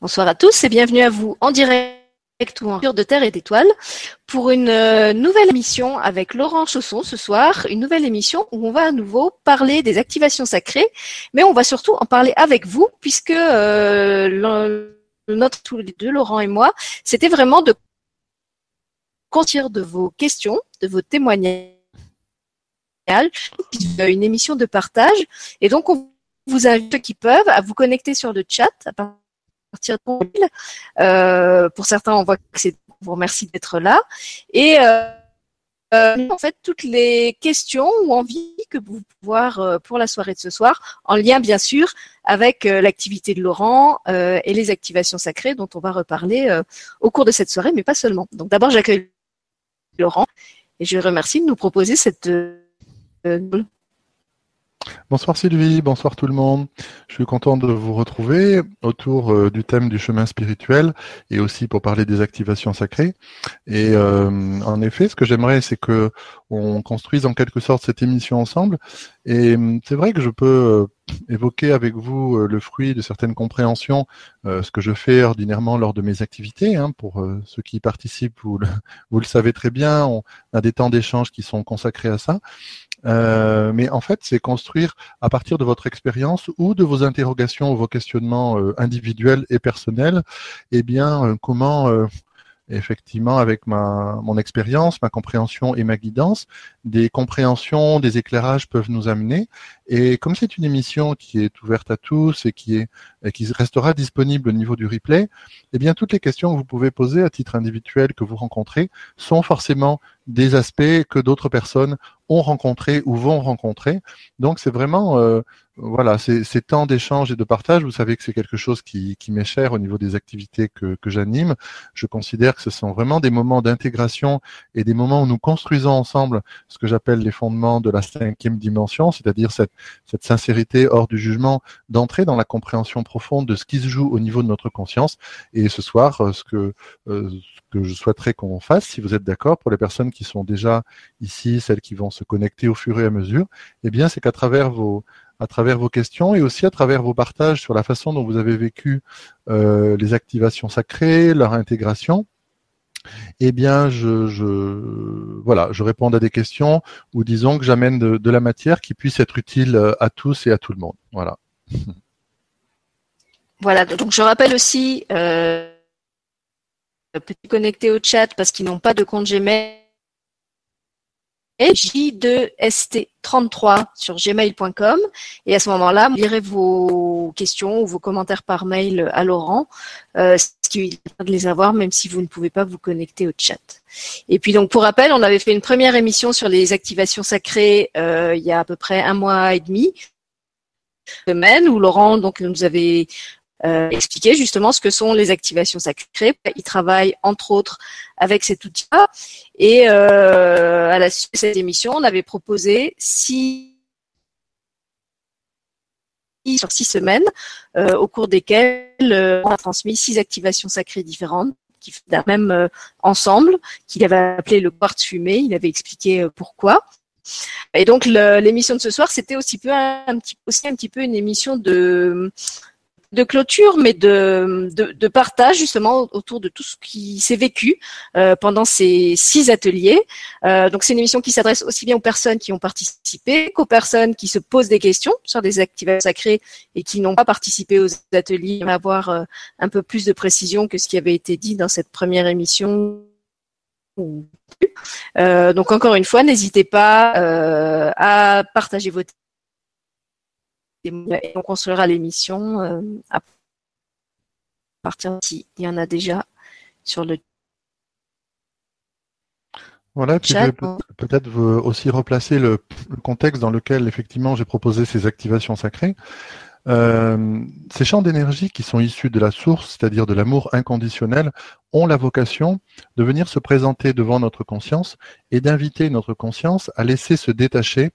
Bonsoir à tous et bienvenue à vous en direct ou en de terre et d'étoiles pour une euh, nouvelle émission avec Laurent Chausson ce soir, une nouvelle émission où on va à nouveau parler des activations sacrées, mais on va surtout en parler avec vous puisque euh, notre tous les deux, Laurent et moi, c'était vraiment de contir de vos questions, de vos témoignages, une émission de partage. Et donc on vous invite ceux qui peuvent à vous connecter sur le chat euh, pour certains, on voit que c'est. Vous remercie d'être là. Et euh, euh, en fait, toutes les questions ou envies que vous pouvez voir pour la soirée de ce soir, en lien bien sûr avec l'activité de Laurent et les activations sacrées dont on va reparler au cours de cette soirée, mais pas seulement. Donc d'abord, j'accueille Laurent et je remercie de nous proposer cette Bonsoir Sylvie, bonsoir tout le monde. Je suis content de vous retrouver autour euh, du thème du chemin spirituel et aussi pour parler des activations sacrées. Et euh, en effet, ce que j'aimerais, c'est que on construise en quelque sorte cette émission ensemble. Et hum, c'est vrai que je peux euh, évoquer avec vous le fruit de certaines compréhensions, ce que je fais ordinairement lors de mes activités. Hein, pour ceux qui participent, vous le savez très bien, on a des temps d'échange qui sont consacrés à ça. Euh, mais en fait, c'est construire à partir de votre expérience ou de vos interrogations ou vos questionnements euh, individuels et personnels, eh bien, euh, comment effectivement, avec ma, mon expérience, ma compréhension et ma guidance, des compréhensions, des éclairages peuvent nous amener. Et comme c'est une émission qui est ouverte à tous et qui est et qui restera disponible au niveau du replay, eh bien toutes les questions que vous pouvez poser à titre individuel que vous rencontrez sont forcément des aspects que d'autres personnes ont rencontrés ou vont rencontrer. Donc c'est vraiment euh, voilà, ces, ces temps d'échange et de partage, vous savez que c'est quelque chose qui, qui m'est cher au niveau des activités que, que j'anime. Je considère que ce sont vraiment des moments d'intégration et des moments où nous construisons ensemble ce que j'appelle les fondements de la cinquième dimension, c'est-à-dire cette, cette sincérité hors du jugement, d'entrer dans la compréhension profonde de ce qui se joue au niveau de notre conscience. Et ce soir, euh, ce que, euh, ce que je souhaiterais qu'on fasse, si vous êtes d'accord, pour les personnes qui sont déjà ici, celles qui vont se connecter au fur et à mesure, eh bien, c'est qu'à travers vos à travers vos questions et aussi à travers vos partages sur la façon dont vous avez vécu euh, les activations sacrées, leur intégration. Eh bien, je, voilà, je réponds à des questions ou disons que j'amène de, la matière qui puisse être utile euh, à tous et à tout le monde. Voilà. Voilà. Donc, je rappelle aussi, euh, connecter au chat parce qu'ils n'ont pas de compte Gmail j2st33 sur gmail.com et à ce moment-là, vous lirez vos questions ou vos commentaires par mail à Laurent, euh, ce qui est de les avoir même si vous ne pouvez pas vous connecter au chat. Et puis donc pour rappel, on avait fait une première émission sur les activations sacrées euh, il y a à peu près un mois et demi semaine où Laurent donc nous avait euh, expliquer justement ce que sont les activations sacrées. Il travaille entre autres avec cet outil-là. Et euh, à la suite de cette émission, on avait proposé six six semaines, euh, au cours desquelles on a transmis six activations sacrées différentes qui d'un même ensemble, qu'il avait appelé le quartz fumé. Il avait expliqué pourquoi. Et donc l'émission de ce soir, c'était aussi un petit peu une émission de de clôture, mais de, de, partage justement autour de tout ce qui s'est vécu euh, pendant ces six ateliers. Euh, donc c'est une émission qui s'adresse aussi bien aux personnes qui ont participé qu'aux personnes qui se posent des questions sur des activités sacrées et qui n'ont pas participé aux ateliers, avoir euh, un peu plus de précision que ce qui avait été dit dans cette première émission. donc encore une fois, n'hésitez pas à partager vos et on construira l'émission euh, à partir s'il y en a déjà sur le voilà, puis peut-être aussi replacer le, contexte dans lequel effectivement j'ai proposé ces activations sacrées. Euh, ces champs d'énergie qui sont issus de la source, c'est-à-dire de l'amour inconditionnel, ont la vocation de venir se présenter devant notre conscience et d'inviter notre conscience à laisser se détacher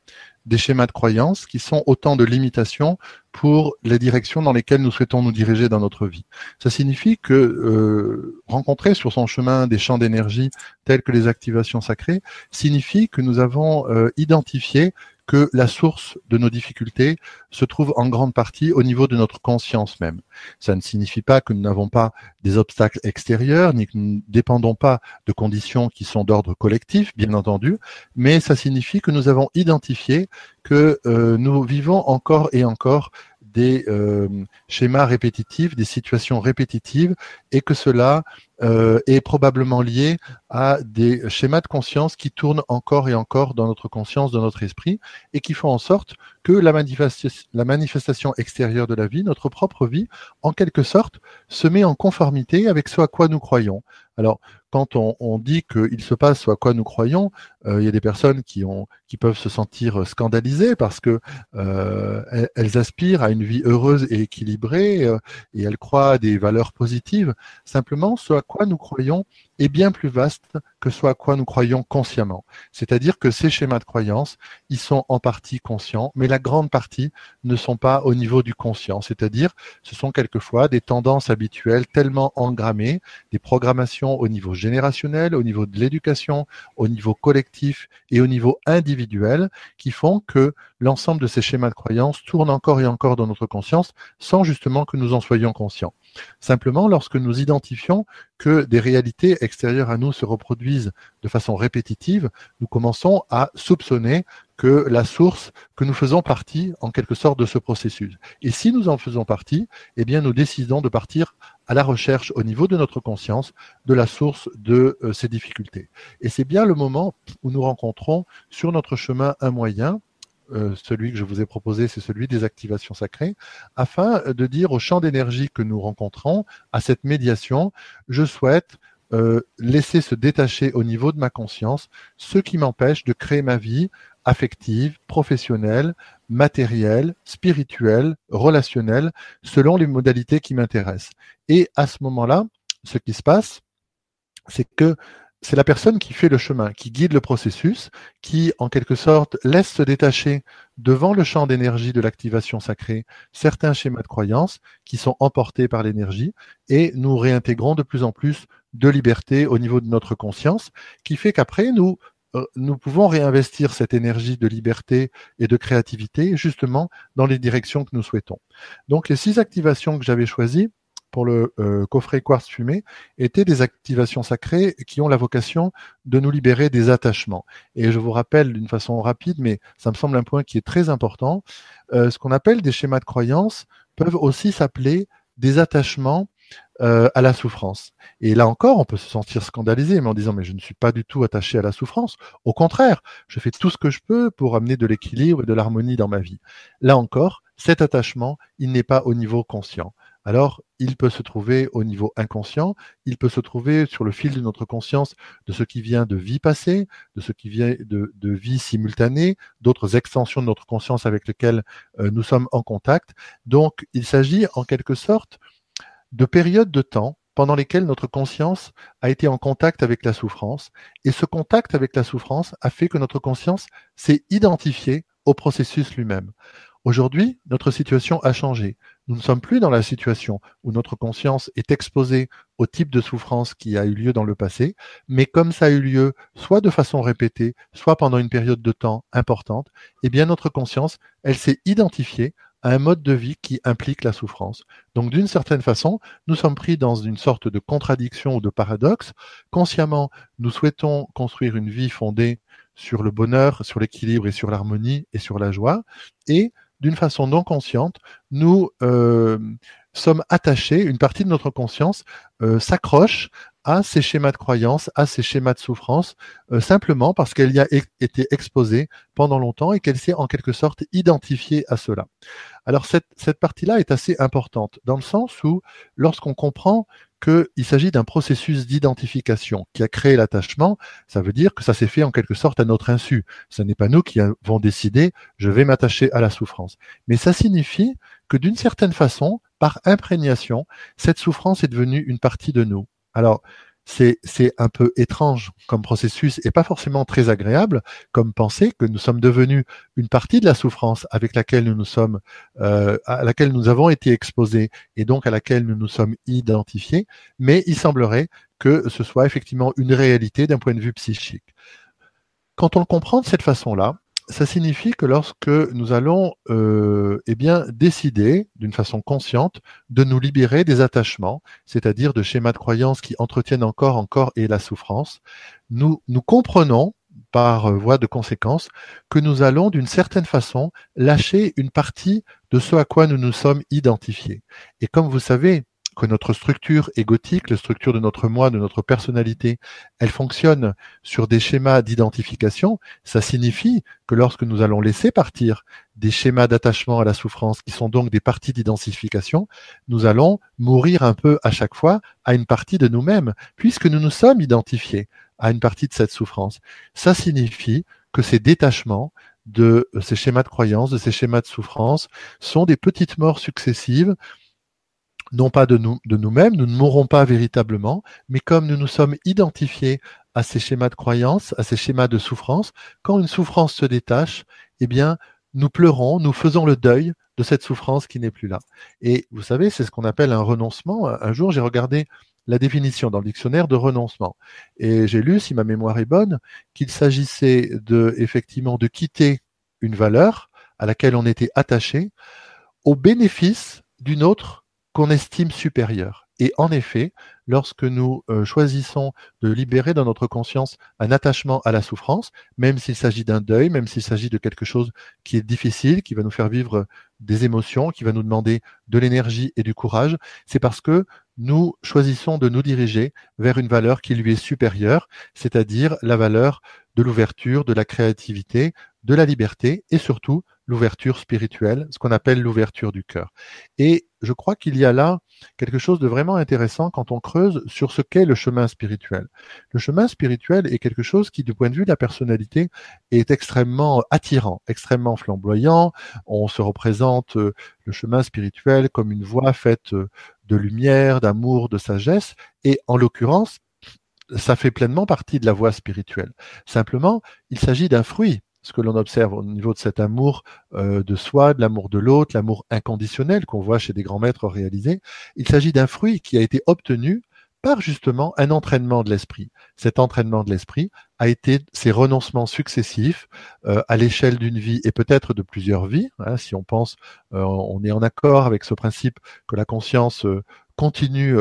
des schémas de croyance qui sont autant de limitations pour les directions dans lesquelles nous souhaitons nous diriger dans notre vie. Ça signifie que euh, rencontrer sur son chemin des champs d'énergie tels que les activations sacrées signifie que nous avons euh, identifié que la source de nos difficultés se trouve en grande partie au niveau de notre conscience même. Ça ne signifie pas que nous n'avons pas des obstacles extérieurs, ni que nous ne dépendons pas de conditions qui sont d'ordre collectif, bien entendu, mais ça signifie que nous avons identifié que euh, nous vivons encore et encore des euh, schémas répétitifs, des situations répétitives, et que cela euh, est probablement lié à des schémas de conscience qui tournent encore et encore dans notre conscience, dans notre esprit, et qui font en sorte que la, la manifestation extérieure de la vie, notre propre vie, en quelque sorte, se met en conformité avec ce à quoi nous croyons. Alors, quand on, on dit qu'il se passe ce à quoi nous croyons, euh, il y a des personnes qui, ont, qui peuvent se sentir scandalisées parce que euh, elles, aspirent à une vie heureuse et équilibrée euh, et elles croient à des valeurs positives. Simplement, ce à quoi nous croyons est bien plus vaste que ce à quoi nous croyons consciemment. C'est-à-dire que ces schémas de croyance, ils sont en partie conscients, mais la grande partie ne sont pas au niveau du conscient. C'est-à-dire, ce sont quelquefois des tendances habituelles tellement engrammées, des programmations au niveau générationnel, au niveau de l'éducation, au niveau collectif et au niveau individuel, qui font que l'ensemble de ces schémas de croyance tournent encore et encore dans notre conscience sans justement que nous en soyons conscients. Simplement, lorsque nous identifions que des réalités extérieures à nous se reproduisent de façon répétitive, nous commençons à soupçonner que la source, que nous faisons partie en quelque sorte de ce processus. Et si nous en faisons partie, eh bien nous décidons de partir à la recherche au niveau de notre conscience de la source de euh, ces difficultés. Et c'est bien le moment où nous rencontrons sur notre chemin un moyen euh, celui que je vous ai proposé, c'est celui des activations sacrées, afin de dire au champ d'énergie que nous rencontrons, à cette médiation, je souhaite euh, laisser se détacher au niveau de ma conscience ce qui m'empêche de créer ma vie affective, professionnelle, matérielle, spirituelle, relationnelle, selon les modalités qui m'intéressent. Et à ce moment-là, ce qui se passe, c'est que c'est la personne qui fait le chemin, qui guide le processus, qui, en quelque sorte, laisse se détacher devant le champ d'énergie de l'activation sacrée certains schémas de croyance qui sont emportés par l'énergie et nous réintégrons de plus en plus de liberté au niveau de notre conscience, qui fait qu'après, nous, euh, nous pouvons réinvestir cette énergie de liberté et de créativité justement dans les directions que nous souhaitons. Donc, les six activations que j'avais choisies, pour le euh, coffret quartz fumé étaient des activations sacrées qui ont la vocation de nous libérer des attachements. Et je vous rappelle d'une façon rapide, mais ça me semble un point qui est très important, euh, ce qu'on appelle des schémas de croyance peuvent aussi s'appeler des attachements euh, à la souffrance. Et là encore, on peut se sentir scandalisé, mais en disant mais je ne suis pas du tout attaché à la souffrance. Au contraire, je fais tout ce que je peux pour amener de l'équilibre et de l'harmonie dans ma vie. Là encore, cet attachement, il n'est pas au niveau conscient alors il peut se trouver au niveau inconscient, il peut se trouver sur le fil de notre conscience de ce qui vient de vie passée, de ce qui vient de, vie simultanée, d'autres extensions de notre conscience avec lesquelles euh, nous sommes en contact. Donc il s'agit en quelque sorte de périodes de temps pendant lesquelles notre conscience a été en contact avec la souffrance, et ce contact avec la souffrance a fait que notre conscience s'est identifiée au processus lui-même. Aujourd'hui, notre situation a changé. Nous ne sommes plus dans la situation où notre conscience est exposée au type de souffrance qui a eu lieu dans le passé, mais comme ça a eu lieu soit de façon répétée, soit pendant une période de temps importante, eh bien notre conscience, elle s'est identifiée à un mode de vie qui implique la souffrance. Donc d'une certaine façon, nous sommes pris dans une sorte de contradiction ou de paradoxe. Consciemment, nous souhaitons construire une vie fondée sur le bonheur, sur l'équilibre et sur l'harmonie et sur la joie. Et d'une façon non consciente, nous euh, sommes attachés, une partie de notre conscience euh, s'accroche à ces schémas de croyance, à ces schémas de souffrance, euh, simplement parce qu'elle y a été exposée pendant longtemps et qu'elle s'est en quelque sorte identifiée à cela. Alors cette, cette partie-là est assez importante, dans le sens où lorsqu'on comprend qu'il s'agit d'un processus d'identification qui a créé l'attachement, ça veut dire que ça s'est fait en quelque sorte à notre insu. Ce n'est pas nous qui avons décidé je vais m'attacher à la souffrance. Mais ça signifie que d'une certaine façon, par imprégnation, cette souffrance est devenue une partie de nous. Alors, c'est, un peu étrange comme processus et pas forcément très agréable comme penser que nous sommes devenus une partie de la souffrance avec laquelle nous nous sommes, euh, à laquelle nous avons été exposés et donc à laquelle nous nous sommes identifiés. Mais il semblerait que ce soit effectivement une réalité d'un point de vue psychique. Quand on le comprend de cette façon-là, ça signifie que lorsque nous allons euh, eh bien décider d'une façon consciente de nous libérer des attachements, c'est-à-dire de schémas de croyances qui entretiennent encore encore et la souffrance, nous nous comprenons par euh, voie de conséquence que nous allons d'une certaine façon lâcher une partie de ce à quoi nous nous sommes identifiés. Et comme vous savez, que notre structure égotique, la structure de notre moi, de notre personnalité, elle fonctionne sur des schémas d'identification, ça signifie que lorsque nous allons laisser partir des schémas d'attachement à la souffrance, qui sont donc des parties d'identification, nous allons mourir un peu à chaque fois à une partie de nous-mêmes, puisque nous nous sommes identifiés à une partie de cette souffrance. Ça signifie que ces détachements de ces schémas de croyance, de ces schémas de souffrance, sont des petites morts successives non pas de nous de nous-mêmes, nous ne mourrons pas véritablement, mais comme nous nous sommes identifiés à ces schémas de croyance, à ces schémas de souffrance, quand une souffrance se détache, eh bien, nous pleurons, nous faisons le deuil de cette souffrance qui n'est plus là. Et vous savez, c'est ce qu'on appelle un renoncement. Un jour, j'ai regardé la définition dans le dictionnaire de renoncement. Et j'ai lu, si ma mémoire est bonne, qu'il s'agissait de, effectivement, de quitter une valeur à laquelle on était attaché au bénéfice d'une autre qu'on estime supérieur. Et en effet, lorsque nous euh, choisissons de libérer dans notre conscience un attachement à la souffrance, même s'il s'agit d'un deuil, même s'il s'agit de quelque chose qui est difficile, qui va nous faire vivre des émotions, qui va nous demander de l'énergie et du courage, c'est parce que nous choisissons de nous diriger vers une valeur qui lui est supérieure, c'est-à-dire la valeur de l'ouverture, de la créativité, de la liberté et surtout l'ouverture spirituelle, ce qu'on appelle l'ouverture du cœur. Et je crois qu'il y a là quelque chose de vraiment intéressant quand on creuse sur ce qu'est le chemin spirituel. Le chemin spirituel est quelque chose qui, du point de vue de la personnalité, est extrêmement attirant, extrêmement flamboyant. On se représente euh, le chemin spirituel comme une voie faite euh, de lumière, d'amour, de sagesse. Et en l'occurrence, ça fait pleinement partie de la voie spirituelle. Simplement, il s'agit d'un fruit ce que l'on observe au niveau de cet amour euh, de soi, de l'amour de l'autre, l'amour inconditionnel qu'on voit chez des grands maîtres réalisés, il s'agit d'un fruit qui a été obtenu par justement un entraînement de l'esprit. Cet entraînement de l'esprit a été ces renoncements successifs euh, à l'échelle d'une vie et peut-être de plusieurs vies. Hein, si on pense, euh, on est en accord avec ce principe que la conscience continue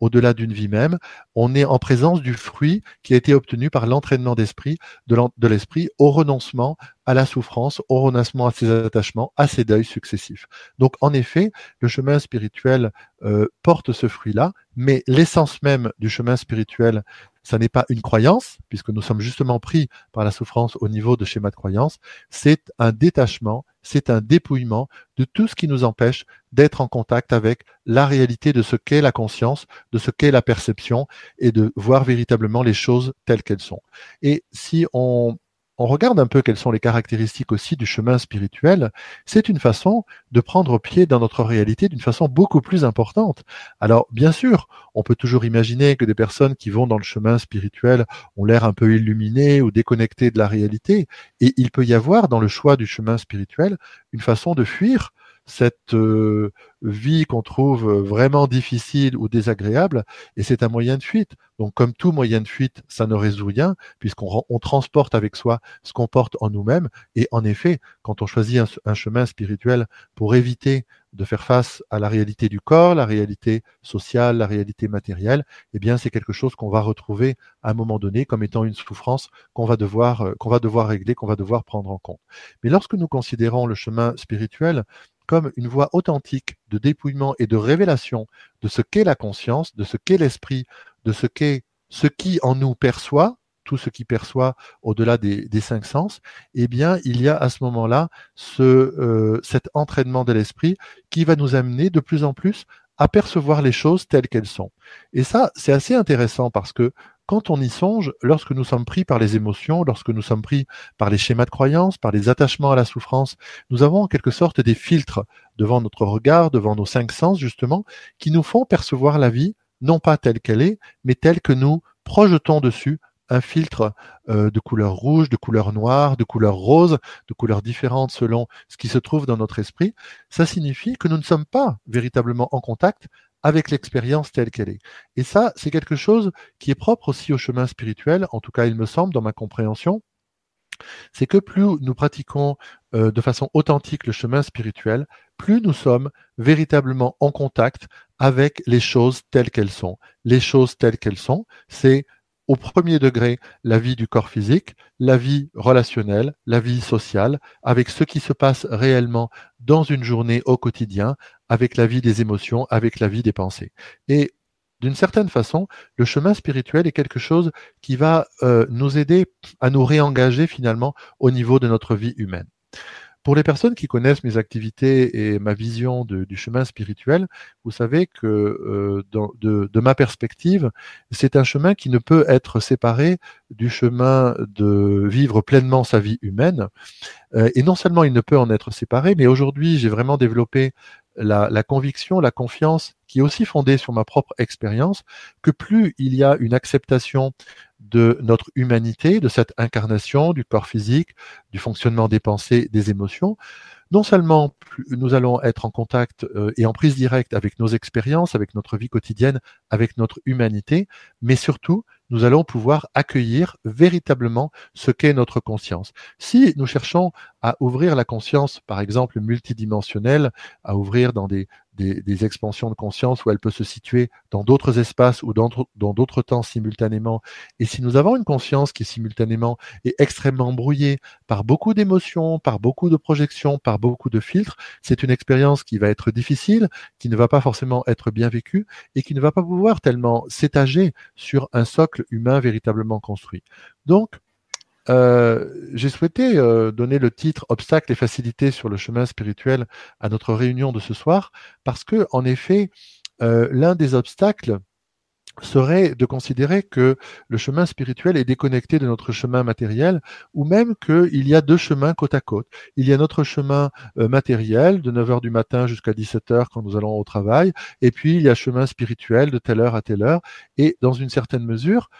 au-delà d'une vie même, on est en présence du fruit qui a été obtenu par l'entraînement d'esprit, de l'esprit au renoncement à la souffrance, au renoncement à ses attachements, à ses deuils successifs. Donc en effet, le chemin spirituel euh, porte ce fruit-là, mais l'essence même du chemin spirituel, ça n'est pas une croyance, puisque nous sommes justement pris par la souffrance au niveau de schéma de croyance, c'est un détachement, c'est un dépouillement de tout ce qui nous empêche d'être en contact avec la réalité de ce qu'est la conscience, de ce qu'est la perception, et de voir véritablement les choses telles qu'elles sont. Et si on on regarde un peu quelles sont les caractéristiques aussi du chemin spirituel, c'est une façon de prendre pied dans notre réalité d'une façon beaucoup plus importante. Alors, bien sûr, on peut toujours imaginer que des personnes qui vont dans le chemin spirituel ont l'air un peu illuminées ou déconnectées de la réalité, et il peut y avoir dans le choix du chemin spirituel une façon de fuir cette euh, vie qu'on trouve vraiment difficile ou désagréable, et c'est un moyen de fuite. Donc comme tout moyen de fuite, ça ne résout rien, puisqu'on on transporte avec soi ce qu'on porte en nous-mêmes, et en effet, quand on choisit un, chemin spirituel pour éviter de faire face à la réalité du corps, la réalité sociale, la réalité matérielle, eh bien c'est quelque chose qu'on va retrouver à un moment donné comme étant une souffrance qu'on va devoir qu'on va devoir régler, qu'on va devoir prendre en compte. Mais lorsque nous considérons le chemin spirituel comme une voie authentique de dépouillement et de révélation de ce qu'est la conscience, de ce qu'est l'esprit, de ce qu'est ce qui en nous perçoit, tout ce qui perçoit au-delà des, cinq sens, eh bien, il y a à ce moment-là euh, cet entraînement de l'esprit qui va nous amener de plus en plus à percevoir les choses telles qu'elles sont. Et ça, c'est assez intéressant parce que quand on y songe, lorsque nous sommes pris par les émotions, lorsque nous sommes pris par les schémas de croyance, par les attachements à la souffrance, nous avons en quelque sorte des filtres devant notre regard, devant nos cinq sens justement, qui nous font percevoir la vie non pas telle qu'elle est, mais telle que nous projetons dessus un filtre euh, de couleur rouge, de couleur noire, de couleur rose, de couleurs différentes selon ce qui se trouve dans notre esprit, ça signifie que nous ne sommes pas véritablement en contact avec l'expérience telle qu'elle est. Et ça, c'est quelque chose qui est propre aussi au chemin spirituel, en tout cas il me semble, dans ma compréhension, c'est que plus nous pratiquons euh, de façon authentique le chemin spirituel, plus nous sommes véritablement en contact avec les choses telles qu'elles sont. Les choses telles qu'elles sont, c'est au premier degré la vie du corps physique, la vie relationnelle, la vie sociale, avec ce qui se passe réellement dans une journée au quotidien, avec la vie des émotions, avec la vie des pensées. Et d'une certaine façon, le chemin spirituel est quelque chose qui va euh, nous aider à nous réengager finalement au niveau de notre vie humaine. Pour les personnes qui connaissent mes activités et ma vision du chemin spirituel, vous savez que euh, de, ma perspective, c'est un chemin qui ne peut être séparé du chemin de vivre pleinement sa vie humaine. Euh, et non seulement il ne peut en être séparé, mais aujourd'hui j'ai vraiment développé la, conviction, la confiance, qui est aussi fondée sur ma propre expérience, que plus il y a une acceptation de notre humanité, de cette incarnation du corps physique, du fonctionnement des pensées, des émotions, non seulement nous allons être en contact euh, et en prise directe avec nos expériences, avec notre vie quotidienne, avec notre humanité, mais surtout, nous allons pouvoir accueillir véritablement ce qu'est notre conscience. Si nous cherchons à ouvrir la conscience, par exemple multidimensionnelle, à ouvrir dans des, des, expansions de conscience où elle peut se situer dans d'autres espaces ou dans d'autres temps simultanément. Et si nous avons une conscience qui simultanément est extrêmement brouillée par beaucoup d'émotions, par beaucoup de projections, par beaucoup de filtres, c'est une expérience qui va être difficile, qui ne va pas forcément être bien vécue et qui ne va pas pouvoir tellement s'étager sur un socle humain véritablement construit. Donc, euh, j'ai souhaité euh, donner le titre Obstacles et facilités sur le chemin spirituel à notre réunion de ce soir parce que, en effet, euh, l'un des obstacles serait de considérer que le chemin spirituel est déconnecté de notre chemin matériel ou même qu'il y a deux chemins côte à côte. Il y a notre chemin matériel de 9h du matin jusqu'à 17h quand nous allons au travail et puis il y a chemin spirituel de telle heure à telle heure et dans une certaine mesure,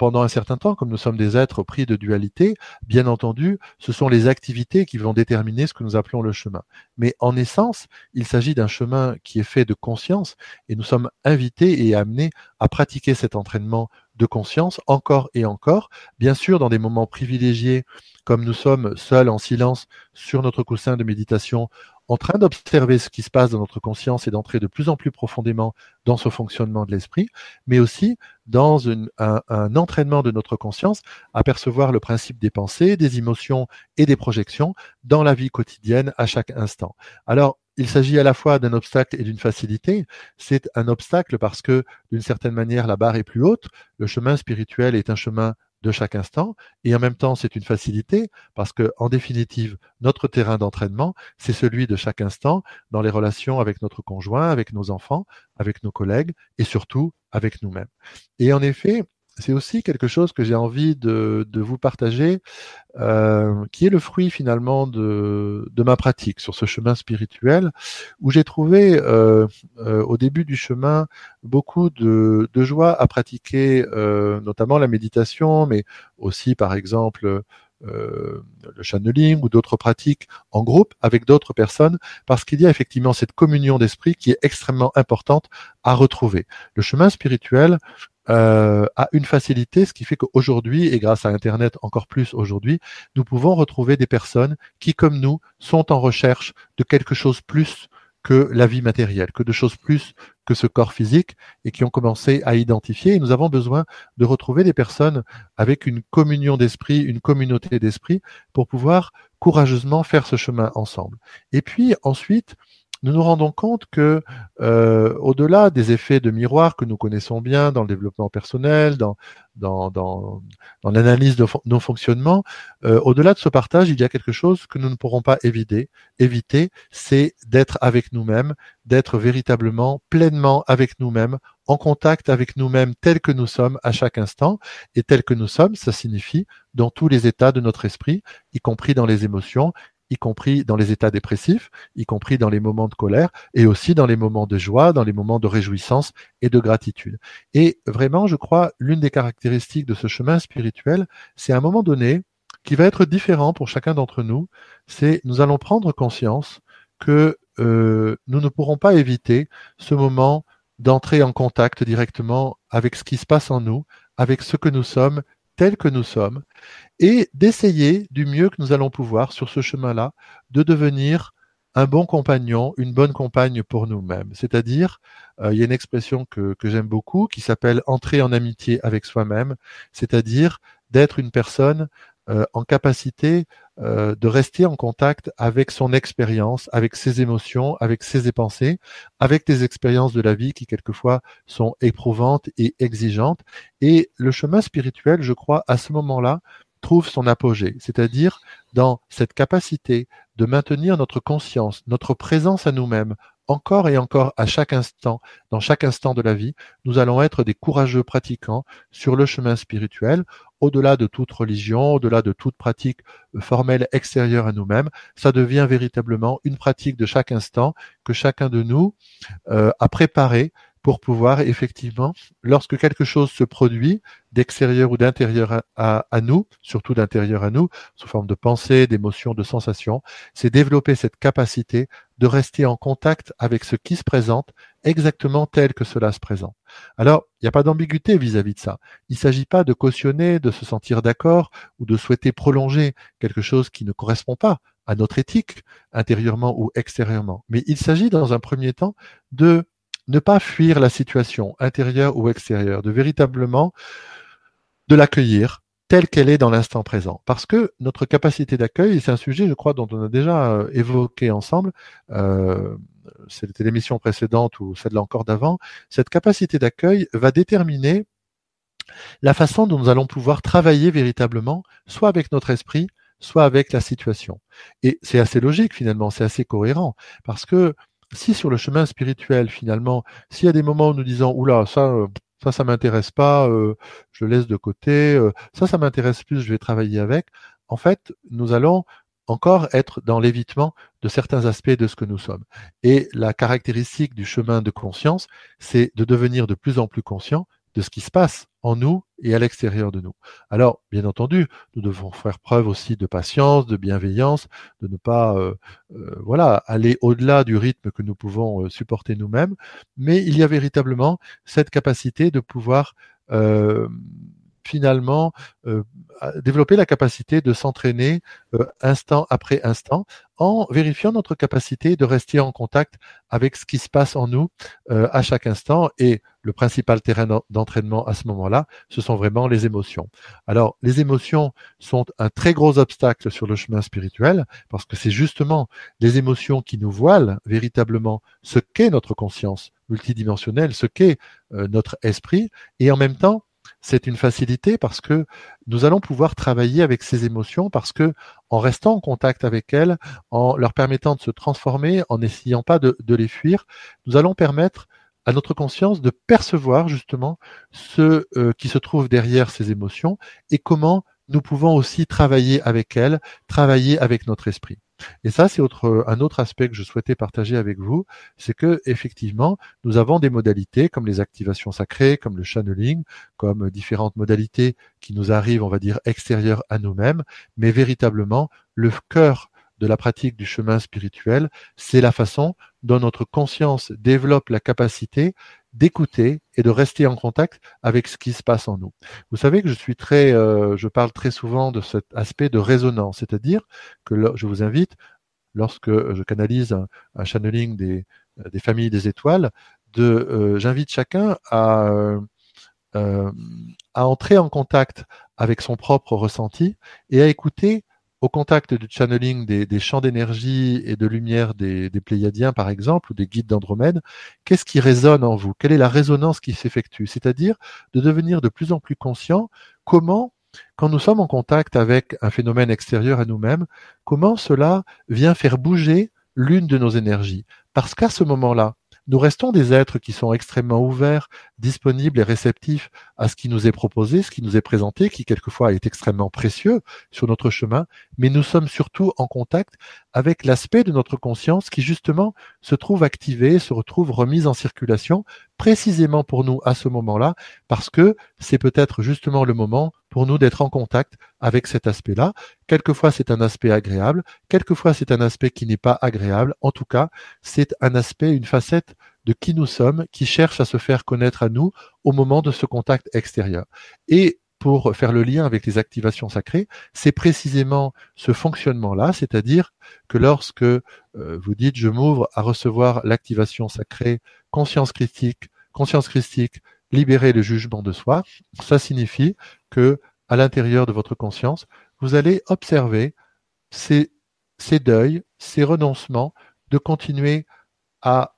pendant un certain temps, comme nous sommes des êtres pris de dualité, bien entendu, ce sont les activités qui vont déterminer ce que nous appelons le chemin. Mais en essence, il s'agit d'un chemin qui est fait de conscience et nous sommes invités et amenés à pratiquer cet entraînement de conscience encore et encore, bien sûr dans des moments privilégiés comme nous sommes seuls en silence sur notre coussin de méditation en train d'observer ce qui se passe dans notre conscience et d'entrer de plus en plus profondément dans ce fonctionnement de l'esprit, mais aussi dans un, entraînement de notre conscience à percevoir le principe des pensées, des émotions et des projections dans la vie quotidienne à chaque instant. Alors, il s'agit à la fois d'un obstacle et d'une facilité. C'est un obstacle parce que, d'une certaine manière, la barre est plus haute. Le chemin spirituel est un chemin de chaque instant. Et en même temps, c'est une facilité parce que, en définitive, notre terrain d'entraînement, c'est celui de chaque instant dans les relations avec notre conjoint, avec nos enfants, avec nos collègues et surtout avec nous-mêmes. Et en effet, c'est aussi quelque chose que j'ai envie de, vous partager, euh, qui est le fruit finalement de, ma pratique sur ce chemin spirituel, où j'ai trouvé euh, euh, au début du chemin beaucoup de, joie à pratiquer, notamment la méditation, mais aussi par exemple le channeling ou d'autres pratiques en groupe avec d'autres personnes parce qu'il y a effectivement cette communion d'esprit qui est extrêmement importante à retrouver. Le chemin spirituel euh, a une facilité, ce qui fait qu'aujourd'hui, et grâce à Internet encore plus aujourd'hui, nous pouvons retrouver des personnes qui, comme nous, sont en recherche de quelque chose plus que la vie matérielle, que de choses plus ce corps physique, et qui ont commencé à identifier. Et nous avons besoin de retrouver des personnes avec une communion d'esprit, une communauté d'esprit, pour pouvoir courageusement faire ce chemin ensemble. Et puis ensuite, nous nous rendons compte que, euh, au-delà des effets de miroir que nous connaissons bien dans le développement personnel, dans, dans, dans, dans l'analyse de nos fonctionnements, euh, au-delà de ce partage, il y a quelque chose que nous ne pourrons pas éviter, éviter c'est d'être avec nous-mêmes, d'être véritablement pleinement avec nous-mêmes, en contact avec nous-mêmes tels que nous sommes à chaque instant. Et tels que nous sommes, ça signifie dans tous les états de notre esprit, y compris dans les émotions, y compris dans les états dépressifs, y compris dans les moments de colère, et aussi dans les moments de joie, dans les moments de réjouissance et de gratitude. Et vraiment, je crois, l'une des caractéristiques de ce chemin spirituel, c'est à un moment donné, qui va être différent pour chacun d'entre nous, c'est nous allons prendre conscience que euh, nous ne pourrons pas éviter ce moment d'entrer en contact directement avec ce qui se passe en nous, avec ce que nous sommes tels que nous sommes et d'essayer du mieux que nous allons pouvoir sur ce chemin-là de devenir un bon compagnon, une bonne compagne pour nous-mêmes. C'est-à-dire, euh, il y a une expression que, que j'aime beaucoup qui s'appelle entrer en amitié avec soi-même, c'est-à-dire d'être une personne euh, en capacité euh, de rester en contact avec son expérience, avec ses émotions, avec ses pensées, avec des expériences de la vie qui quelquefois sont éprouvantes et exigeantes. Et le chemin spirituel, je crois, à ce moment-là, trouve son apogée, c'est-à-dire dans cette capacité de maintenir notre conscience, notre présence à nous-mêmes, encore et encore à chaque instant, dans chaque instant de la vie, nous allons être des courageux pratiquants sur le chemin spirituel, au-delà de toute religion, au-delà de toute pratique formelle extérieure à nous-mêmes. Ça devient véritablement une pratique de chaque instant que chacun de nous euh, a préparé pour pouvoir effectivement, lorsque quelque chose se produit d'extérieur ou d'intérieur à, nous, surtout d'intérieur à nous, sous forme de pensée, d'émotion, de sensation, c'est développer cette capacité de rester en contact avec ce qui se présente exactement tel que cela se présente. Alors, il n'y a pas d'ambiguïté vis-à-vis de ça. Il ne s'agit pas de cautionner, de se sentir d'accord ou de souhaiter prolonger quelque chose qui ne correspond pas à notre éthique, intérieurement ou extérieurement. Mais il s'agit dans un premier temps de ne pas fuir la situation intérieure ou extérieure, de véritablement de l'accueillir telle qu'elle est dans l'instant présent. Parce que notre capacité d'accueil, c'est un sujet, je crois, dont on a déjà euh, évoqué ensemble, euh, c'était l'émission précédente ou celle-là encore d'avant, cette capacité d'accueil va déterminer la façon dont nous allons pouvoir travailler véritablement, soit avec notre esprit, soit avec la situation. Et c'est assez logique finalement, c'est assez cohérent, parce que si sur le chemin spirituel, finalement, s'il y a des moments où nous disons, oula, ça, euh, ça, ça m'intéresse pas, euh, je le laisse de côté, euh, ça, ça m'intéresse plus, je vais travailler avec, en fait, nous allons encore être dans l'évitement de certains aspects de ce que nous sommes. Et la caractéristique du chemin de conscience, c'est de devenir de plus en plus conscient de ce qui se passe en nous et à l'extérieur de nous. Alors, bien entendu, nous devons faire preuve aussi de patience, de bienveillance, de ne pas, euh, euh, voilà, aller au-delà du rythme que nous pouvons euh, supporter nous-mêmes. Mais il y a véritablement cette capacité de pouvoir finalement euh, développer la capacité de s'entraîner euh, instant après instant en vérifiant notre capacité de rester en contact avec ce qui se passe en nous euh, à chaque instant. Et le principal terrain d'entraînement à ce moment-là, ce sont vraiment les émotions. Alors, les émotions sont un très gros obstacle sur le chemin spirituel parce que c'est justement les émotions qui nous voilent véritablement ce qu'est notre conscience multidimensionnelle, ce qu'est notre esprit, et en même temps, c'est une facilité parce que nous allons pouvoir travailler avec ces émotions parce que en restant en contact avec elles, en leur permettant de se transformer, en n'essayant pas de, les fuir, nous allons permettre à notre conscience de percevoir justement ce euh, qui se trouve derrière ces émotions et comment nous pouvons aussi travailler avec elles, travailler avec notre esprit. Et ça, c'est un autre aspect que je souhaitais partager avec vous, c'est que effectivement, nous avons des modalités comme les activations sacrées, comme le channeling, comme différentes modalités qui nous arrivent, on va dire, extérieures à nous-mêmes, mais véritablement, le cœur de la pratique du chemin spirituel, c'est la façon dont notre conscience développe la capacité d'écouter et de rester en contact avec ce qui se passe en nous. Vous savez que je suis très, euh, je parle très souvent de cet aspect de résonance, c'est-à-dire que je vous invite, lorsque je canalise un, channeling des, des, familles des étoiles, de, euh, j'invite chacun à, euh, à entrer en contact avec son propre ressenti et à écouter au contact du channeling des, champs d'énergie et de lumière des, Pléiadiens, par exemple, ou des guides d'Andromède, qu'est-ce qui résonne en vous? Quelle est la résonance qui s'effectue? C'est-à-dire de devenir de plus en plus conscient comment, quand nous sommes en contact avec un phénomène extérieur à nous-mêmes, comment cela vient faire bouger l'une de nos énergies? Parce qu'à ce moment-là, nous restons des êtres qui sont extrêmement ouverts, disponibles et réceptifs à ce qui nous est proposé, ce qui nous est présenté, qui quelquefois est extrêmement précieux sur notre chemin, mais nous sommes surtout en contact avec l'aspect de notre conscience qui justement se trouve activé, se retrouve remise en circulation précisément pour nous à ce moment-là, parce que c'est peut-être justement le moment pour nous d'être en contact avec cet aspect-là. Quelquefois c'est un aspect agréable, quelquefois c'est un aspect qui n'est pas agréable. En tout cas, c'est un aspect, une facette de qui nous sommes qui cherche à se faire connaître à nous au moment de ce contact extérieur. Pour faire le lien avec les activations sacrées, c'est précisément ce fonctionnement-là, c'est-à-dire que lorsque euh, vous dites je m'ouvre à recevoir l'activation sacrée, conscience critique, conscience critique, libérer le jugement de soi, ça signifie que à l'intérieur de votre conscience, vous allez observer ces, deuils, ces renoncements, de continuer à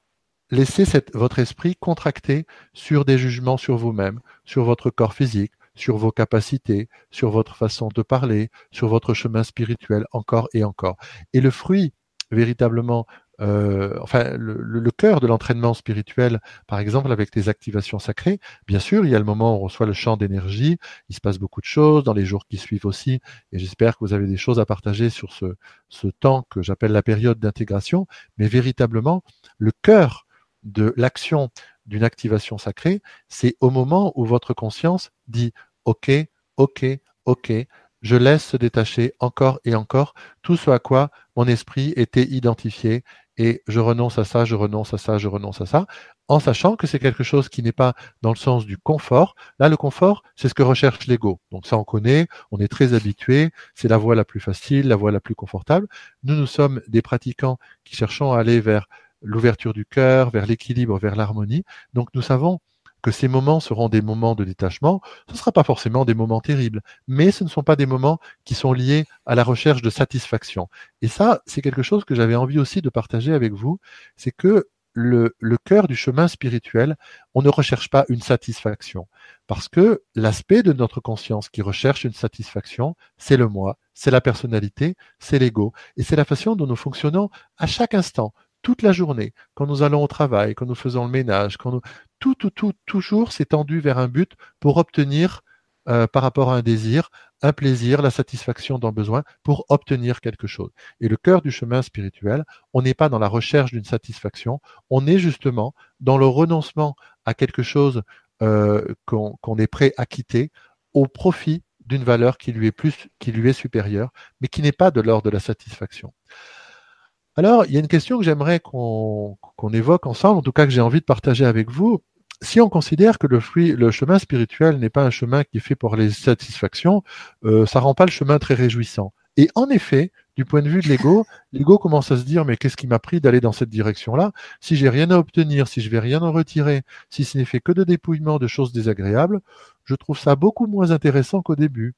laisser votre esprit contracter sur des jugements sur vous-même, sur votre corps physique, sur vos capacités, sur votre façon de parler, sur votre chemin spirituel, encore et encore. Et le fruit véritablement euh, enfin le, cœur de l'entraînement spirituel, par exemple avec les activations sacrées, bien sûr, il y a le moment où on reçoit le champ d'énergie, il se passe beaucoup de choses dans les jours qui suivent aussi, et j'espère que vous avez des choses à partager sur ce, ce temps que j'appelle la période d'intégration, mais véritablement, le cœur de l'action d'une activation sacrée, c'est au moment où votre conscience dit OK, OK, OK, je laisse se détacher encore et encore tout ce à quoi mon esprit était identifié et je renonce à ça, je renonce à ça, je renonce à ça, en sachant que c'est quelque chose qui n'est pas dans le sens du confort. Là, le confort, c'est ce que recherche l'ego. Donc ça, on connaît, on est très habitué, c'est la voie la plus facile, la voie la plus confortable. Nous, nous sommes des pratiquants qui cherchons à aller vers l'ouverture du cœur, vers l'équilibre, vers l'harmonie. Donc nous savons que ces moments seront des moments de détachement. Ce ne sera pas forcément des moments terribles, mais ce ne sont pas des moments qui sont liés à la recherche de satisfaction. Et ça, c'est quelque chose que j'avais envie aussi de partager avec vous, c'est que le, le cœur du chemin spirituel, on ne recherche pas une satisfaction. Parce que l'aspect de notre conscience qui recherche une satisfaction, c'est le moi, c'est la personnalité, c'est l'ego. Et c'est la façon dont nous fonctionnons à chaque instant toute la journée, quand nous allons au travail, quand nous faisons le ménage, quand nous... tout, tout, tout, toujours c'est tendu vers un but pour obtenir, euh, par rapport à un désir, un plaisir, la satisfaction d'un besoin, pour obtenir quelque chose. Et le cœur du chemin spirituel, on n'est pas dans la recherche d'une satisfaction, on est justement dans le renoncement à quelque chose euh, qu'on est prêt à quitter au profit d'une valeur qui lui est plus, qui lui est supérieure, mais qui n'est pas de l'ordre de la satisfaction. Alors, il y a une question que j'aimerais qu'on évoque ensemble, en tout cas que j'ai envie de partager avec vous. Si on considère que le, le chemin spirituel n'est pas un chemin qui est fait pour les satisfactions, euh, ça rend pas le chemin très réjouissant. Et en effet, du point de vue de l'ego, l'ego commence à se dire mais qu'est-ce qui m'a pris d'aller dans cette direction-là? Si j'ai rien à obtenir, si je vais rien en retirer, si ce n'est fait que de dépouillement de choses désagréables, je trouve ça beaucoup moins intéressant qu'au début.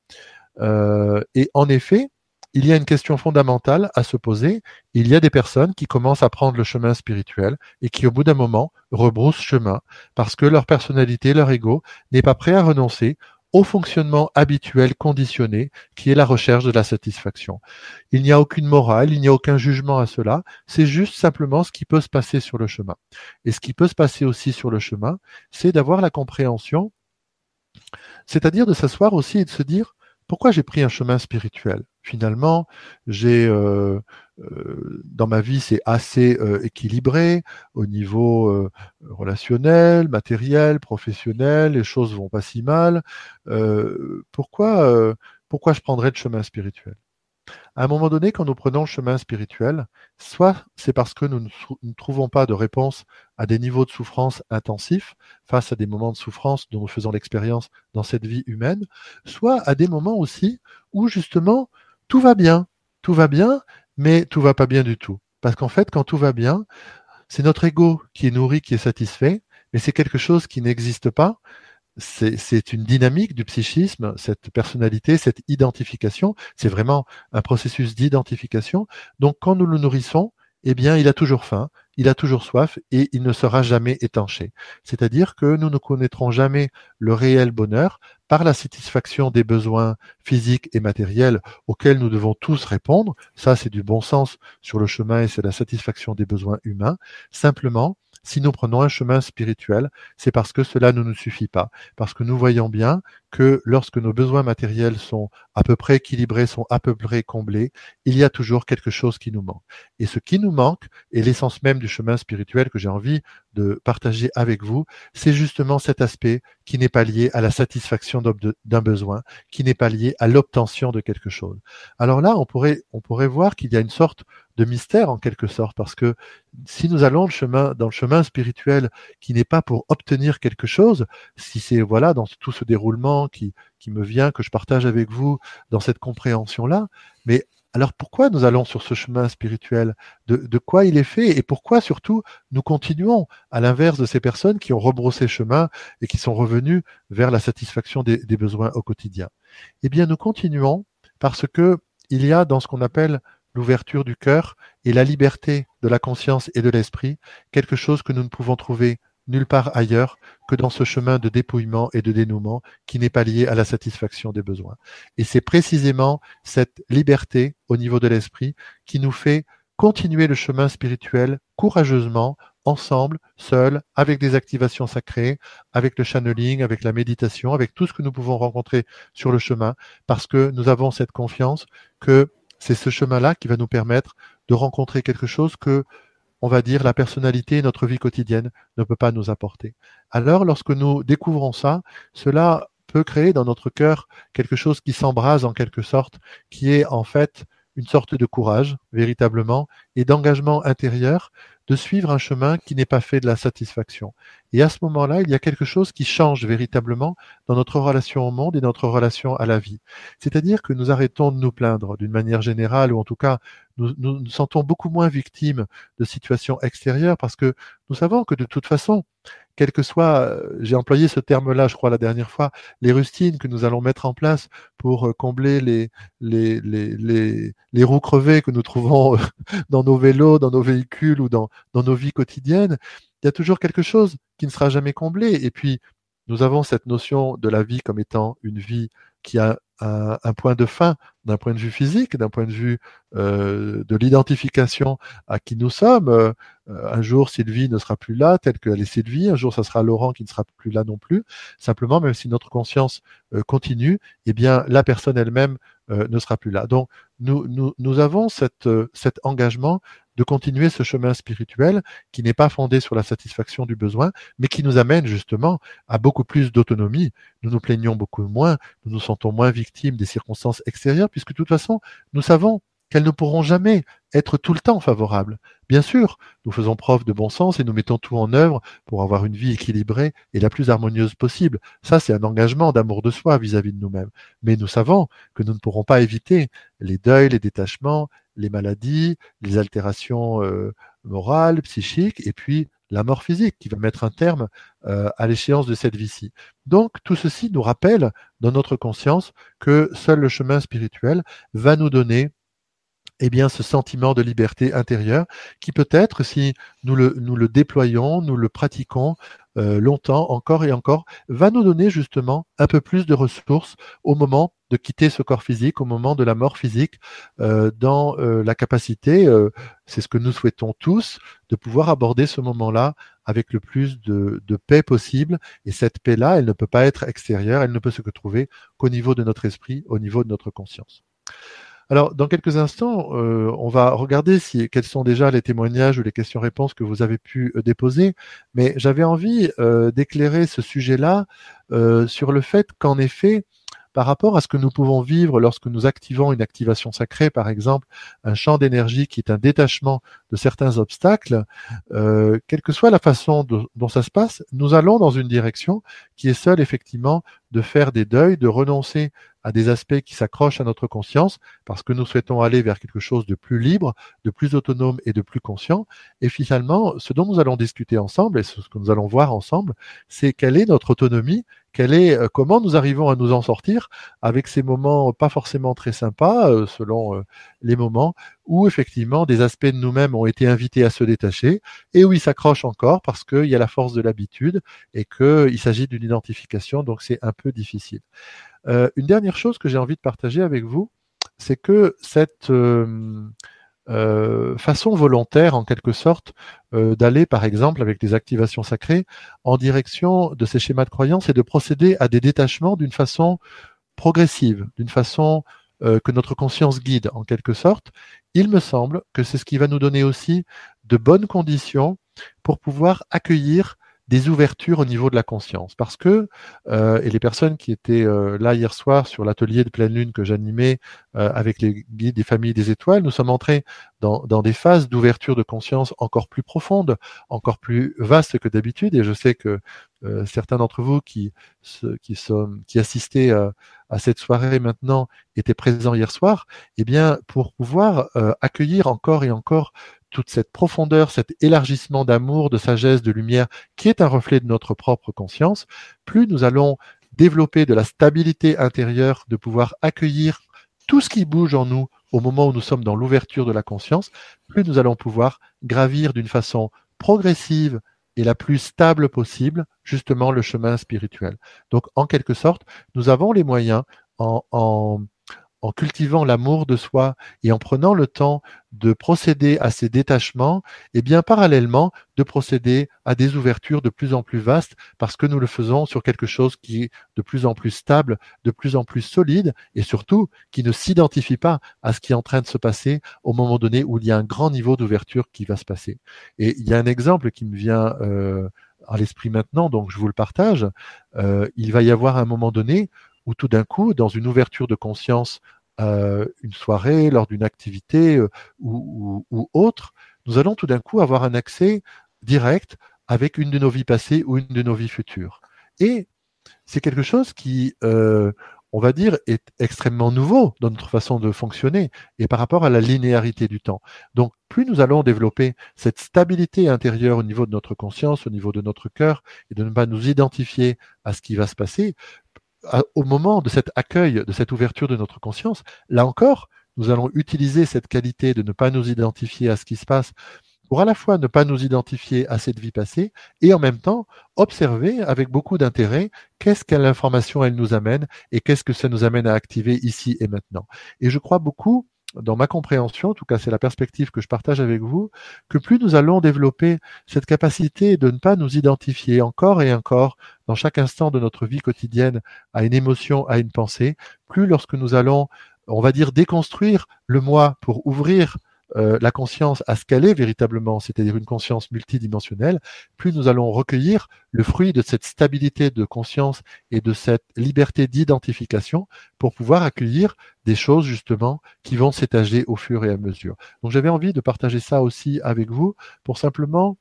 Euh, et en effet, il y a une question fondamentale à se poser. Il y a des personnes qui commencent à prendre le chemin spirituel et qui, au bout d'un moment, rebroussent chemin parce que leur personnalité, leur ego n'est pas prêt à renoncer au fonctionnement habituel conditionné qui est la recherche de la satisfaction. Il n'y a aucune morale, il n'y a aucun jugement à cela, c'est juste simplement ce qui peut se passer sur le chemin. Et ce qui peut se passer aussi sur le chemin, c'est d'avoir la compréhension, c'est-à-dire de s'asseoir aussi et de se dire, pourquoi j'ai pris un chemin spirituel? Finalement, j'ai euh, euh, dans ma vie c'est assez euh, équilibré au niveau relationnel, matériel, professionnel, les choses vont pas si mal. pourquoi pourquoi je prendrais le chemin spirituel? À un moment donné, quand nous prenons le chemin spirituel, soit c'est parce que nous ne trouvons pas de réponse à des niveaux de souffrance intensifs face à des moments de souffrance dont nous faisons l'expérience dans cette vie humaine, soit à des moments aussi où justement tout va bien, tout va bien, mais tout va pas bien du tout. Parce qu'en fait, quand tout va bien, c'est notre ego qui est nourri, qui est satisfait, mais c'est quelque chose qui n'existe pas c'est une dynamique du psychisme, cette personnalité, cette identification. C'est vraiment un processus d'identification. Donc, quand nous le nourrissons, eh bien, il a toujours faim, il a toujours soif et il ne sera jamais étanché. C'est-à-dire que nous ne connaîtrons jamais le réel bonheur par la satisfaction des besoins physiques et matériels auxquels nous devons tous répondre. Ça, c'est du bon sens sur le chemin et c'est la satisfaction des besoins humains. Simplement, si nous prenons un chemin spirituel, c'est parce que cela ne nous suffit pas, parce que nous voyons bien que lorsque nos besoins matériels sont à peu près équilibrés, sont à peu près comblés, il y a toujours quelque chose qui nous manque. Et ce qui nous manque, et l'essence même du chemin spirituel que j'ai envie de partager avec vous, c'est justement cet aspect qui n'est pas lié à la satisfaction d'un besoin, qui n'est pas lié à l'obtention de quelque chose. Alors là, on pourrait, on pourrait voir qu'il y a une sorte de mystère en quelque sorte, parce que si nous allons dans le chemin spirituel qui n'est pas pour obtenir quelque chose, si c'est voilà dans tout ce déroulement qui, qui me vient, que je partage avec vous dans cette compréhension-là, mais alors pourquoi nous allons sur ce chemin spirituel? De, quoi il est fait? Et pourquoi surtout nous continuons à l'inverse de ces personnes qui ont rebrossé chemin et qui sont revenues vers la satisfaction des, des besoins au quotidien? Eh bien nous continuons parce que il y a dans ce qu'on appelle l'ouverture du cœur et la liberté de la conscience et de l'esprit, quelque chose que nous ne pouvons trouver nulle part ailleurs que dans ce chemin de dépouillement et de dénouement qui n'est pas lié à la satisfaction des besoins. Et c'est précisément cette liberté au niveau de l'esprit qui nous fait continuer le chemin spirituel courageusement, ensemble, seuls, avec des activations sacrées, avec le channeling, avec la méditation, avec tout ce que nous pouvons rencontrer sur le chemin, parce que nous avons cette confiance que c'est ce chemin-là qui va nous permettre de rencontrer quelque chose que, on va dire, la personnalité et notre vie quotidienne ne peut pas nous apporter. Alors, lorsque nous découvrons ça, cela peut créer dans notre cœur quelque chose qui s'embrase en quelque sorte, qui est en fait une sorte de courage, véritablement, et d'engagement intérieur de suivre un chemin qui n'est pas fait de la satisfaction. Et à ce moment-là, il y a quelque chose qui change véritablement dans notre relation au monde et notre relation à la vie. C'est-à-dire que nous arrêtons de nous plaindre d'une manière générale, ou en tout cas, nous, nous sentons beaucoup moins victimes de situations extérieures parce que nous savons que de toute façon, quel que soit, euh, j'ai employé ce terme-là, je crois, la dernière fois, les rustines que nous allons mettre en place pour euh, combler les, les, les, les, roues crevées que nous trouvons euh, dans nos vélos, dans nos véhicules ou dans, dans nos vies quotidiennes, il y a toujours quelque chose qui ne sera jamais comblé. Et puis, nous avons cette notion de la vie comme étant une vie qui a un, point de fin d'un point de vue physique, d'un point de vue euh, de l'identification à qui nous sommes. Euh, un jour, Sylvie ne sera plus là, telle qu'elle est Sylvie. Un jour, ça sera Laurent qui ne sera plus là non plus. Simplement, même si notre conscience euh, continue, eh bien, la personne elle-même ne sera plus là. Donc, nous, avons cet engagement de continuer ce chemin spirituel qui n'est pas fondé sur la satisfaction du besoin, mais qui nous amène justement à beaucoup plus d'autonomie. Nous nous plaignons beaucoup moins, nous nous sentons moins victimes des circonstances extérieures, puisque de toute façon, nous savons qu'elles ne pourront jamais être tout le temps favorables. Bien sûr, nous faisons preuve de bon sens et nous mettons tout en œuvre pour avoir une vie équilibrée et la plus harmonieuse possible. Ça, c'est un engagement d'amour de soi vis-à-vis de nous-mêmes. Mais nous savons que nous ne pourrons pas éviter les deuils, les détachements, les maladies, les altérations euh, morales, psychiques, et puis la mort physique qui va mettre un terme euh, à l'échéance de cette vie-ci. Donc tout ceci nous rappelle dans notre conscience que seul le chemin spirituel va nous donner eh bien, ce sentiment de liberté intérieure qui peut-être, si nous le, déployons, nous le pratiquons euh, longtemps, encore et encore, va nous donner justement un peu plus de ressources au moment de quitter ce corps physique, au moment de la mort physique, euh, dans euh, la capacité, c'est ce que nous souhaitons tous, de pouvoir aborder ce moment-là avec le plus de, de paix possible. Et cette paix-là, elle ne peut pas être extérieure, elle ne peut se trouver qu'au niveau de notre esprit, au niveau de notre conscience. Alors, dans quelques instants, euh, on va regarder si, quels sont déjà les témoignages ou les questions-réponses que vous avez pu euh, déposer. Mais j'avais envie euh, d'éclairer ce sujet-là sur le fait qu'en effet, par rapport à ce que nous pouvons vivre lorsque nous activons une activation sacrée, par exemple un champ d'énergie qui est un détachement de certains obstacles, quelle que soit la façon dont ça se passe, nous allons dans une direction qui est seule effectivement de faire des deuils, de renoncer à des aspects qui s'accrochent à notre conscience, parce que nous souhaitons aller vers quelque chose de plus libre, de plus autonome et de plus conscient. Et finalement, ce dont nous allons discuter ensemble, et ce que nous allons voir ensemble, c'est quelle est notre autonomie, quelle est, euh, comment nous arrivons à nous en sortir avec ces moments pas forcément très sympas, euh, selon euh, les moments, où effectivement des aspects de nous-mêmes ont été invités à se détacher et où ils s'accrochent encore parce qu'il y a la force de l'habitude et qu'il s'agit d'une identification, donc c'est un peu difficile. Euh, une dernière chose que j'ai envie de partager avec vous, c'est que cette euh, euh, façon volontaire, en quelque sorte, d'aller, par exemple, avec des activations sacrées, en direction de ces schémas de croyance et de procéder à des détachements d'une façon progressive, d'une façon que notre conscience guide, en quelque sorte, il me semble que c'est ce qui va nous donner aussi de bonnes conditions pour pouvoir accueillir des ouvertures au niveau de la conscience. Parce que, euh, et les personnes qui étaient euh, là hier soir sur l'atelier de pleine lune que j'animais euh, avec les guides des familles des étoiles, nous sommes entrés dans, des phases d'ouverture de conscience encore plus profondes, encore plus vastes que d'habitude. Et je sais que certains d'entre vous qui, qui, sont, qui assistaient à cette soirée maintenant étaient présents hier soir, eh bien, pour pouvoir accueillir encore et encore toute cette profondeur, cet élargissement d'amour, de sagesse, de lumière, qui est un reflet de notre propre conscience, plus nous allons développer de la stabilité intérieure, de pouvoir accueillir tout ce qui bouge en nous au moment où nous sommes dans l'ouverture de la conscience, plus nous allons pouvoir gravir d'une façon progressive et la plus stable possible justement le chemin spirituel. Donc en quelque sorte, nous avons les moyens en, en en cultivant l'amour de soi et en prenant le temps de procéder à ces détachements, et eh bien parallèlement de procéder à des ouvertures de plus en plus vastes parce que nous le faisons sur quelque chose qui est de plus en plus stable, de plus en plus solide et surtout qui ne s'identifie pas à ce qui est en train de se passer au moment donné où il y a un grand niveau d'ouverture qui va se passer. Et il y a un exemple qui me vient euh, à l'esprit maintenant, donc je vous le partage. Euh, il va y avoir un moment donné où tout d'un coup, dans une ouverture de conscience, euh, une soirée, lors d'une activité euh, ou, ou, autre, nous allons tout d'un coup avoir un accès direct avec une de nos vies passées ou une de nos vies futures. Et c'est quelque chose qui, euh, on va dire, est extrêmement nouveau dans notre façon de fonctionner et par rapport à la linéarité du temps. Donc, plus nous allons développer cette stabilité intérieure au niveau de notre conscience, au niveau de notre cœur, et de ne pas nous identifier à ce qui va se passer, au moment de cet accueil, de cette ouverture de notre conscience, là encore, nous allons utiliser cette qualité de ne pas nous identifier à ce qui se passe pour à la fois ne pas nous identifier à cette vie passée et en même temps observer avec beaucoup d'intérêt qu'est-ce qu'elle information elle nous amène et qu'est-ce que ça nous amène à activer ici et maintenant. Et je crois beaucoup dans ma compréhension, en tout cas c'est la perspective que je partage avec vous, que plus nous allons développer cette capacité de ne pas nous identifier encore et encore dans chaque instant de notre vie quotidienne à une émotion, à une pensée, plus lorsque nous allons, on va dire, déconstruire le moi pour ouvrir euh, la conscience à ce qu'elle est véritablement, c'est-à-dire une conscience multidimensionnelle, plus nous allons recueillir le fruit de cette stabilité de conscience et de cette liberté d'identification pour pouvoir accueillir des choses justement qui vont s'étager au fur et à mesure. Donc j'avais envie de partager ça aussi avec vous pour simplement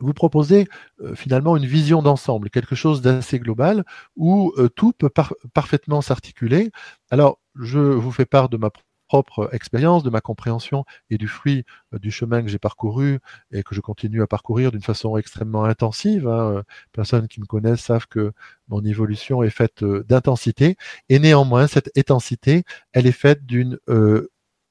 vous proposer euh, finalement une vision d'ensemble, quelque chose d'assez global où euh, tout peut parfaitement s'articuler. Alors, je vous fais part de ma propre expérience, de ma compréhension et du fruit euh, du chemin que j'ai parcouru et que je continue à parcourir d'une façon extrêmement intensive. Hein. Personnes qui me connaissent savent que mon évolution est faite euh, d'intensité et néanmoins cette intensité, elle est faite d'une euh,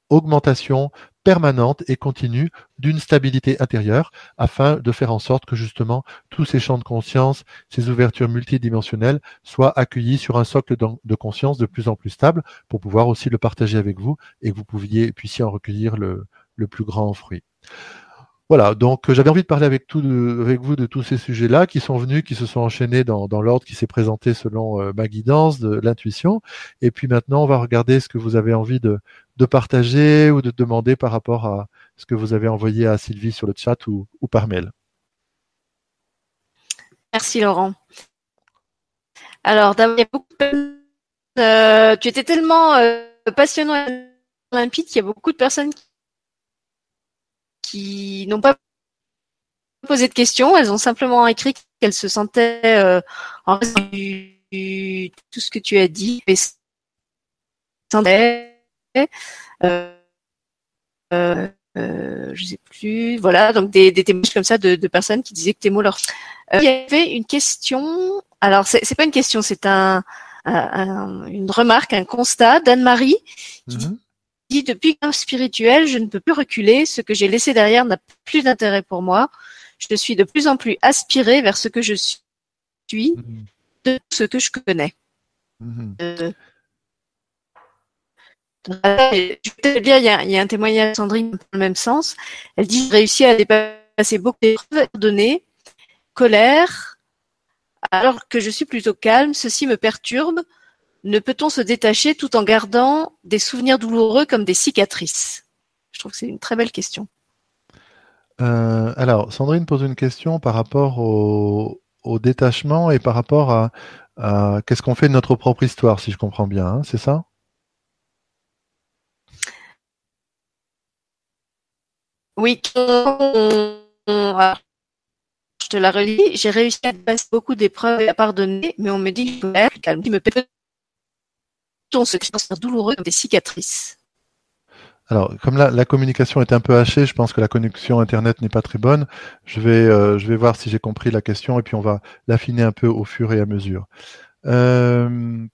augmentation permanente et continue d'une stabilité intérieure afin de faire en sorte que justement tous ces champs de conscience, ces ouvertures multidimensionnelles soient accueillis sur un socle de conscience de plus en plus stable pour pouvoir aussi le partager avec vous et que vous pouviez, puissiez en recueillir le, le plus grand fruit. Voilà, donc j'avais envie de parler avec, vous de tous ces sujets-là qui sont venus, qui se sont enchaînés dans, l'ordre qui s'est présenté selon euh, ma guidance de l'intuition. Et puis maintenant, on va regarder ce que vous avez envie de, partager ou de demander par rapport à ce que vous avez envoyé à Sylvie sur le chat ou, ou par mail. Merci Laurent. Alors, d'abord, euh, tu étais tellement euh, passionnant et limpide qu'il y a beaucoup de personnes qui qui n'ont pas posé de questions, elles ont simplement écrit qu'elles se sentaient euh, en raison du, tout ce que tu as dit, euh, euh, euh, je sais plus, voilà, donc des, témoignages comme ça de, personnes qui disaient que tes mots leur. Euh, il y avait une question. Alors c'est pas une question, c'est un, un, une remarque, un constat d'Anne-Marie mhm dit depuis qu'un spirituel, je ne peux plus reculer. Ce que j'ai laissé derrière n'a plus d'intérêt pour moi. Je suis de plus en plus aspiré vers ce que je suis, mhm. de ce que je connais. Mhm. Euh, je vais te dire, il y, a, il y a un témoignage de Sandrine dans le même sens. Elle dit, j'ai réussi à dépasser beaucoup d'épreuves données, colère, alors que je suis plutôt calme. Ceci me perturbe. Ne peut-on se détacher tout en gardant des souvenirs douloureux comme des cicatrices? Je trouve que c'est une très belle question. Euh, alors, Sandrine pose une question par rapport au, détachement et par rapport à, qu'est-ce qu'on fait de notre propre histoire, si je comprends bien, hein, c'est ça? Oui, je te la relis. J'ai réussi à passer beaucoup d'épreuves et à pardonner, mais on me dit que je calme, me peut ton secret douloureux des cicatrices? Alors, comme la, la, communication est un peu hachée, je pense que la connexion Internet n'est pas très bonne. Je vais, euh, je vais voir si j'ai compris la question et puis on va l'affiner un peu au fur et à mesure. Euh,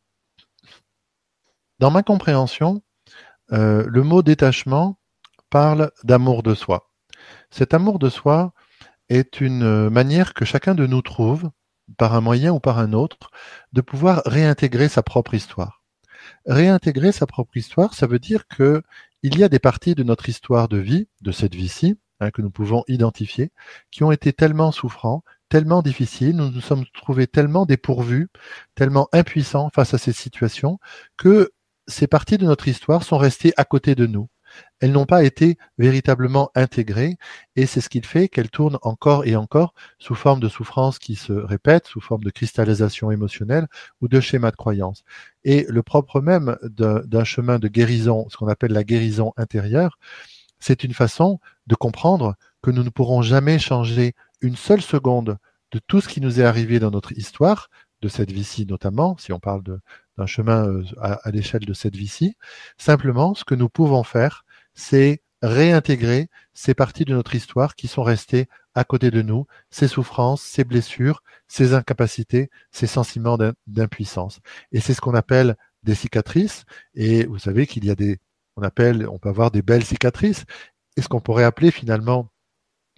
dans ma compréhension, euh, le mot détachement parle d'amour de soi. Cet amour de soi est une manière que chacun de nous trouve, par un moyen ou par un autre, de pouvoir réintégrer sa propre histoire. Réintégrer sa propre histoire, ça veut dire que il y a des parties de notre histoire de vie, de cette vie-ci, hein, que nous pouvons identifier, qui ont été tellement souffrants, tellement difficiles, nous nous sommes trouvés tellement dépourvus, tellement impuissants face à ces situations, que ces parties de notre histoire sont restées à côté de nous elles n'ont pas été véritablement intégrées et c'est ce qui fait qu'elles tournent encore et encore sous forme de souffrances qui se répètent, sous forme de cristallisation émotionnelle ou de schémas de croyance. Et le propre même d'un chemin de guérison, ce qu'on appelle la guérison intérieure, c'est une façon de comprendre que nous ne pourrons jamais changer une seule seconde de tout ce qui nous est arrivé dans notre histoire, de cette vie-ci notamment, si on parle d'un chemin euh, à l'échelle de cette vie-ci. Simplement, ce que nous pouvons faire, c'est réintégrer ces parties de notre histoire qui sont restées à côté de nous, ces souffrances, ces blessures, ces incapacités, ces sentiments d'impuissance. Et c'est ce qu'on appelle des cicatrices. Et vous savez qu'il y a des, on appelle, on peut avoir des belles cicatrices. Et ce qu'on pourrait appeler finalement,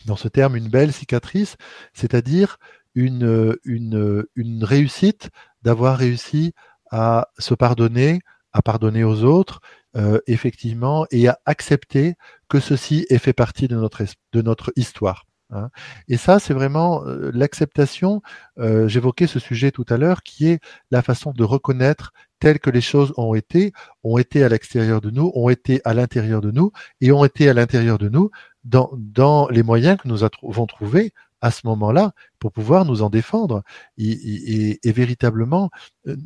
dans ce terme, une belle cicatrice, c'est-à-dire une, une, une réussite d'avoir réussi à se pardonner, à pardonner aux autres, euh, effectivement, et à accepter que ceci ait fait partie de notre, de notre histoire. Hein. Et ça, c'est vraiment euh, l'acceptation, euh, j'évoquais ce sujet tout à l'heure, qui est la façon de reconnaître telles que les choses ont été, ont été à l'extérieur de nous, ont été à l'intérieur de nous, et ont été à l'intérieur de nous dans, dans les moyens que nous avons trouvés à ce moment-là pour pouvoir nous en défendre. Et, véritablement,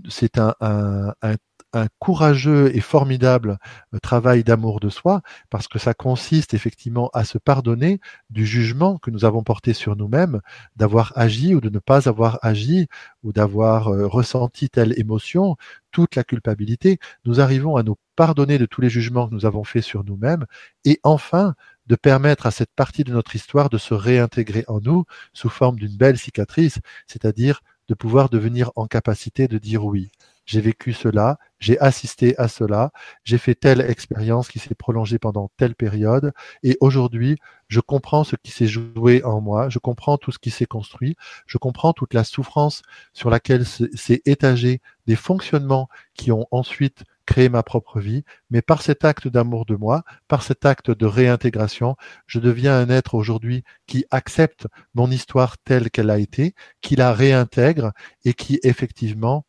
c'est un, un, un, un courageux et formidable euh, travail d'amour de soi, parce que ça consiste effectivement à se pardonner du jugement que nous avons porté sur nous-mêmes, d'avoir agi ou de ne pas avoir agi, ou d'avoir euh, ressenti telle émotion, toute la culpabilité. Nous arrivons à nous pardonner de tous les jugements que nous avons faits sur nous-mêmes, et enfin de permettre à cette partie de notre histoire de se réintégrer en nous sous forme d'une belle cicatrice, c'est-à-dire de pouvoir devenir en capacité de dire oui. J'ai vécu cela, j'ai assisté à cela, j'ai fait telle expérience qui s'est prolongée pendant telle période, et aujourd'hui, je comprends ce qui s'est joué en moi, je comprends tout ce qui s'est construit, je comprends toute la souffrance sur laquelle s'est étagé des fonctionnements qui ont ensuite créé ma propre vie, mais par cet acte d'amour de moi, par cet acte de réintégration, je deviens un être aujourd'hui qui accepte mon histoire telle qu'elle a été, qui la réintègre et qui effectivement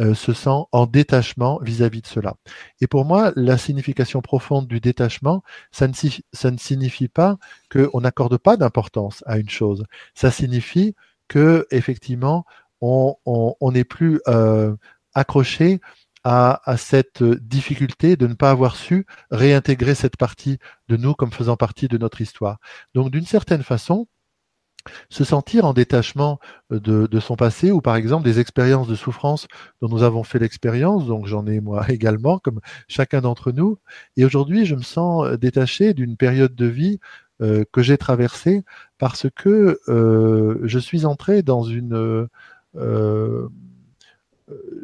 euh, se sent en détachement vis-à-vis de cela. Et pour moi, la signification profonde du détachement, ça ne, ça ne signifie pas qu'on n'accorde pas d'importance à une chose. Ça signifie que effectivement, on n'est plus euh, accroché à, à, cette difficulté de ne pas avoir su réintégrer cette partie de nous comme faisant partie de notre histoire. Donc d'une certaine façon, se sentir en détachement euh, de, son passé ou par exemple des expériences de souffrance dont nous avons fait l'expérience, donc j'en ai moi également comme chacun d'entre nous. Et aujourd'hui, je me sens euh, détaché d'une période de vie euh, que j'ai traversée parce que je suis entré dans une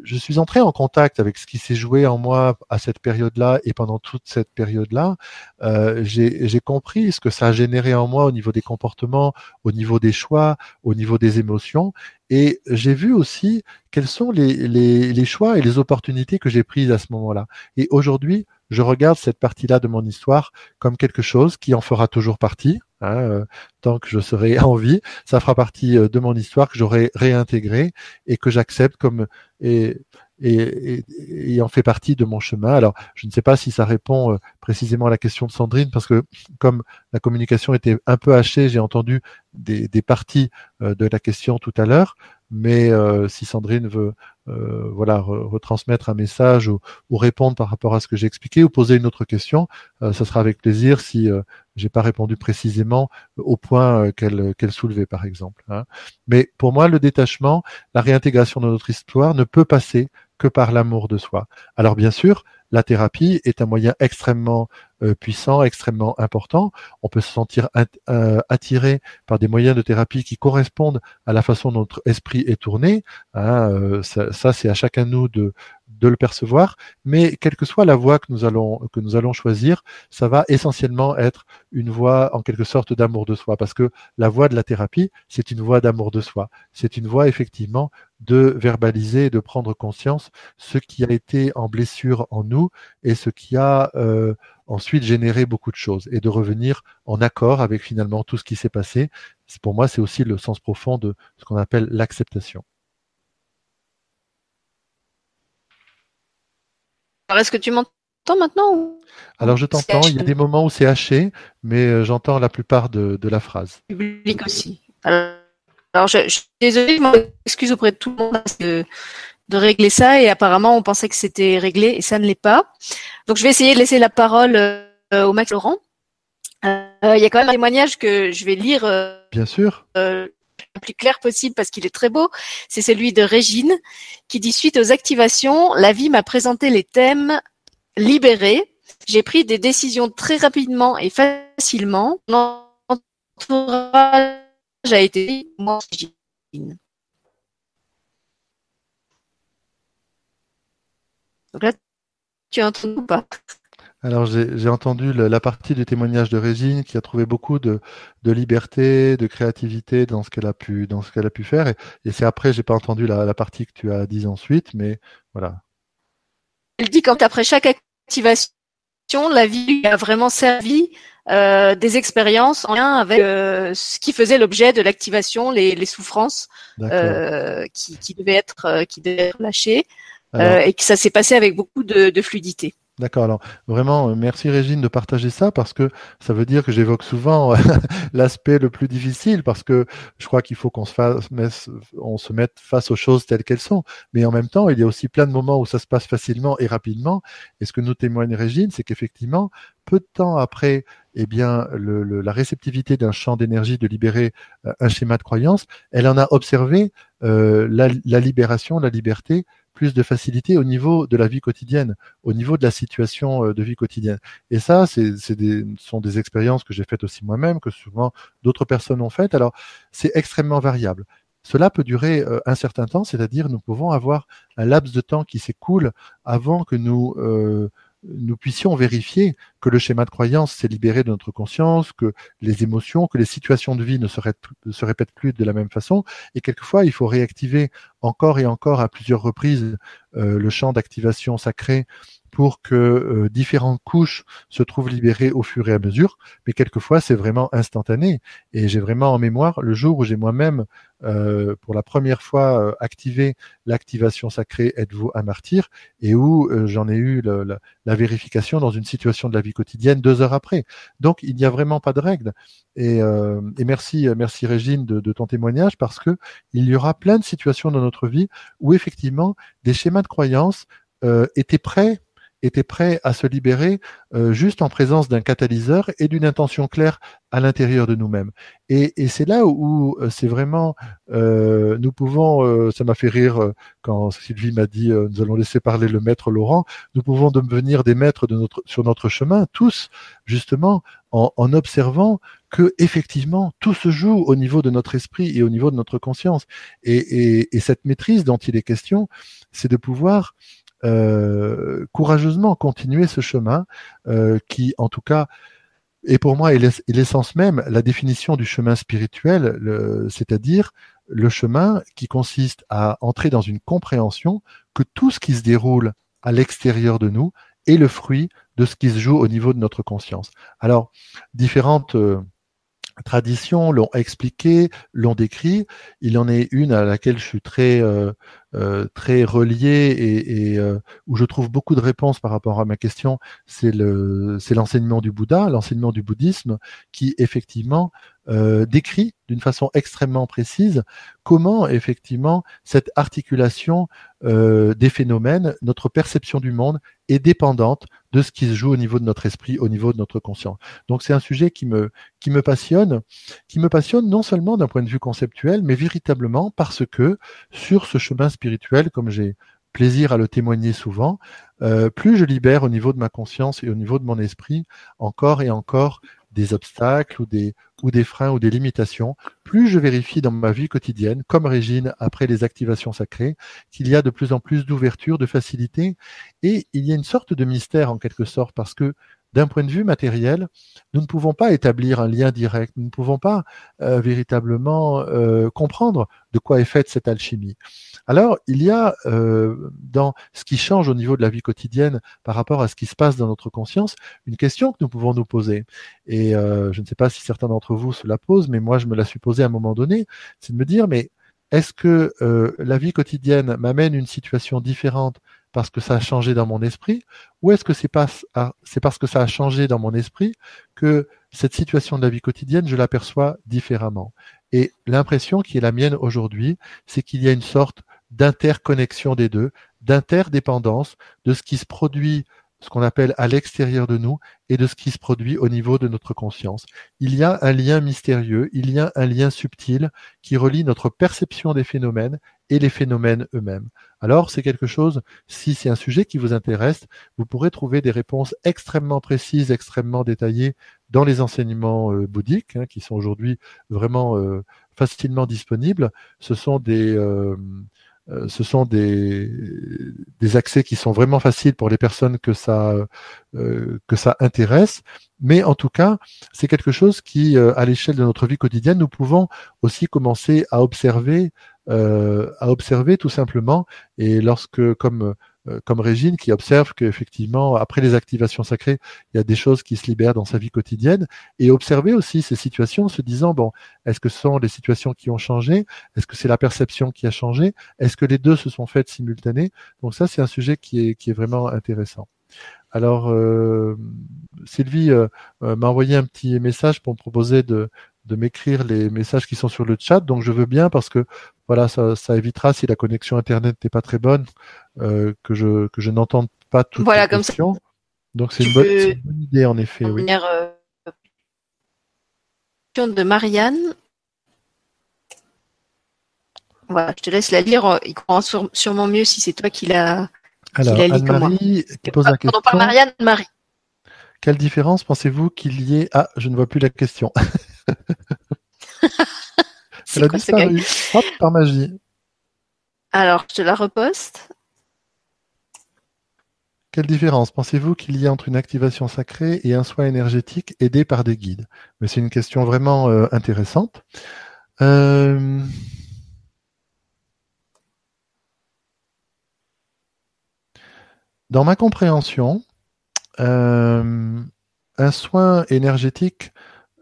je suis entré en contact avec ce qui s'est joué en moi à cette période-là et pendant toute cette période-là. Euh, j'ai compris ce que ça a généré en moi au niveau des comportements, au niveau des choix, au niveau des émotions. Et j'ai vu aussi quels sont les, les, les choix et les opportunités que j'ai prises à ce moment-là. Et aujourd'hui, je regarde cette partie-là de mon histoire comme quelque chose qui en fera toujours partie. Hein, euh, tant que je serai en vie, ça fera partie euh, de mon histoire que j'aurai réintégré et que j'accepte comme et et, en fait partie de mon chemin. Alors, je ne sais pas si ça répond euh, précisément à la question de Sandrine, parce que comme la communication était un peu hachée, j'ai entendu des, parties de la question tout à l'heure. Mais euh, si Sandrine veut euh, voilà retransmettre un message ou, répondre par rapport à ce que j'ai expliqué ou poser une autre question, euh, ça sera avec plaisir si j'ai pas répondu précisément au point qu'elle qu'elle soulevait par exemple. Hein. Mais pour moi, le détachement, la réintégration de notre histoire ne peut passer que par l'amour de soi. Alors bien sûr, la thérapie est un moyen extrêmement euh, puissant, extrêmement important. On peut se sentir euh, attiré par des moyens de thérapie qui correspondent à la façon dont notre esprit est tourné. Hein, euh, ça, c'est à chacun de nous de, de le percevoir, mais quelle que soit la voie que nous allons que nous allons choisir, ça va essentiellement être une voie en quelque sorte d'amour de soi, parce que la voie de la thérapie, c'est une voie d'amour de soi, c'est une voie effectivement de verbaliser, de prendre conscience ce qui a été en blessure en nous et ce qui a euh, ensuite généré beaucoup de choses, et de revenir en accord avec finalement tout ce qui s'est passé. Pour moi, c'est aussi le sens profond de ce qu'on appelle l'acceptation. Alors, est-ce que tu m'entends maintenant Alors, je t'entends. Il y a des moments où c'est haché, mais euh, j'entends la plupart de, la phrase. Public aussi. Alors, je, suis désolée, je m'excuse auprès de tout le monde de, de, régler ça et apparemment on pensait que c'était réglé et ça ne l'est pas. Donc, je vais essayer de laisser la parole euh, au Max Laurent. Euh, il y a quand même un témoignage que je vais lire. Bien sûr le plus clair possible parce qu'il est très beau, c'est celui de Régine qui dit suite aux activations, la vie m'a présenté les thèmes libérés. J'ai pris des décisions très rapidement et facilement. Mon entourage a été moi. Donc là, tu entends ou pas? Alors j'ai entendu la partie du témoignage de Régine qui a trouvé beaucoup de, liberté, de créativité dans ce qu'elle a pu dans ce qu'elle a pu faire. Et, c'est après j'ai pas entendu la, partie que tu as dit ensuite, mais voilà. Elle dit qu'après chaque activation, la vie a vraiment servi euh, des expériences en lien avec euh, ce qui faisait l'objet de l'activation, les, souffrances euh, qui, devaient être qui devaient être lâchées, et que ça s'est passé avec beaucoup de fluidité. D'accord. Alors vraiment, euh, merci Régine de partager ça parce que ça veut dire que j'évoque souvent l'aspect le plus difficile parce que je crois qu'il faut qu'on se fasse, on se mette face aux choses telles qu'elles sont. Mais en même temps, il y a aussi plein de moments où ça se passe facilement et rapidement. Et ce que nous témoigne Régine, c'est qu'effectivement, peu de temps après, eh bien, la réceptivité d'un champ d'énergie de libérer euh, un schéma de croyance, elle en a observé euh, la libération, la liberté plus de facilité au niveau de la vie quotidienne, au niveau de la situation euh, de vie quotidienne. Et ça, des, sont des expériences que j'ai faites aussi moi-même, que souvent d'autres personnes ont faites. Alors, c'est extrêmement variable. Cela peut durer euh, un certain temps, c'est-à-dire nous pouvons avoir un laps de temps qui s'écoule avant que nous euh, nous puissions vérifier que le schéma de croyance s'est libéré de notre conscience, que les émotions, que les situations de vie ne se, répètent plus de la même façon. Et quelquefois, il faut réactiver encore et encore à plusieurs reprises euh, le champ d'activation sacré pour que euh, différentes couches se trouvent libérées au fur et à mesure, mais quelquefois c'est vraiment instantané. Et j'ai vraiment en mémoire le jour où j'ai moi-même, euh, pour la première fois, euh, activé l'activation sacrée Êtes-vous un martyr et où j'en ai eu la, vérification dans une situation de la vie quotidienne deux heures après. Donc il n'y a vraiment pas de règle. Et, et merci, merci Régine de, de ton témoignage parce que il y aura plein de situations dans notre vie où effectivement des schémas de croyance étaient prêts était prêt à se libérer euh, juste en présence d'un catalyseur et d'une intention claire à l'intérieur de nous-mêmes. Et, c'est là où, euh, c'est vraiment, euh, nous pouvons, ça m'a fait rire quand Sylvie m'a dit, nous allons laisser parler le maître Laurent, nous pouvons devenir des maîtres sur notre chemin, tous, justement, en, observant que effectivement tout se joue au niveau de notre esprit et au niveau de notre conscience. Et, et, et cette maîtrise dont il est question, c'est de pouvoir courageusement continuer ce chemin euh, qui, en tout cas, est pour moi l'essence même, la définition du chemin spirituel, c'est-à-dire le chemin qui consiste à entrer dans une compréhension que tout ce qui se déroule à l'extérieur de nous est le fruit de ce qui se joue au niveau de notre conscience. Alors, différentes euh, traditions l'ont expliqué, l'ont décrit. Il en est une à laquelle je suis très euh, euh, très relié et, euh, où je trouve beaucoup de réponses par rapport à ma question. C'est le l'enseignement du Bouddha, l'enseignement du bouddhisme, qui effectivement décrit d'une façon extrêmement précise comment effectivement cette articulation des phénomènes, notre perception du monde est dépendante de ce qui se joue au niveau de notre esprit, au niveau de notre conscience. Donc c'est un sujet qui me qui me passionne, qui me passionne non seulement d'un point de vue conceptuel, mais véritablement parce que sur ce chemin spirituel, comme j'ai plaisir à le témoigner souvent, euh, plus je libère au niveau de ma conscience et au niveau de mon esprit encore et encore des obstacles ou des, ou des freins ou des limitations, plus je vérifie dans ma vie quotidienne, comme Régine après les activations sacrées, qu'il y a de plus en plus d'ouverture, de facilité, et il y a une sorte de mystère en quelque sorte, parce que d'un point de vue matériel, nous ne pouvons pas établir un lien direct, nous ne pouvons pas euh, véritablement euh, comprendre de quoi est faite cette alchimie. Alors, il y a euh, dans ce qui change au niveau de la vie quotidienne par rapport à ce qui se passe dans notre conscience, une question que nous pouvons nous poser. Et je ne sais pas si certains d'entre vous se la posent, mais moi je me la suis posée à un moment donné, c'est de me dire, mais est-ce que la vie quotidienne m'amène une situation différente parce que ça a changé dans mon esprit, ou est-ce que c'est ah, c'est parce que ça a changé dans mon esprit que cette situation de la vie quotidienne, je l'aperçois différemment. Et l'impression qui est la mienne aujourd'hui, c'est qu'il y a une sorte d'interconnexion des deux, d'interdépendance de ce qui se produit ce qu'on appelle à l'extérieur de nous et de ce qui se produit au niveau de notre conscience. Il y a un lien mystérieux, il y a un lien subtil qui relie notre perception des phénomènes et les phénomènes eux-mêmes. Alors, c'est quelque chose, si c'est un sujet qui vous intéresse, vous pourrez trouver des réponses extrêmement précises, extrêmement détaillées dans les enseignements euh, bouddhiques, hein, qui sont aujourd'hui vraiment euh, facilement disponibles. Ce sont des, euh, euh, ce sont des, accès qui sont vraiment faciles pour les personnes que ça euh, que ça intéresse. Mais en tout cas, c'est quelque chose qui, euh, à l'échelle de notre vie quotidienne, nous pouvons aussi commencer à observer, à observer tout simplement. Et lorsque, comme comme Régine qui observe qu'effectivement, après les activations sacrées, il y a des choses qui se libèrent dans sa vie quotidienne et observer aussi ces situations en se disant, bon, est-ce que ce sont les situations qui ont changé? Est-ce que c'est la perception qui a changé? Est-ce que les deux se sont faites simultanées? Donc ça, c'est un sujet qui est, qui est vraiment intéressant. Alors, euh, Sylvie euh, m'a envoyé un petit message pour me proposer de, de m'écrire les messages qui sont sur le chat. Donc je veux bien parce que voilà, ça, ça évitera si la connexion internet n'est pas très bonne euh, que je que je n'entende pas toutes voilà, les comme questions. Ça. Donc c'est une, une, bonne idée en effet. Oui. Euh, de Marianne. Voilà, je te laisse la lire. Il comprend sûrement mieux si c'est toi qui l'a. Alors, Anne-Marie qui pose la question. pas Marianne, Marie. Quelle différence pensez-vous qu'il y ait? Ah, je ne vois plus la question. Elle a disparu. Hop, par magie. Alors, je te la reposte. Quelle différence? Pensez-vous qu'il y a entre une activation sacrée et un soin énergétique aidé par des guides? Mais c'est une question vraiment euh, intéressante. Euh, dans ma compréhension, euh, un soin énergétique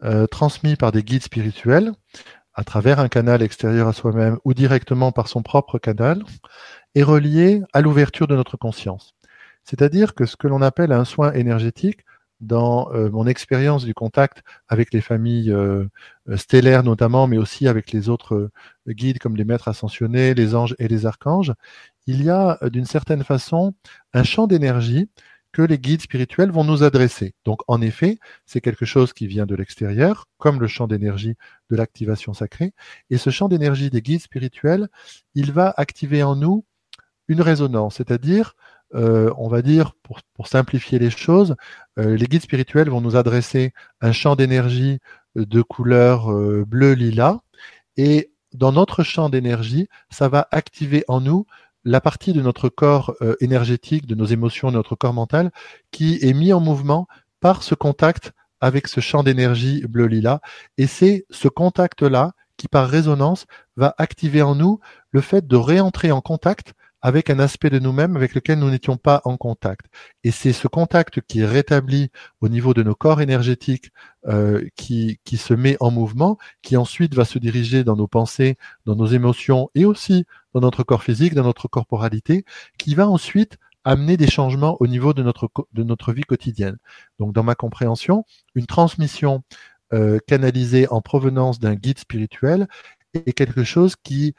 euh, transmis par des guides spirituels à travers un canal extérieur à soi-même ou directement par son propre canal est relié à l'ouverture de notre conscience. C'est-à-dire que ce que l'on appelle un soin énergétique, dans euh, mon expérience du contact avec les familles euh, stellaires notamment, mais aussi avec les autres guides comme les maîtres ascensionnés, les anges et les archanges, il y a d'une certaine façon un champ d'énergie que les guides spirituels vont nous adresser. Donc en effet, c'est quelque chose qui vient de l'extérieur, comme le champ d'énergie de l'activation sacrée. Et ce champ d'énergie des guides spirituels, il va activer en nous une résonance, c'est-à-dire, euh, on va dire, pour, simplifier les choses, euh, les guides spirituels vont nous adresser un champ d'énergie de couleur euh, bleu-lilas, et dans notre champ d'énergie, ça va activer en nous la partie de notre corps euh, énergétique, de nos émotions, de notre corps mental, qui est mis en mouvement par ce contact avec ce champ d'énergie bleu-lilas. Et c'est ce contact-là qui, par résonance, va activer en nous le fait de réentrer en contact avec un aspect de nous-mêmes avec lequel nous n'étions pas en contact. Et c'est ce contact qui est rétabli au niveau de nos corps énergétiques euh, qui, qui se met en mouvement, qui ensuite va se diriger dans nos pensées, dans nos émotions et aussi dans notre corps physique, dans notre corporalité, qui va ensuite amener des changements au niveau de notre, de notre vie quotidienne. Donc dans ma compréhension, une transmission euh, canalisée en provenance d'un guide spirituel est quelque chose qui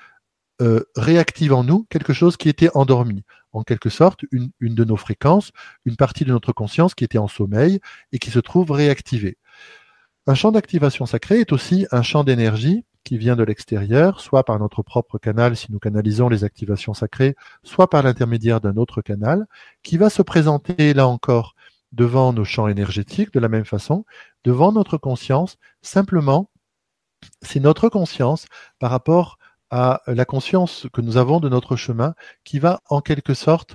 euh, réactive en nous quelque chose qui était endormi. En quelque sorte, une, une de nos fréquences, une partie de notre conscience qui était en sommeil et qui se trouve réactivée. Un champ d'activation sacrée est aussi un champ d'énergie qui vient de l'extérieur, soit par notre propre canal si nous canalisons les activations sacrées, soit par l'intermédiaire d'un autre canal, qui va se présenter là encore devant nos champs énergétiques de la même façon, devant notre conscience, simplement, c'est notre conscience par rapport à la conscience que nous avons de notre chemin qui va en quelque sorte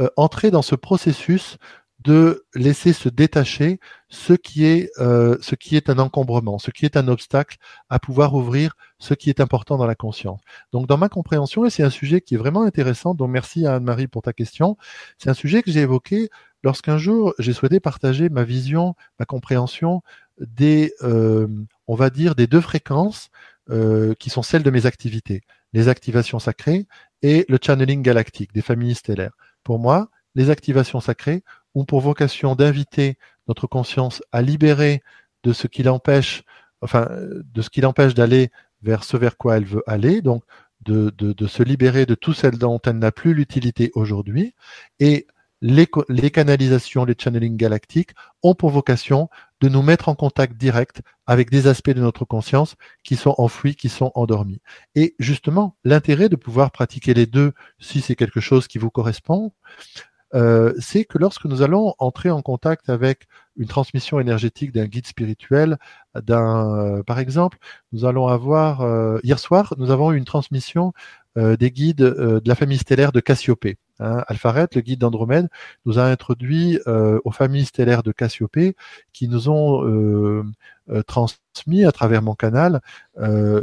euh, entrer dans ce processus de laisser se détacher ce qui est euh, ce qui est un encombrement, ce qui est un obstacle à pouvoir ouvrir ce qui est important dans la conscience. Donc dans ma compréhension, et c'est un sujet qui est vraiment intéressant, donc merci à Anne-Marie pour ta question, c'est un sujet que j'ai évoqué lorsqu'un jour j'ai souhaité partager ma vision, ma compréhension des, euh, on va dire, des deux fréquences euh, qui sont celles de mes activités, les activations sacrées et le channeling galactique des familles stellaires. Pour moi, les activations sacrées ont pour vocation d'inviter notre conscience à libérer de ce qui l'empêche, enfin, de ce qui l'empêche d'aller vers ce vers quoi elle veut aller, donc de, de, se libérer de tout celle dont elle n'a plus l'utilité aujourd'hui. Et les, canalisations, les channeling galactiques ont pour vocation de nous mettre en contact direct avec des aspects de notre conscience qui sont enfouis, qui sont endormis. Et justement, l'intérêt de pouvoir pratiquer les deux, si c'est quelque chose qui vous correspond, euh, c'est que lorsque nous allons entrer en contact avec une transmission énergétique d'un guide spirituel, d'un, euh, par exemple, nous allons avoir euh, hier soir, nous avons eu une transmission des guides de la famille stellaire de Cassiopée. Hein. Alpharet, le guide d'Andromède, nous a introduit aux familles stellaires de Cassiopée qui nous ont euh, transmis à travers mon canal euh,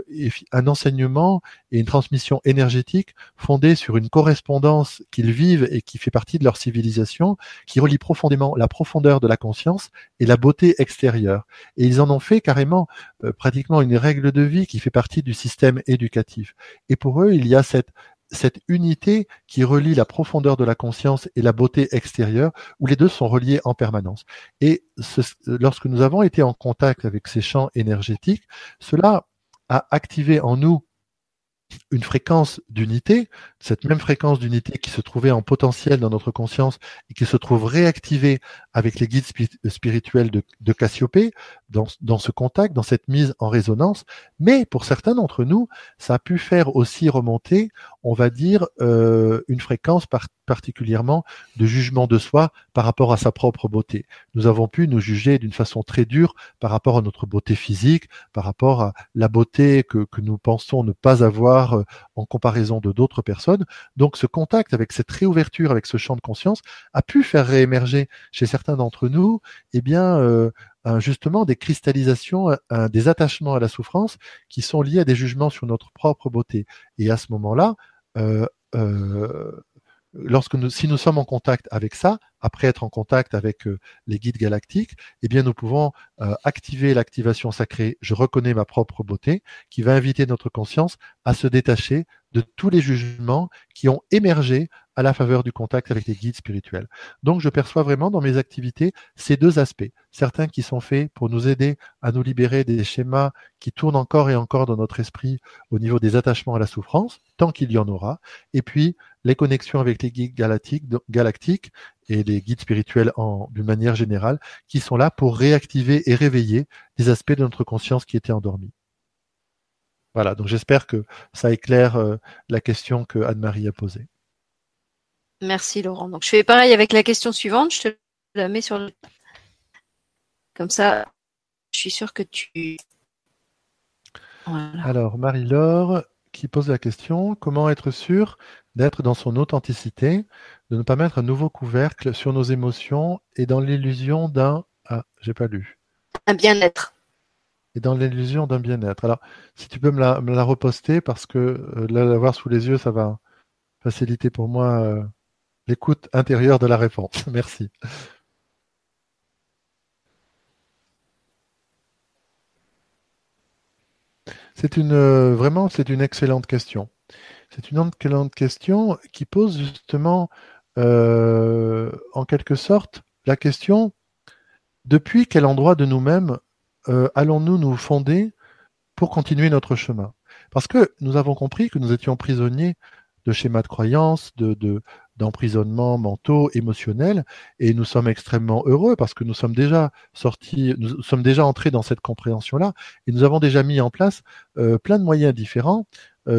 un enseignement et une transmission énergétique fondée sur une correspondance qu'ils vivent et qui fait partie de leur civilisation, qui relie profondément la profondeur de la conscience et la beauté extérieure. Et ils en ont fait carrément euh, pratiquement une règle de vie qui fait partie du système éducatif. Et pour eux, il y a cette cette unité qui relie la profondeur de la conscience et la beauté extérieure, où les deux sont reliés en permanence. Et lorsque nous avons été en contact avec ces champs énergétiques, cela a activé en nous une fréquence d'unité, cette même fréquence d'unité qui se trouvait en potentiel dans notre conscience et qui se trouve réactivée avec les guides spirituels de, de Cassiopée, dans, ce contact, dans cette mise en résonance. Mais pour certains d'entre nous, ça a pu faire aussi remonter, on va dire, euh, une fréquence particulièrement de jugement de soi par rapport à sa propre beauté. Nous avons pu nous juger d'une façon très dure par rapport à notre beauté physique, par rapport à la beauté que nous pensons ne pas avoir euh, en comparaison de d'autres personnes. Donc ce contact avec cette réouverture, avec ce champ de conscience, a pu faire réémerger chez certains d'entre nous, eh bien, euh, justement des cristallisations, des attachements à la souffrance qui sont liés à des jugements sur notre propre beauté. Et à ce moment-là, euh, euh, lorsque nous, si nous sommes en contact avec ça, après être en contact avec euh, les guides galactiques, eh bien nous pouvons euh, activer l'activation sacrée je reconnais ma propre beauté qui va inviter notre conscience à se détacher de tous les jugements qui ont émergé à la faveur du contact avec les guides spirituels. Donc je perçois vraiment dans mes activités ces deux aspects, certains qui sont faits pour nous aider à nous libérer des schémas qui tournent encore et encore dans notre esprit au niveau des attachements à la souffrance, tant qu'il y en aura, et puis les connexions avec les guides galactiques, galactiques et les guides spirituels d'une manière générale, qui sont là pour réactiver et réveiller des aspects de notre conscience qui étaient endormis. Voilà, donc j'espère que ça éclaire euh, la question que Anne-Marie a posée. Merci Laurent. Donc je fais pareil avec la question suivante, je te la mets sur le comme ça, je suis sûre que tu. Alors Marie-Laure qui pose la question comment être sûr d'être dans son authenticité, de ne pas mettre un nouveau couvercle sur nos émotions et dans l'illusion d'un ah j'ai pas lu un bien-être et dans l'illusion d'un bien-être. Alors, si tu peux me la, reposter, parce que euh, l'avoir sous les yeux, ça va, faciliter pour moi euh, l'écoute intérieure de la réponse. Merci. C'est une euh, vraiment c'est une excellente question. C'est une excellente question qui pose justement euh, en quelque sorte la question depuis quel endroit de nous-mêmes euh, allons-nous nous fonder pour continuer notre chemin? Parce que nous avons compris que nous étions prisonniers de schémas de croyance, de, de, d'emprisonnement mentaux, émotionnels, et nous sommes extrêmement heureux parce que nous sommes déjà sortis, nous sommes déjà entrés dans cette compréhension-là, et nous avons déjà mis en place euh, plein de moyens différents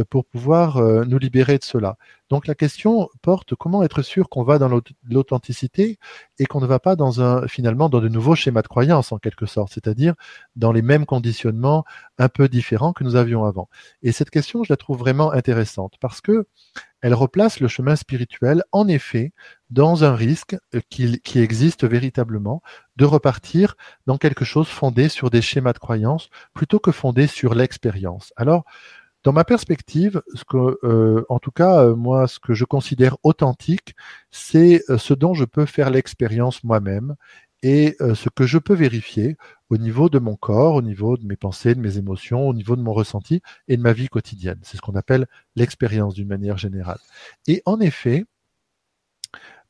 pour pouvoir euh, nous libérer de cela. Donc la question porte comment être sûr qu'on va dans l'authenticité et qu'on ne va pas dans un finalement dans de nouveaux schémas de croyance en quelque sorte, c'est-à-dire dans les mêmes conditionnements un peu différents que nous avions avant. Et cette question, je la trouve vraiment intéressante parce que elle replace le chemin spirituel en effet dans un risque euh, qui, qui existe véritablement de repartir dans quelque chose fondé sur des schémas de croyance plutôt que fondé sur l'expérience. Alors dans ma perspective, euh, en tout cas, euh, moi, ce que je considère authentique, c'est euh, ce dont je peux faire l'expérience moi-même et ce que je peux vérifier au niveau de mon corps, au niveau de mes pensées, de mes émotions, au niveau de mon ressenti et de ma vie quotidienne. C'est ce qu'on appelle l'expérience d'une manière générale. Et en effet,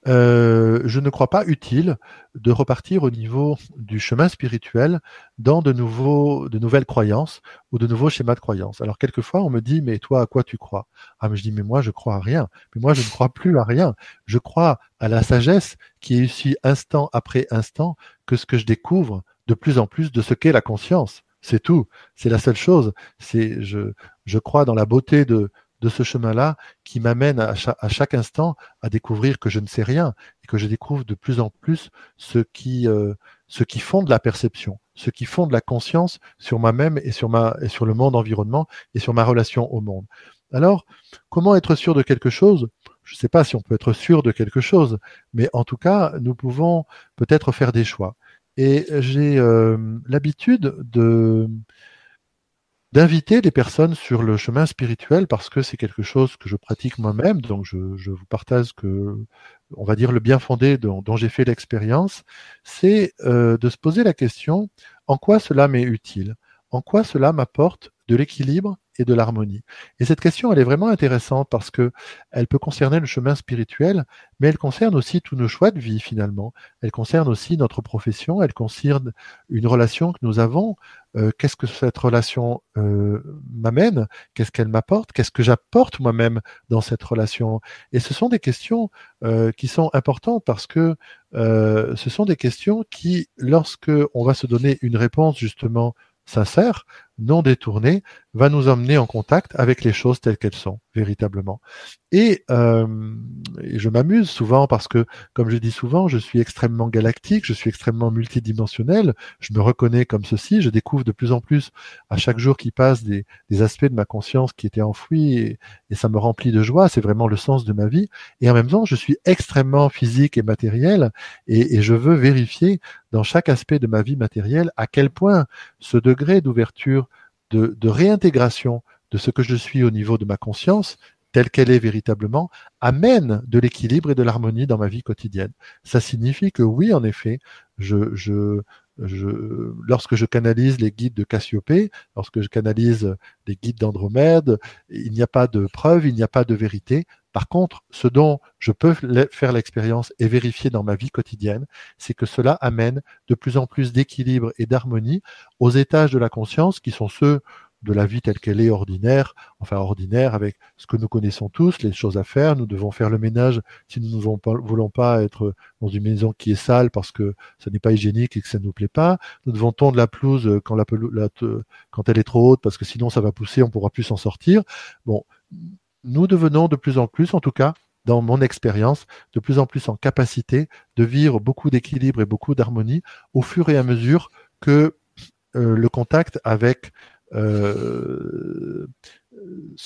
euh, je ne crois pas utile de repartir au niveau du chemin spirituel dans de, nouveaux, de nouvelles croyances ou de nouveaux schémas de croyances. Alors quelquefois on me dit mais toi à quoi tu crois? Ah mais je dis mais moi je crois à rien. Mais moi je ne crois plus à rien. Je crois à la sagesse qui est ici instant après instant que ce que je découvre de plus en plus de ce qu'est la conscience. C'est tout. C'est la seule chose. C'est je je crois dans la beauté de de ce chemin-là qui m'amène à, chaque instant à découvrir que je ne sais rien et que je découvre de plus en plus ce qui, euh, ce qui fonde la perception, ce qui fonde la conscience sur moi-même et sur ma et sur le monde environnement et sur ma relation au monde. Alors, comment être sûr de quelque chose? Je ne sais pas si on peut être sûr de quelque chose, mais en tout cas, nous pouvons peut-être faire des choix. Et j'ai euh, l'habitude de d'inviter les personnes sur le chemin spirituel parce que c'est quelque chose que je pratique moi-même, donc je, je, vous partage que, on va dire, le bien fondé dont, j'ai fait l'expérience, c'est euh, de se poser la question en quoi cela m'est utile, en quoi cela m'apporte de l'équilibre et de l'harmonie. Et cette question, elle est vraiment intéressante parce que elle peut concerner le chemin spirituel, mais elle concerne aussi tous nos choix de vie finalement. Elle concerne aussi notre profession, elle concerne une relation que nous avons. Euh, qu'est-ce que cette relation euh, m'amène? Qu'est-ce qu'elle m'apporte? Qu'est-ce que j'apporte moi-même dans cette relation? Et ce sont des questions euh, qui sont importantes parce que ce sont des questions qui, lorsque on va se donner une réponse justement sincère, non détourné, va nous emmener en contact avec les choses telles qu'elles sont, véritablement. Et, euh, je m'amuse souvent parce que, comme je dis souvent, je suis extrêmement galactique, je suis extrêmement multidimensionnel, je me reconnais comme ceci, je découvre de plus en plus à chaque jour qui passe des, aspects de ma conscience qui étaient enfouis et, et ça me remplit de joie, c'est vraiment le sens de ma vie. Et en même temps, je suis extrêmement physique et matériel et, et je veux vérifier dans chaque aspect de ma vie matérielle à quel point ce degré d'ouverture de, réintégration de ce que je suis au niveau de ma conscience, telle qu'elle est véritablement, amène de l'équilibre et de l'harmonie dans ma vie quotidienne. Ça signifie que oui, en effet, je, je, lorsque je canalise les guides de Cassiopée, lorsque je canalise les guides d'Andromède, il n'y a pas de preuve, il n'y a pas de vérité. Par contre, ce dont je peux faire l'expérience et vérifier dans ma vie quotidienne, c'est que cela amène de plus en plus d'équilibre et d'harmonie aux étages de la conscience qui sont ceux de la vie telle qu'elle est ordinaire, enfin ordinaire avec ce que nous connaissons tous, les choses à faire. Nous devons faire le ménage si nous ne voulons pas, être dans une maison qui est sale parce que ça n'est pas hygiénique et que ça ne nous plaît pas. Nous devons tondre la pelouse la, quand elle est trop haute parce que sinon ça va pousser, on pourra plus s'en sortir. Bon, nous devenons de plus en plus, en tout cas, dans mon expérience, de plus en plus en capacité de vivre beaucoup d'équilibre et beaucoup d'harmonie au fur et à mesure que euh, le contact avec euh, ce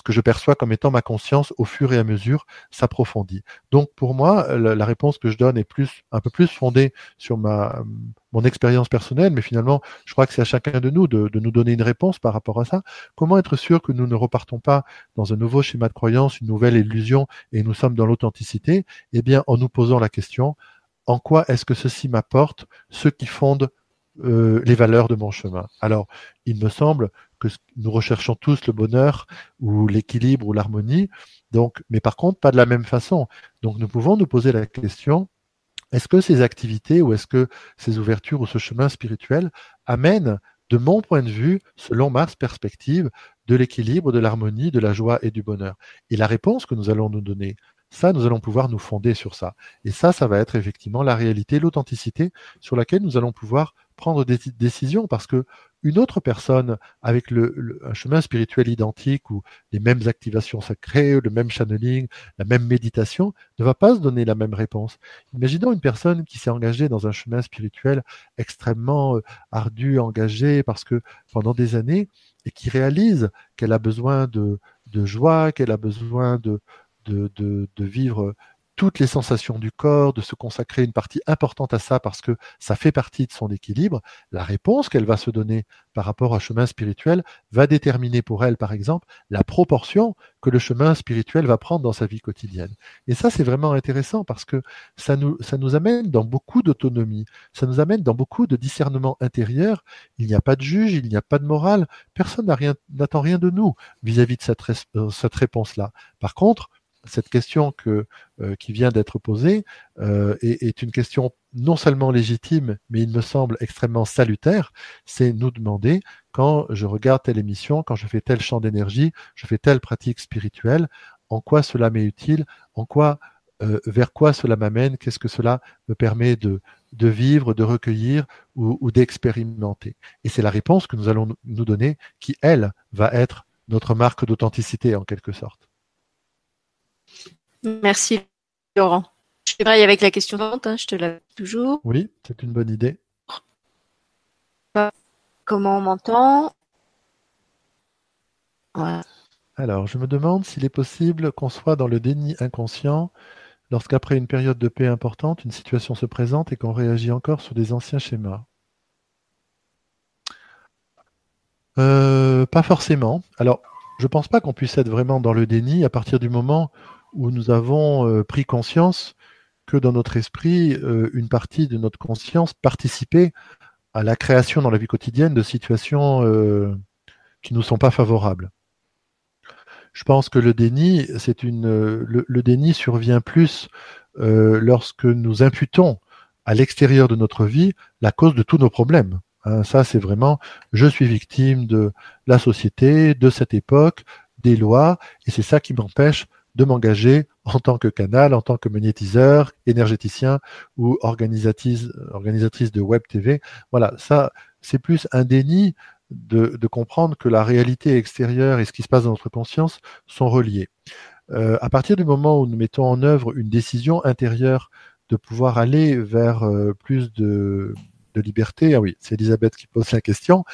que je perçois comme étant ma conscience au fur et à mesure s'approfondit. Donc pour moi, la, réponse que je donne est plus un peu plus fondée sur ma mon expérience personnelle, mais finalement, je crois que c'est à chacun de nous de, de, nous donner une réponse par rapport à ça. Comment être sûr que nous ne repartons pas dans un nouveau schéma de croyance, une nouvelle illusion, et nous sommes dans l'authenticité? Eh bien, en nous posant la question en quoi est-ce que ceci m'apporte ce qui fonde euh, les valeurs de mon chemin? Alors, il me semble que nous recherchons tous le bonheur ou l'équilibre ou l'harmonie, donc, mais par contre, pas de la même façon. Donc, nous pouvons nous poser la question est-ce que ces activités ou est-ce que ces ouvertures ou ce chemin spirituel amènent, de mon point de vue, selon ma perspective, de l'équilibre, de l'harmonie, de la joie et du bonheur? Et la réponse que nous allons nous donner, ça, nous allons pouvoir nous fonder sur ça. Et ça, ça va être effectivement la réalité, l'authenticité sur laquelle nous allons pouvoir prendre des décisions parce que une autre personne avec le, un chemin spirituel identique ou les mêmes activations sacrées, le même channeling, la même méditation, ne va pas se donner la même réponse. Imaginons une personne qui s'est engagée dans un chemin spirituel extrêmement euh, ardu, engagé, parce que pendant des années, et qui réalise qu'elle a besoin de, de joie, qu'elle a besoin de, de, de, de vivre toutes les sensations du corps, de se consacrer une partie importante à ça parce que ça fait partie de son équilibre, la réponse qu'elle va se donner par rapport au chemin spirituel va déterminer pour elle, par exemple, la proportion que le chemin spirituel va prendre dans sa vie quotidienne. Et ça, c'est vraiment intéressant parce que ça nous, ça nous amène dans beaucoup d'autonomie, ça nous amène dans beaucoup de discernement intérieur. Il n'y a pas de juge, il n'y a pas de morale, personne n'attend rien, rien de nous vis-à-vis de cette, euh, cette réponse-là. Par contre, cette question que, euh, qui vient d'être posée euh, est, une question non seulement légitime, mais il me semble extrêmement salutaire, c'est nous demander, quand je regarde telle émission, quand je fais tel champ d'énergie, je fais telle pratique spirituelle, en quoi cela m'est utile, en quoi, euh, vers quoi cela m'amène, qu'est-ce que cela me permet de, vivre, de recueillir ou d'expérimenter. Et c'est la réponse que nous allons nous donner qui, elle, va être notre marque d'authenticité en quelque sorte. Merci, Laurent. Je pareil avec la question suivante, hein, je te la toujours. Oui, c'est une bonne idée. Comment on m'entend? Alors, je me demande s'il est possible qu'on soit dans le déni inconscient lorsqu'après une période de paix importante, une situation se présente et qu'on réagit encore sur des anciens schémas. Euh, pas forcément. Alors, je ne pense pas qu'on puisse être vraiment dans le déni à partir du moment où nous avons euh, pris conscience que dans notre esprit, euh, une partie de notre conscience participait à la création dans la vie quotidienne de situations euh, qui nous sont pas favorables. Je pense que le déni, c'est une le, déni survient plus lorsque nous imputons à l'extérieur de notre vie la cause de tous nos problèmes. Hein, ça, c'est vraiment je suis victime de la société, de cette époque, des lois, et c'est ça qui m'empêche de m'engager en tant que canal, en tant que magnétiseur, énergéticien ou organisatrice, de web TV. Voilà, ça, c'est plus un déni de, comprendre que la réalité extérieure et ce qui se passe dans notre conscience sont reliés. Euh, à partir du moment où nous mettons en œuvre une décision intérieure de pouvoir aller vers euh, plus de, de, liberté, ah oui, c'est Elisabeth qui pose la question,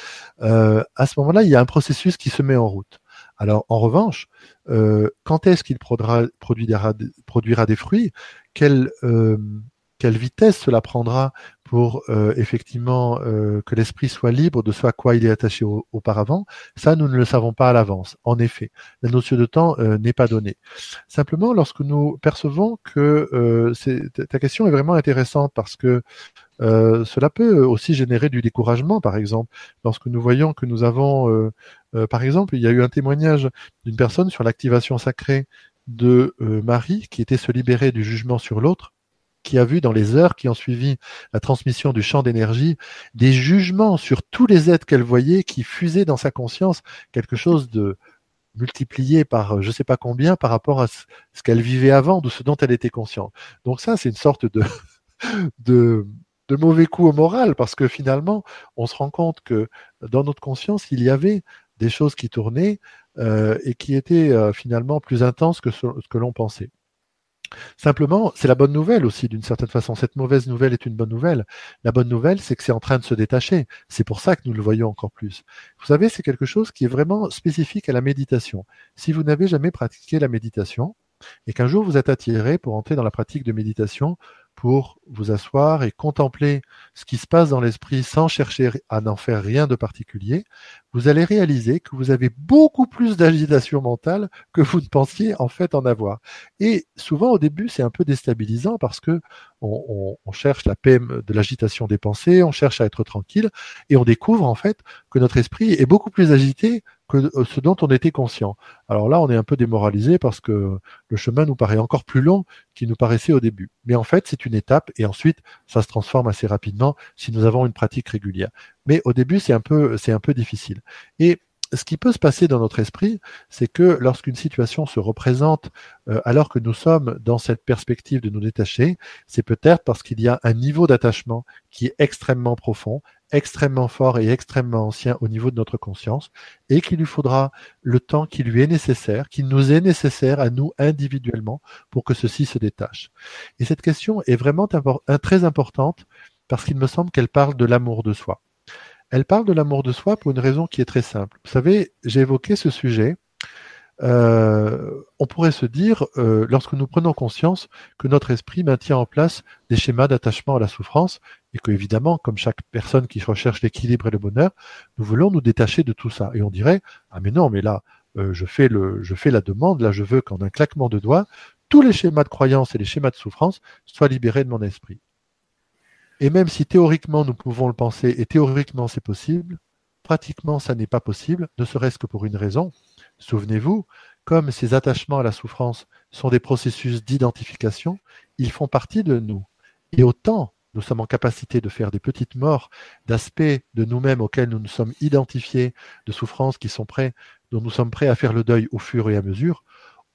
euh, à ce moment-là, il y a un processus qui se met en route. Alors en revanche, euh, quand est-ce qu'il produira, des fruits? Quelle, euh, quelle vitesse cela prendra pour euh, effectivement que l'esprit soit libre de ce à quoi il est attaché auparavant, ça nous ne le savons pas à l'avance. En effet, la notion de temps n'est pas donnée. Simplement, lorsque nous percevons que ta question est vraiment intéressante parce que euh, cela peut aussi générer du découragement, par exemple, lorsque nous voyons que nous avons, euh, euh, par exemple, il y a eu un témoignage d'une personne sur l'activation sacrée de Marie qui était se libérer du jugement sur l'autre qui a vu dans les heures qui ont suivi la transmission du champ d'énergie des jugements sur tous les êtres qu'elle voyait qui fusaient dans sa conscience quelque chose de multiplié par je sais pas combien par rapport à ce, qu'elle vivait avant, de ce dont elle était consciente. Donc ça, c'est une sorte de, mauvais coups au moral parce que finalement, on se rend compte que dans notre conscience, il y avait des choses qui tournaient euh, et qui étaient euh, finalement plus intenses que ce, que l'on pensait. Simplement, c'est la bonne nouvelle aussi d'une certaine façon. Cette mauvaise nouvelle est une bonne nouvelle. La bonne nouvelle, c'est que c'est en train de se détacher. C'est pour ça que nous le voyons encore plus. Vous savez, c'est quelque chose qui est vraiment spécifique à la méditation. Si vous n'avez jamais pratiqué la méditation et qu'un jour vous êtes attiré pour entrer dans la pratique de méditation, pour vous asseoir et contempler ce qui se passe dans l'esprit sans chercher à n'en faire rien de particulier, vous allez réaliser que vous avez beaucoup plus d'agitation mentale que vous ne pensiez en fait en avoir. Et souvent au début, c'est un peu déstabilisant parce que on, cherche la paix de l'agitation des pensées, on cherche à être tranquille et on découvre en fait que notre esprit est beaucoup plus agité que euh, ce dont on était conscient. Alors là, on est un peu démoralisé parce que le chemin nous paraît encore plus long qu'il nous paraissait au début. Mais en fait, c'est une étape et ensuite, ça se transforme assez rapidement si nous avons une pratique régulière. Mais au début, c'est un peu, c'est un peu difficile. Et ce qui peut se passer dans notre esprit, c'est que lorsqu'une situation se représente euh, alors que nous sommes dans cette perspective de nous détacher, c'est peut-être parce qu'il y a un niveau d'attachement qui est extrêmement profond, extrêmement fort et extrêmement ancien au niveau de notre conscience, et qu'il lui faudra le temps qui lui est nécessaire, qui nous est nécessaire à nous individuellement pour que ceci se détache. Et cette question est vraiment très importante parce qu'il me semble qu'elle parle de l'amour de soi. Elle parle de l'amour de soi pour une raison qui est très simple. Vous savez, j'ai évoqué ce sujet. Euh, on pourrait se dire, euh, lorsque nous prenons conscience que notre esprit maintient en place des schémas d'attachement à la souffrance, et que évidemment, comme chaque personne qui recherche l'équilibre et le bonheur, nous voulons nous détacher de tout ça. Et on dirait, ah mais non, mais là, euh, je fais je fais la demande, là, je veux qu'en un claquement de doigts, tous les schémas de croyance et les schémas de souffrance soient libérés de mon esprit. Et même si théoriquement nous pouvons le penser et théoriquement c'est possible, pratiquement ça n'est pas possible, ne serait-ce que pour une raison. Souvenez-vous, comme ces attachements à la souffrance sont des processus d'identification, ils font partie de nous. Et autant nous sommes en capacité de faire des petites morts d'aspects de nous-mêmes auxquels nous nous sommes identifiés, de souffrances qui sont prêts, dont nous sommes prêts à faire le deuil au fur et à mesure,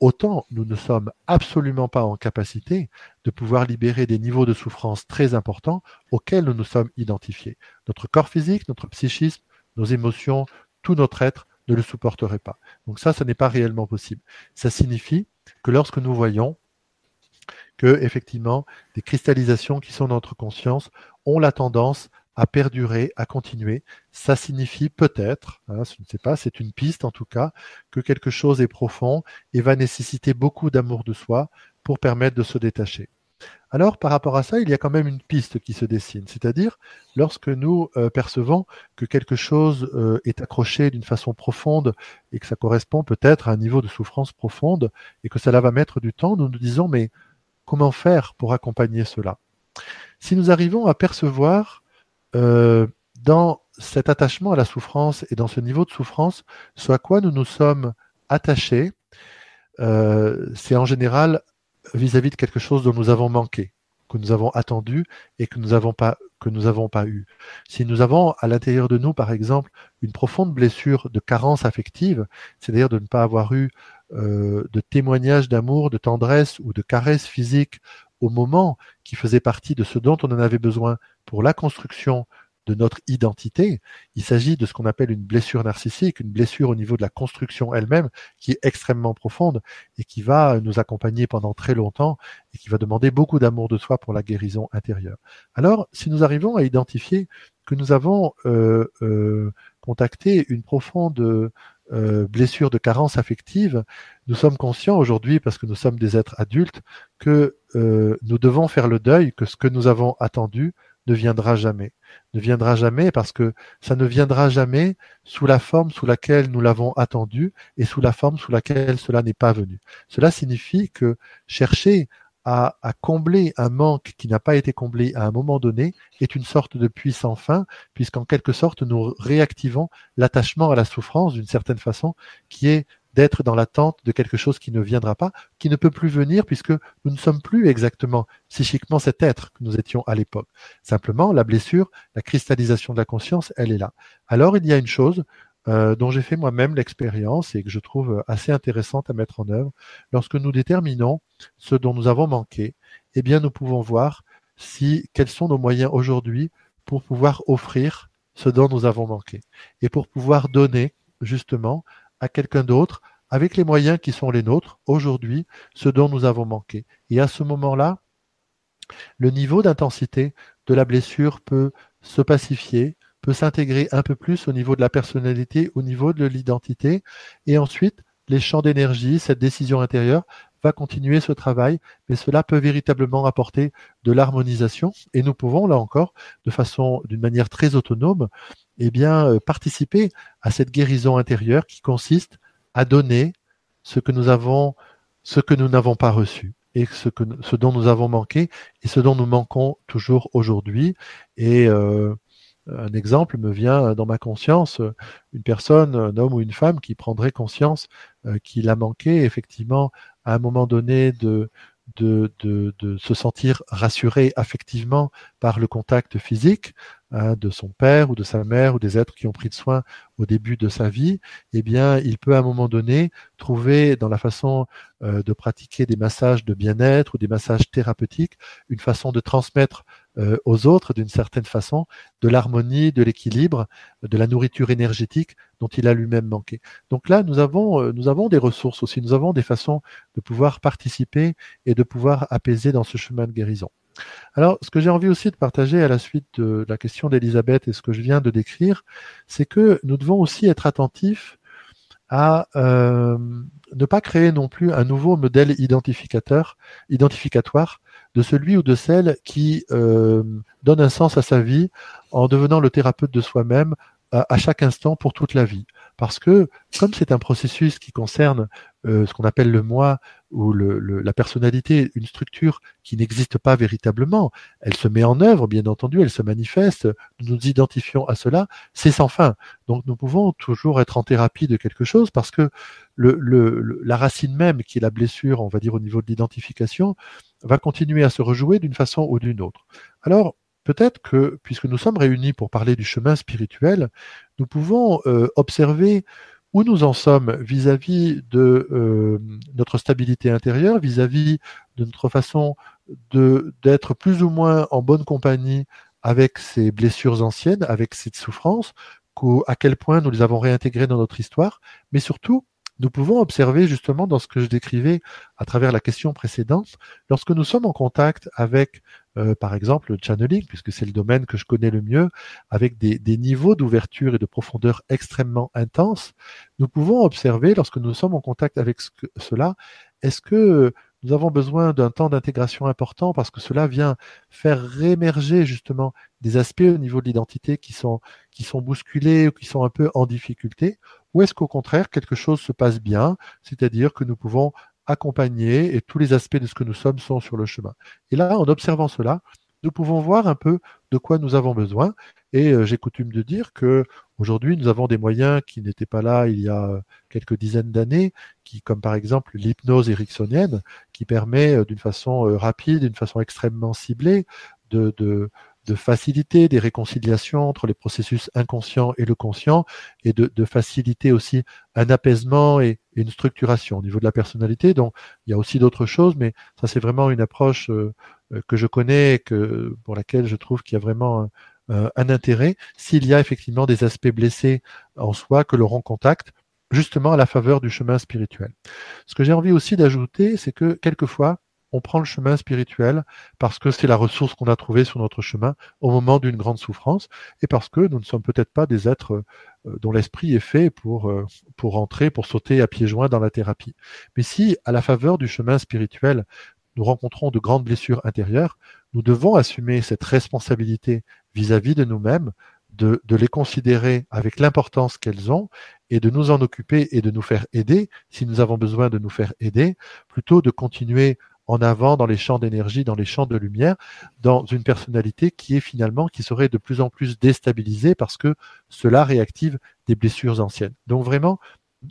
autant nous ne sommes absolument pas en capacité de pouvoir libérer des niveaux de souffrance très importants auxquels nous nous sommes identifiés. Notre corps physique, notre psychisme, nos émotions, tout notre être ne le supporterait pas. Donc ça, ce n'est pas réellement possible. Ça signifie que lorsque nous voyons que effectivement des cristallisations qui sont dans notre conscience ont la tendance à perdurer, à continuer. Ça signifie peut-être, hein, je ne sais pas, c'est une piste en tout cas, que quelque chose est profond et va nécessiter beaucoup d'amour de soi pour permettre de se détacher. Alors, par rapport à ça, il y a quand même une piste qui se dessine, c'est-à-dire lorsque nous euh, percevons que quelque chose euh, est accroché d'une façon profonde et que ça correspond peut-être à un niveau de souffrance profonde et que cela va mettre du temps, nous nous disons mais comment faire pour accompagner cela? Si nous arrivons à percevoir euh, dans cet attachement à la souffrance et dans ce niveau de souffrance, ce à quoi nous nous sommes attachés, euh, c'est en général vis-à-vis de quelque chose dont nous avons manqué, que nous avons attendu et que nous n'avons pas que nous pas eu. Si nous avons à l'intérieur de nous, par exemple, une profonde blessure de carence affective, c'est-à-dire de ne pas avoir eu euh, de témoignages d'amour, de tendresse ou de caresses physiques au moment qui faisait partie de ce dont on en avait besoin pour la construction de notre identité. Il s'agit de ce qu'on appelle une blessure narcissique, une blessure au niveau de la construction elle-même, qui est extrêmement profonde et qui va nous accompagner pendant très longtemps et qui va demander beaucoup d'amour de soi pour la guérison intérieure. Alors, si nous arrivons à identifier que nous avons euh, euh, contacté une profonde euh, blessure de carence affective, nous sommes conscients aujourd'hui, parce que nous sommes des êtres adultes, que euh, nous devons faire le deuil, que ce que nous avons attendu ne viendra jamais. Ne viendra jamais parce que ça ne viendra jamais sous la forme sous laquelle nous l'avons attendu et sous la forme sous laquelle cela n'est pas venu. Cela signifie que chercher à, combler un manque qui n'a pas été comblé à un moment donné est une sorte de puits sans fin, puisqu'en quelque sorte nous réactivons l'attachement à la souffrance d'une certaine façon, qui est d'être dans l'attente de quelque chose qui ne viendra pas, qui ne peut plus venir puisque nous ne sommes plus exactement psychiquement cet être que nous étions à l'époque. Simplement, la blessure, la cristallisation de la conscience, elle est là. Alors, il y a une chose euh, dont j'ai fait moi-même l'expérience et que je trouve assez intéressante à mettre en œuvre. Lorsque nous déterminons ce dont nous avons manqué, eh bien, nous pouvons voir si quels sont nos moyens aujourd'hui pour pouvoir offrir ce dont nous avons manqué et pour pouvoir donner justement à quelqu'un d'autre avec les moyens qui sont les nôtres aujourd'hui, ce dont nous avons manqué. Et à ce moment-là, le niveau d'intensité de la blessure peut se pacifier, peut s'intégrer un peu plus au niveau de la personnalité, au niveau de l'identité, et ensuite les champs d'énergie, cette décision intérieure va continuer ce travail, mais cela peut véritablement apporter de l'harmonisation, et nous pouvons là encore, de façon, d'une manière très autonome, eh bien, euh, participer à cette guérison intérieure qui consiste à donner ce que nous avons, ce que nous n'avons pas reçu et ce, que, ce dont nous avons manqué et ce dont nous manquons toujours aujourd'hui. Et euh, un exemple me vient dans ma conscience, une personne, un homme ou une femme qui prendrait conscience euh, qu'il a manqué effectivement à un moment donné de, de, se sentir rassuré affectivement par le contact physique hein, de son père ou de sa mère ou des êtres qui ont pris de soin au début de sa vie, eh bien, il peut à un moment donné trouver dans la façon euh, de pratiquer des massages de bien-être ou des massages thérapeutiques une façon de transmettre euh, aux autres d'une certaine façon de l'harmonie, de l'équilibre, de la nourriture énergétique dont il a lui-même manqué. Donc là, nous avons, euh, nous avons des ressources aussi, nous avons des façons de pouvoir participer et de pouvoir apaiser dans ce chemin de guérison. Alors, ce que j'ai envie aussi de partager à la suite de la question d'Elisabeth et ce que je viens de décrire, c'est que nous devons aussi être attentifs à euh, ne pas créer non plus un nouveau modèle identificateur, identificatoire de celui ou de celle qui euh, donne un sens à sa vie en devenant le thérapeute de soi-même à, chaque instant pour toute la vie. Parce que comme c'est un processus qui concerne euh, ce qu'on appelle le moi le, la personnalité, une structure qui n'existe pas véritablement, elle se met en œuvre, bien entendu, elle se manifeste, nous nous identifions à cela, c'est sans fin. Donc nous pouvons toujours être en thérapie de quelque chose parce que la racine même qui est la blessure, on va dire au niveau de l'identification, va continuer à se rejouer d'une façon ou d'une autre. Alors, peut-être que, puisque nous sommes réunis pour parler du chemin spirituel, nous pouvons euh, observer où nous en sommes vis-à-vis de euh, notre stabilité intérieure, vis-à-vis de notre façon d'être plus ou moins en bonne compagnie avec ces blessures anciennes, avec cette souffrance, à quel point nous les avons réintégrées dans notre histoire, mais surtout nous pouvons observer justement dans ce que je décrivais à travers la question précédente, lorsque nous sommes en contact avec, euh, par exemple, le channeling, puisque c'est le domaine que je connais le mieux, avec des, des niveaux d'ouverture et de profondeur extrêmement intenses, nous pouvons observer, lorsque nous sommes en contact avec cela, est-ce que nous avons besoin d'un temps d'intégration important parce que cela vient faire réémerger justement des aspects au niveau de l'identité qui sont, qui sont bousculés ou qui sont un peu en difficulté ou est-ce qu'au contraire, quelque chose se passe bien, c'est-à-dire que nous pouvons accompagner et tous les aspects de ce que nous sommes sont sur le chemin. Et là, en observant cela, nous pouvons voir un peu de quoi nous avons besoin. Et euh, j'ai coutume de dire que aujourd'hui, nous avons des moyens qui n'étaient pas là il y a quelques dizaines d'années, qui, comme par exemple l'hypnose ericksonienne, qui permet euh, d'une façon euh, rapide, d'une façon extrêmement ciblée, de, de faciliter des réconciliations entre les processus inconscients et le conscient et de, faciliter aussi un apaisement et, une structuration au niveau de la personnalité. Donc, il y a aussi d'autres choses, mais ça, c'est vraiment une approche euh, euh, que je connais, que, pour laquelle je trouve qu'il y a vraiment un, un intérêt s'il y a effectivement des aspects blessés en soi que l'on contacte justement à la faveur du chemin spirituel. Ce que j'ai envie aussi d'ajouter, c'est que quelquefois, on prend le chemin spirituel parce que c'est la ressource qu'on a trouvée sur notre chemin au moment d'une grande souffrance et parce que nous ne sommes peut-être pas des êtres euh, dont l'esprit est fait pour, euh, pour entrer, pour sauter à pieds joints dans la thérapie. Mais si, à la faveur du chemin spirituel, nous rencontrons de grandes blessures intérieures, nous devons assumer cette responsabilité vis-à-vis de nous-mêmes, de, de, les considérer avec l'importance qu'elles ont et de nous en occuper et de nous faire aider si nous avons besoin de nous faire aider, plutôt de continuer en avant dans les champs d'énergie, dans les champs de lumière, dans une personnalité qui est finalement, qui serait de plus en plus déstabilisée parce que cela réactive des blessures anciennes. Donc vraiment,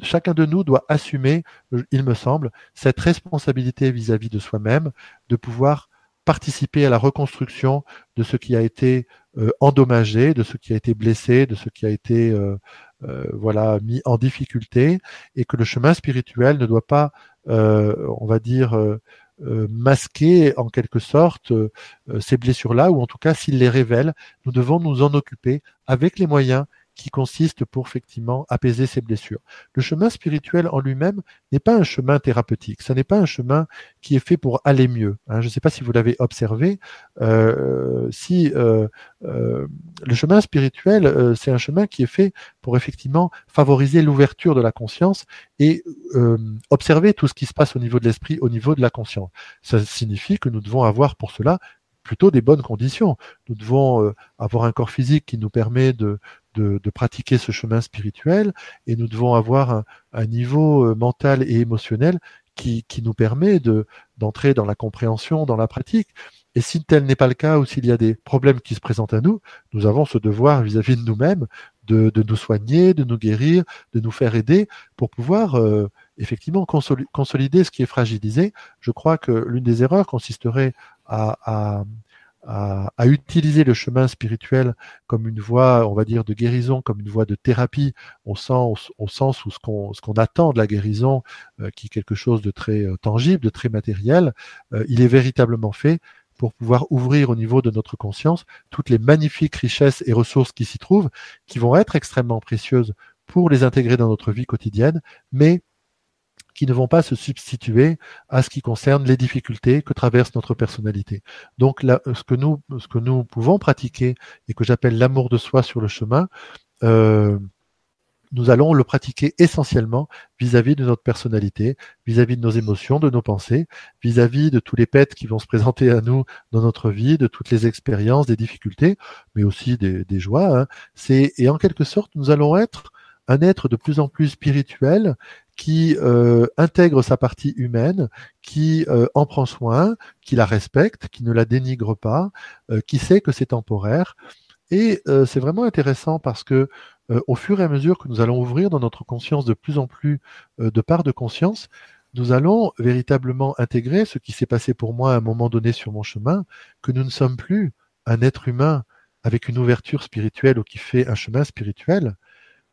chacun de nous doit assumer, il me semble, cette responsabilité vis-à-vis de soi-même, de pouvoir participer à la reconstruction de ce qui a été euh, endommagé, de ce qui a été blessé, de ce qui a été euh, euh, voilà mis en difficulté, et que le chemin spirituel ne doit pas, on va dire, euh, masquer en quelque sorte euh, ces blessures-là, ou en tout cas s'il les révèle, nous devons nous en occuper avec les moyens qui consiste pour effectivement apaiser ses blessures. Le chemin spirituel en lui-même n'est pas un chemin thérapeutique, ce n'est pas un chemin qui est fait pour aller mieux. Hein. Je ne sais pas si vous l'avez observé, euh, si euh, euh, le chemin spirituel, c'est un chemin qui est fait pour effectivement favoriser l'ouverture de la conscience et observer tout ce qui se passe au niveau de l'esprit, au niveau de la conscience. Ça signifie que nous devons avoir pour cela plutôt des bonnes conditions. Nous devons avoir un corps physique qui nous permet de, de, pratiquer ce chemin spirituel et nous devons avoir un, niveau euh, mental et émotionnel qui, qui nous permet de d'entrer dans la compréhension, dans la pratique. Et si tel n'est pas le cas ou s'il y a des problèmes qui se présentent à nous, nous avons ce devoir vis-à-vis de nous-mêmes de, de, nous soigner, de nous guérir, de nous faire aider pour pouvoir euh, effectivement consolider ce qui est fragilisé. Je crois que l'une des erreurs consisterait à, à, utiliser le chemin spirituel comme une voie, on va dire, de guérison, comme une voie de thérapie, au sens, au sens où ce qu'on ce qu'on attend de la guérison, euh, qui est quelque chose de très euh, tangible, de très matériel, euh, il est véritablement fait pour pouvoir ouvrir au niveau de notre conscience toutes les magnifiques richesses et ressources qui s'y trouvent, qui vont être extrêmement précieuses pour les intégrer dans notre vie quotidienne, mais qui ne vont pas se substituer à ce qui concerne les difficultés que traverse notre personnalité. Donc là, ce que nous, ce que nous pouvons pratiquer et que j'appelle l'amour de soi sur le chemin, euh, nous allons le pratiquer essentiellement vis-à-vis de notre personnalité, vis-à-vis de nos émotions, de nos pensées, vis-à-vis de tous les pets qui vont se présenter à nous dans notre vie, de toutes les expériences, des difficultés, mais aussi des, joies. Hein. Et en quelque sorte, nous allons être un être de plus en plus spirituel qui euh, intègre sa partie humaine, qui euh, en prend soin, qui la respecte, qui ne la dénigre pas, euh, qui sait que c'est temporaire. Et c'est vraiment intéressant parce que au fur et à mesure que nous allons ouvrir dans notre conscience de plus en plus de parts de conscience, nous allons véritablement intégrer ce qui s'est passé pour moi à un moment donné sur mon chemin, que nous ne sommes plus un être humain avec une ouverture spirituelle ou qui fait un chemin spirituel.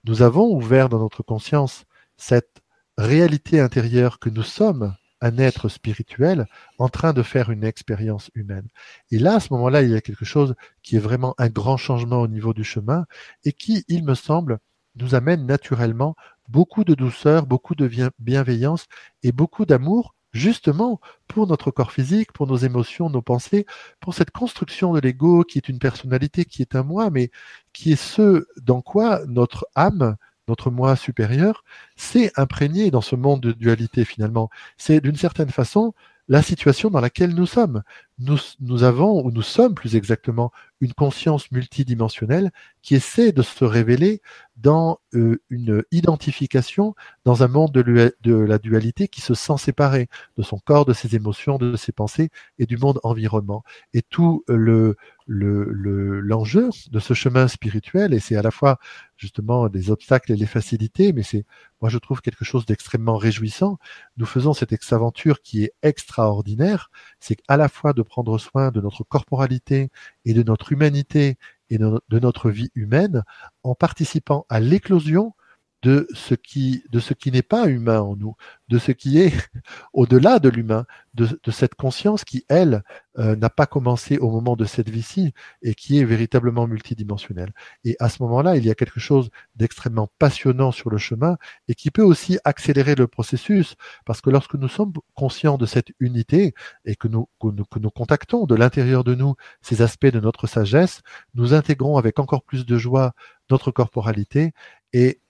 Nous avons ouvert dans notre conscience cette réalité intérieure que nous sommes un être spirituel en train de faire une expérience humaine. Et là, à ce moment-là, il y a quelque chose qui est vraiment un grand changement au niveau du chemin et qui, il me semble, nous amène naturellement beaucoup de douceur, beaucoup de bienveillance et beaucoup d'amour, justement pour notre corps physique, pour nos émotions, nos pensées, pour cette construction de l'ego qui est une personnalité, qui est un moi, mais qui est ce dans quoi notre âme notre moi supérieur, c'est imprégné dans ce monde de dualité finalement. C'est d'une certaine façon la situation dans laquelle nous sommes. Nous, nous avons, ou nous sommes plus exactement, une conscience multidimensionnelle qui essaie de se révéler dans euh, une identification dans un monde de, la dualité qui se sent séparé de son corps, de ses émotions, de ses pensées et du monde environnement. Et tout le l'enjeu le, de ce chemin spirituel, et c'est à la fois justement des obstacles et les facilités, mais c'est moi je trouve quelque chose d'extrêmement réjouissant. Nous faisons cette ex-aventure qui est extraordinaire, c'est à la fois de prendre soin de notre corporalité et de notre humanité et de notre vie humaine en participant à l'éclosion de ce qui de ce qui n'est pas humain en nous, de ce qui est au-delà de l'humain, de, cette conscience qui elle euh, n'a pas commencé au moment de cette vie-ci et qui est véritablement multidimensionnelle. Et à ce moment-là, il y a quelque chose d'extrêmement passionnant sur le chemin et qui peut aussi accélérer le processus parce que lorsque nous sommes conscients de cette unité et que nous que nous, que nous contactons de l'intérieur de nous ces aspects de notre sagesse, nous intégrons avec encore plus de joie notre corporalité et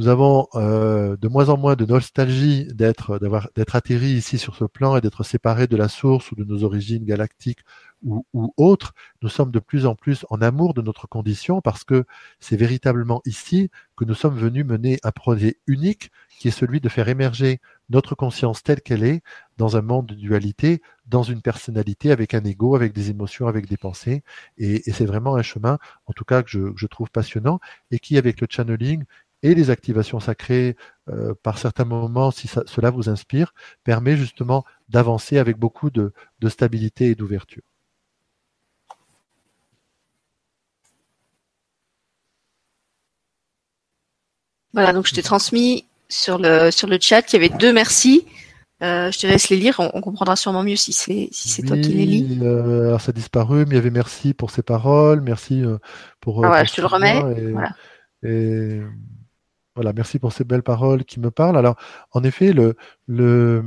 nous avons euh, de moins en moins de nostalgie d'être d'être atterri ici sur ce plan et d'être séparés de la source ou de nos origines galactiques ou, autres. Nous sommes de plus en plus en amour de notre condition parce que c'est véritablement ici que nous sommes venus mener un projet unique qui est celui de faire émerger notre conscience telle qu'elle est dans un monde de dualité, dans une personnalité avec un ego, avec des émotions, avec des pensées. Et, c'est vraiment un chemin, en tout cas, que je trouve passionnant et qui, avec le channeling, et les activations sacrées euh, par certains moments, si cela vous inspire, permet justement d'avancer avec beaucoup de, stabilité et d'ouverture. Voilà, donc je t'ai transmis sur le, sur le chat qu'il y avait deux merci. je te laisse les lire, on, comprendra sûrement mieux si c'est si c'est toi qui les lis. alors ça a disparu, mais il y avait merci pour ces paroles, merci pour. Ah je te le remets. et voilà, merci pour ces belles paroles qui me parlent. Alors, en effet, le, le,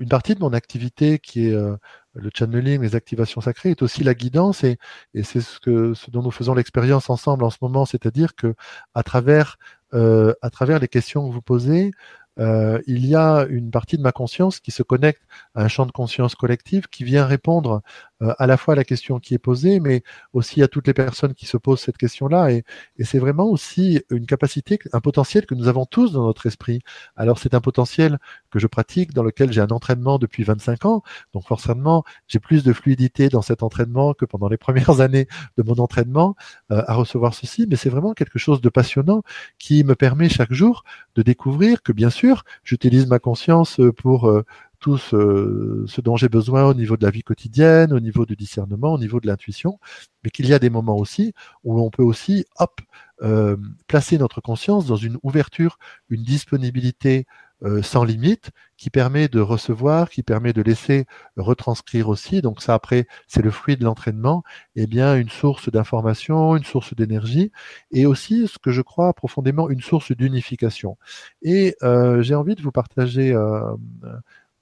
une partie de mon activité qui est euh, le channeling, les activations sacrées, est aussi la guidance et, et c'est ce, ce dont nous faisons l'expérience ensemble en ce moment, c'est-à-dire que à travers, euh, à travers les questions que vous posez, euh, il y a une partie de ma conscience qui se connecte à un champ de conscience collective qui vient répondre euh, à la fois à la question qui est posée, mais aussi à toutes les personnes qui se posent cette question-là. Et, et c'est vraiment aussi une capacité, un potentiel que nous avons tous dans notre esprit. Alors c'est un potentiel que je pratique, dans lequel j'ai un entraînement depuis 25 ans. Donc forcément, j'ai plus de fluidité dans cet entraînement que pendant les premières années de mon entraînement euh, à recevoir ceci. Mais c'est vraiment quelque chose de passionnant qui me permet chaque jour de découvrir que bien sûr, j'utilise ma conscience pour euh, tout ce, dont j'ai besoin au niveau de la vie quotidienne, au niveau du discernement, au niveau de l'intuition, mais qu'il y a des moments aussi où on peut aussi, hop, euh, placer notre conscience dans une ouverture, une disponibilité euh, sans limite qui permet de recevoir, qui permet de laisser retranscrire aussi. Donc ça après, c'est le fruit de l'entraînement. Eh bien, une source d'information, une source d'énergie et aussi ce que je crois profondément une source d'unification. Et euh, j'ai envie de vous partager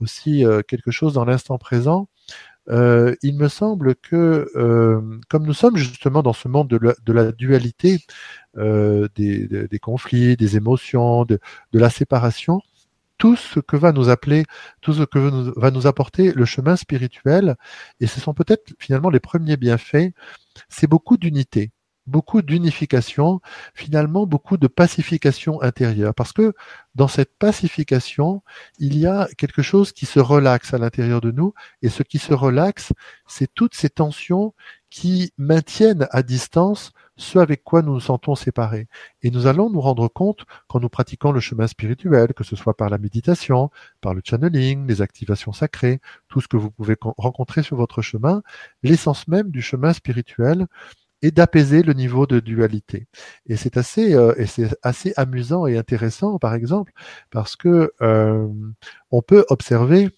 aussi euh, quelque chose dans l'instant présent. Euh, il me semble que euh, comme nous sommes justement dans ce monde de la, de la dualité, des, des, conflits, des émotions, de, de, la séparation, tout ce que va nous appeler, tout ce que va nous apporter le chemin spirituel, et ce sont peut-être finalement les premiers bienfaits, c'est beaucoup d'unité beaucoup d'unification, finalement beaucoup de pacification intérieure. Parce que dans cette pacification, il y a quelque chose qui se relaxe à l'intérieur de nous, et ce qui se relaxe, c'est toutes ces tensions qui maintiennent à distance ce avec quoi nous nous sentons séparés. Et nous allons nous rendre compte, quand nous pratiquons le chemin spirituel, que ce soit par la méditation, par le channeling, les activations sacrées, tout ce que vous pouvez rencontrer sur votre chemin, l'essence même du chemin spirituel, et d'apaiser le niveau de dualité. Et c'est assez, euh, et c'est assez amusant et intéressant, par exemple, parce que euh, on peut observer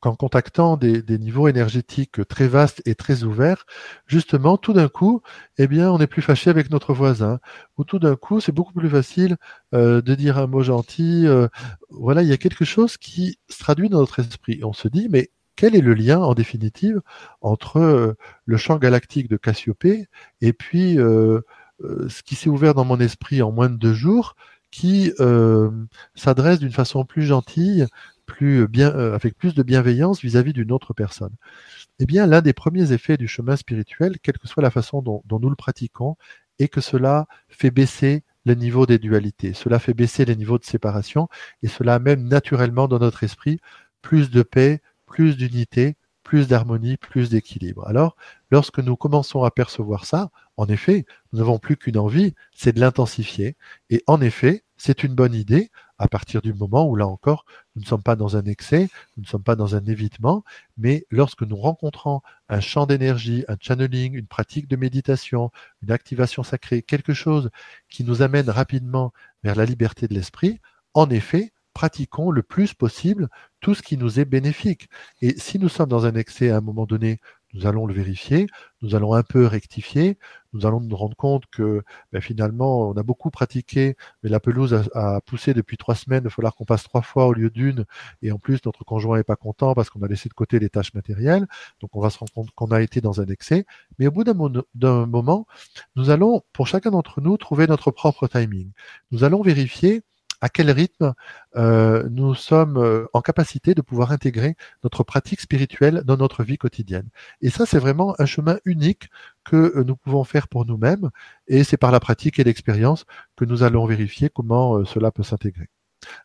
qu'en contactant des, des, niveaux énergétiques très vastes et très ouverts, justement, tout d'un coup, eh bien, on n'est plus fâché avec notre voisin. Ou tout d'un coup, c'est beaucoup plus facile euh, de dire un mot gentil. Euh, voilà, il y a quelque chose qui se traduit dans notre esprit. On se dit, mais quel est le lien en définitive entre euh, le champ galactique de Cassiopée et puis euh, euh, ce qui s'est ouvert dans mon esprit en moins de deux jours, qui s'adresse d'une façon plus gentille, plus bien, avec plus de bienveillance vis-à-vis d'une autre personne. Eh bien, l'un des premiers effets du chemin spirituel, quelle que soit la façon dont, nous le pratiquons, est que cela fait baisser le niveau des dualités. Cela fait baisser les niveaux de séparation et cela amène naturellement dans notre esprit plus de paix, plus d'unité, plus d'harmonie, plus d'équilibre. Alors, lorsque nous commençons à percevoir ça, en effet, nous n'avons plus qu'une envie, c'est de l'intensifier. Et en effet, c'est une bonne idée à partir du moment où, là encore, nous ne sommes pas dans un excès, nous ne sommes pas dans un évitement, mais lorsque nous rencontrons un champ d'énergie, un channeling, une pratique de méditation, une activation sacrée, quelque chose qui nous amène rapidement vers la liberté de l'esprit, en effet, pratiquons le plus possible tout ce qui nous est bénéfique. Et si nous sommes dans un excès à un moment donné, nous allons le vérifier, nous allons un peu rectifier, nous allons nous rendre compte que ben, finalement on a beaucoup pratiqué, mais la pelouse a, poussé depuis trois semaines, il va falloir qu'on passe trois fois au lieu d'une, et en plus notre conjoint n'est pas content parce qu'on a laissé de côté les tâches matérielles, donc on va se rendre compte qu'on a été dans un excès, mais au bout d'un moment, nous allons, pour chacun d'entre nous, trouver notre propre timing. Nous allons vérifier à quel rythme euh, nous sommes euh, en capacité de pouvoir intégrer notre pratique spirituelle dans notre vie quotidienne? Et ça, c'est vraiment un chemin unique que euh, nous pouvons faire pour nous-mêmes, et c'est par la pratique et l'expérience que nous allons vérifier comment cela peut s'intégrer.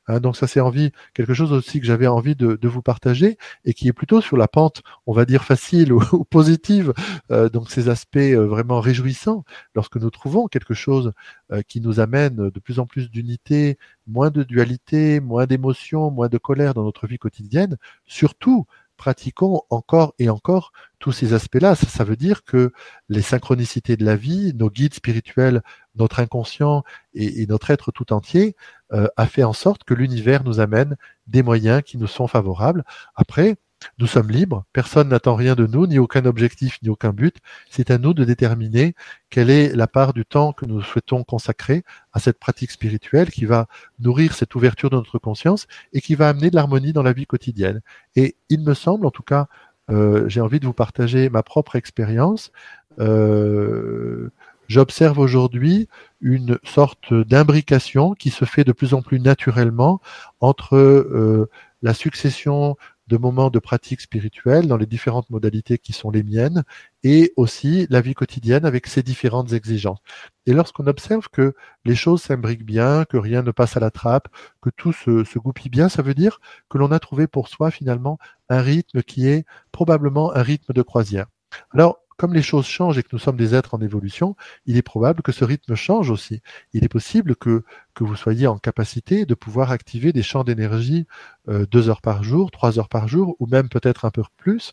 Hein, donc ça c'est envie quelque chose aussi que j'avais envie de, vous partager et qui est plutôt sur la pente, on va dire facile ou, positive. Euh, donc ces aspects euh, vraiment réjouissants lorsque nous trouvons quelque chose euh, qui nous amène de plus en plus d'unité, moins de dualité, moins d'émotions, moins de colère dans notre vie quotidienne. Surtout pratiquons encore et encore tous ces aspects-là. Ça, veut dire que les synchronicités de la vie, nos guides spirituels, notre inconscient et, notre être tout entier euh, a fait en sorte que l'univers nous amène des moyens qui nous sont favorables. Après, nous sommes libres, personne n'attend rien de nous, ni aucun objectif, ni aucun but. C'est à nous de déterminer quelle est la part du temps que nous souhaitons consacrer à cette pratique spirituelle qui va nourrir cette ouverture de notre conscience et qui va amener de l'harmonie dans la vie quotidienne. Et il me semble, en tout cas, euh, j'ai envie de vous partager ma propre expérience. Euh, J'observe aujourd'hui une sorte d'imbrication qui se fait de plus en plus naturellement entre euh, la succession de moments de pratique spirituelle dans les différentes modalités qui sont les miennes et aussi la vie quotidienne avec ses différentes exigences. Et lorsqu'on observe que les choses s'imbriquent bien, que rien ne passe à la trappe, que tout se, se goupille bien, ça veut dire que l'on a trouvé pour soi finalement un rythme qui est probablement un rythme de croisière. Alors, comme les choses changent et que nous sommes des êtres en évolution, il est probable que ce rythme change aussi. Il est possible que, que vous soyez en capacité de pouvoir activer des champs d'énergie euh, deux heures par jour, trois heures par jour, ou même peut-être un peu plus,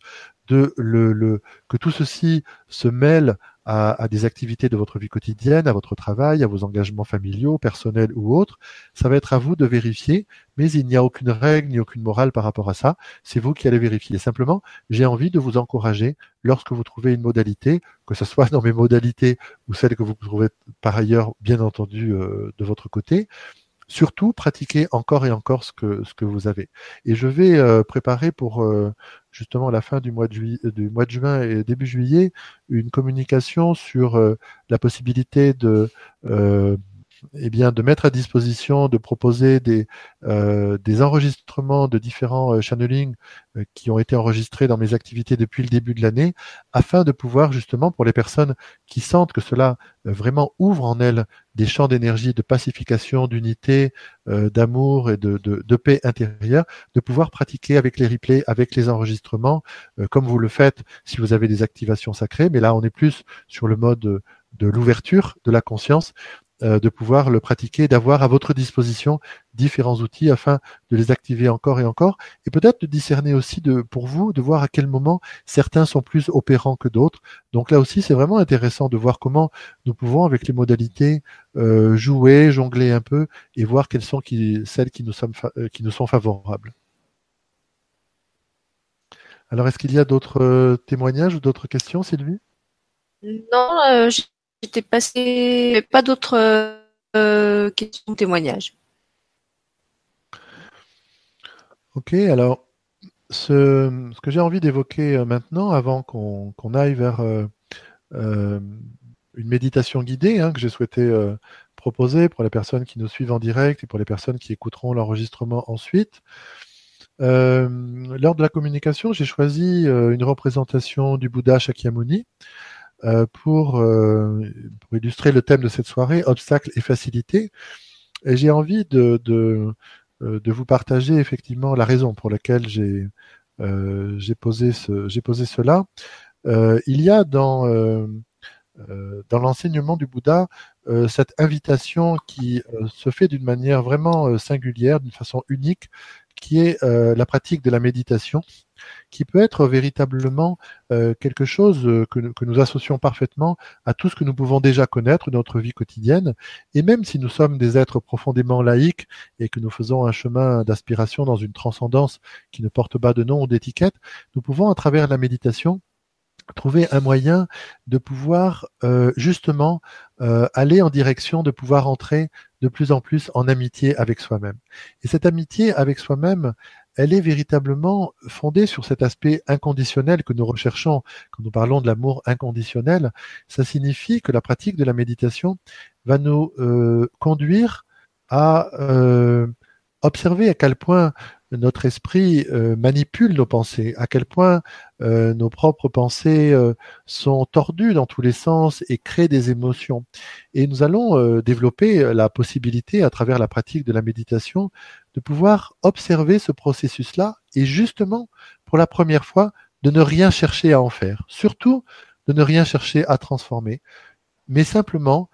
de le, le, que tout ceci se mêle à, des activités de votre vie quotidienne, à votre travail, à vos engagements familiaux, personnels ou autres. Ça va être à vous de vérifier, mais il n'y a aucune règle ni aucune morale par rapport à ça. C'est vous qui allez vérifier. Simplement, j'ai envie de vous encourager lorsque vous trouvez une modalité, que ce soit dans mes modalités ou celles que vous trouvez par ailleurs, bien entendu, euh, de votre côté, surtout pratiquez encore et encore ce que, ce que vous avez. Et je vais euh, préparer pour euh, justement la fin du mois de, du juin et début juillet une communication sur euh, la possibilité de eh bien, de mettre à disposition, de proposer des, euh, des enregistrements de différents euh, channelings euh, qui ont été enregistrés dans mes activités depuis le début de l'année, afin de pouvoir justement, pour les personnes qui sentent que cela vraiment ouvre en elles des champs d'énergie, de pacification, d'unité, d'amour et de, de, paix intérieure, de pouvoir pratiquer avec les replays, avec les enregistrements, comme vous le faites si vous avez des activations sacrées. Mais là, on est plus sur le mode de l'ouverture de la conscience de pouvoir le pratiquer, d'avoir à votre disposition différents outils afin de les activer encore et encore, et peut-être de discerner aussi de, pour vous, de voir à quel moment certains sont plus opérants que d'autres. Donc là aussi, c'est vraiment intéressant de voir comment nous pouvons, avec les modalités, euh, jouer, jongler un peu et voir quelles sont celles qui nous, sommes, euh, qui nous sont favorables. Alors, est-ce qu'il y a d'autres témoignages ou d'autres questions, Sylvie? Non, J'étais passé, pas d'autres euh, questions, témoignages. Ok, alors ce, que j'ai envie d'évoquer euh, maintenant, avant qu'on aille vers euh, une méditation guidée hein, que j'ai souhaité proposer pour les personnes qui nous suivent en direct et pour les personnes qui écouteront l'enregistrement ensuite. lors de la communication, j'ai choisi une représentation du Bouddha Shakyamuni euh, pour, euh, pour, illustrer le thème de cette soirée, obstacles et facilités. Et j'ai envie de, de, euh, de, vous partager effectivement la raison pour laquelle j'ai euh, posé, ce, posé cela. Euh, il y a dans, dans l'enseignement du Bouddha cette invitation qui se fait d'une manière vraiment singulière, d'une façon unique, qui est la pratique de la méditation qui peut être véritablement euh, quelque chose euh, que, que, nous associons parfaitement à tout ce que nous pouvons déjà connaître de notre vie quotidienne. Et même si nous sommes des êtres profondément laïques et que nous faisons un chemin d'aspiration dans une transcendance qui ne porte pas de nom ou d'étiquette, nous pouvons, à travers la méditation, trouver un moyen de pouvoir euh, justement euh, aller en direction de pouvoir entrer de plus en plus en amitié avec soi-même. Et cette amitié avec soi-même, elle est véritablement fondée sur cet aspect inconditionnel que nous recherchons quand nous parlons de l'amour inconditionnel. Ça signifie que la pratique de la méditation va nous euh, conduire à observer à quel point notre esprit euh, manipule nos pensées, à quel point euh, nos propres pensées euh, sont tordues dans tous les sens et créent des émotions. Et nous allons développer la possibilité, à travers la pratique de la méditation, de pouvoir observer ce processus-là et justement, pour la première fois, de ne rien chercher à en faire. Surtout, de ne rien chercher à transformer, mais simplement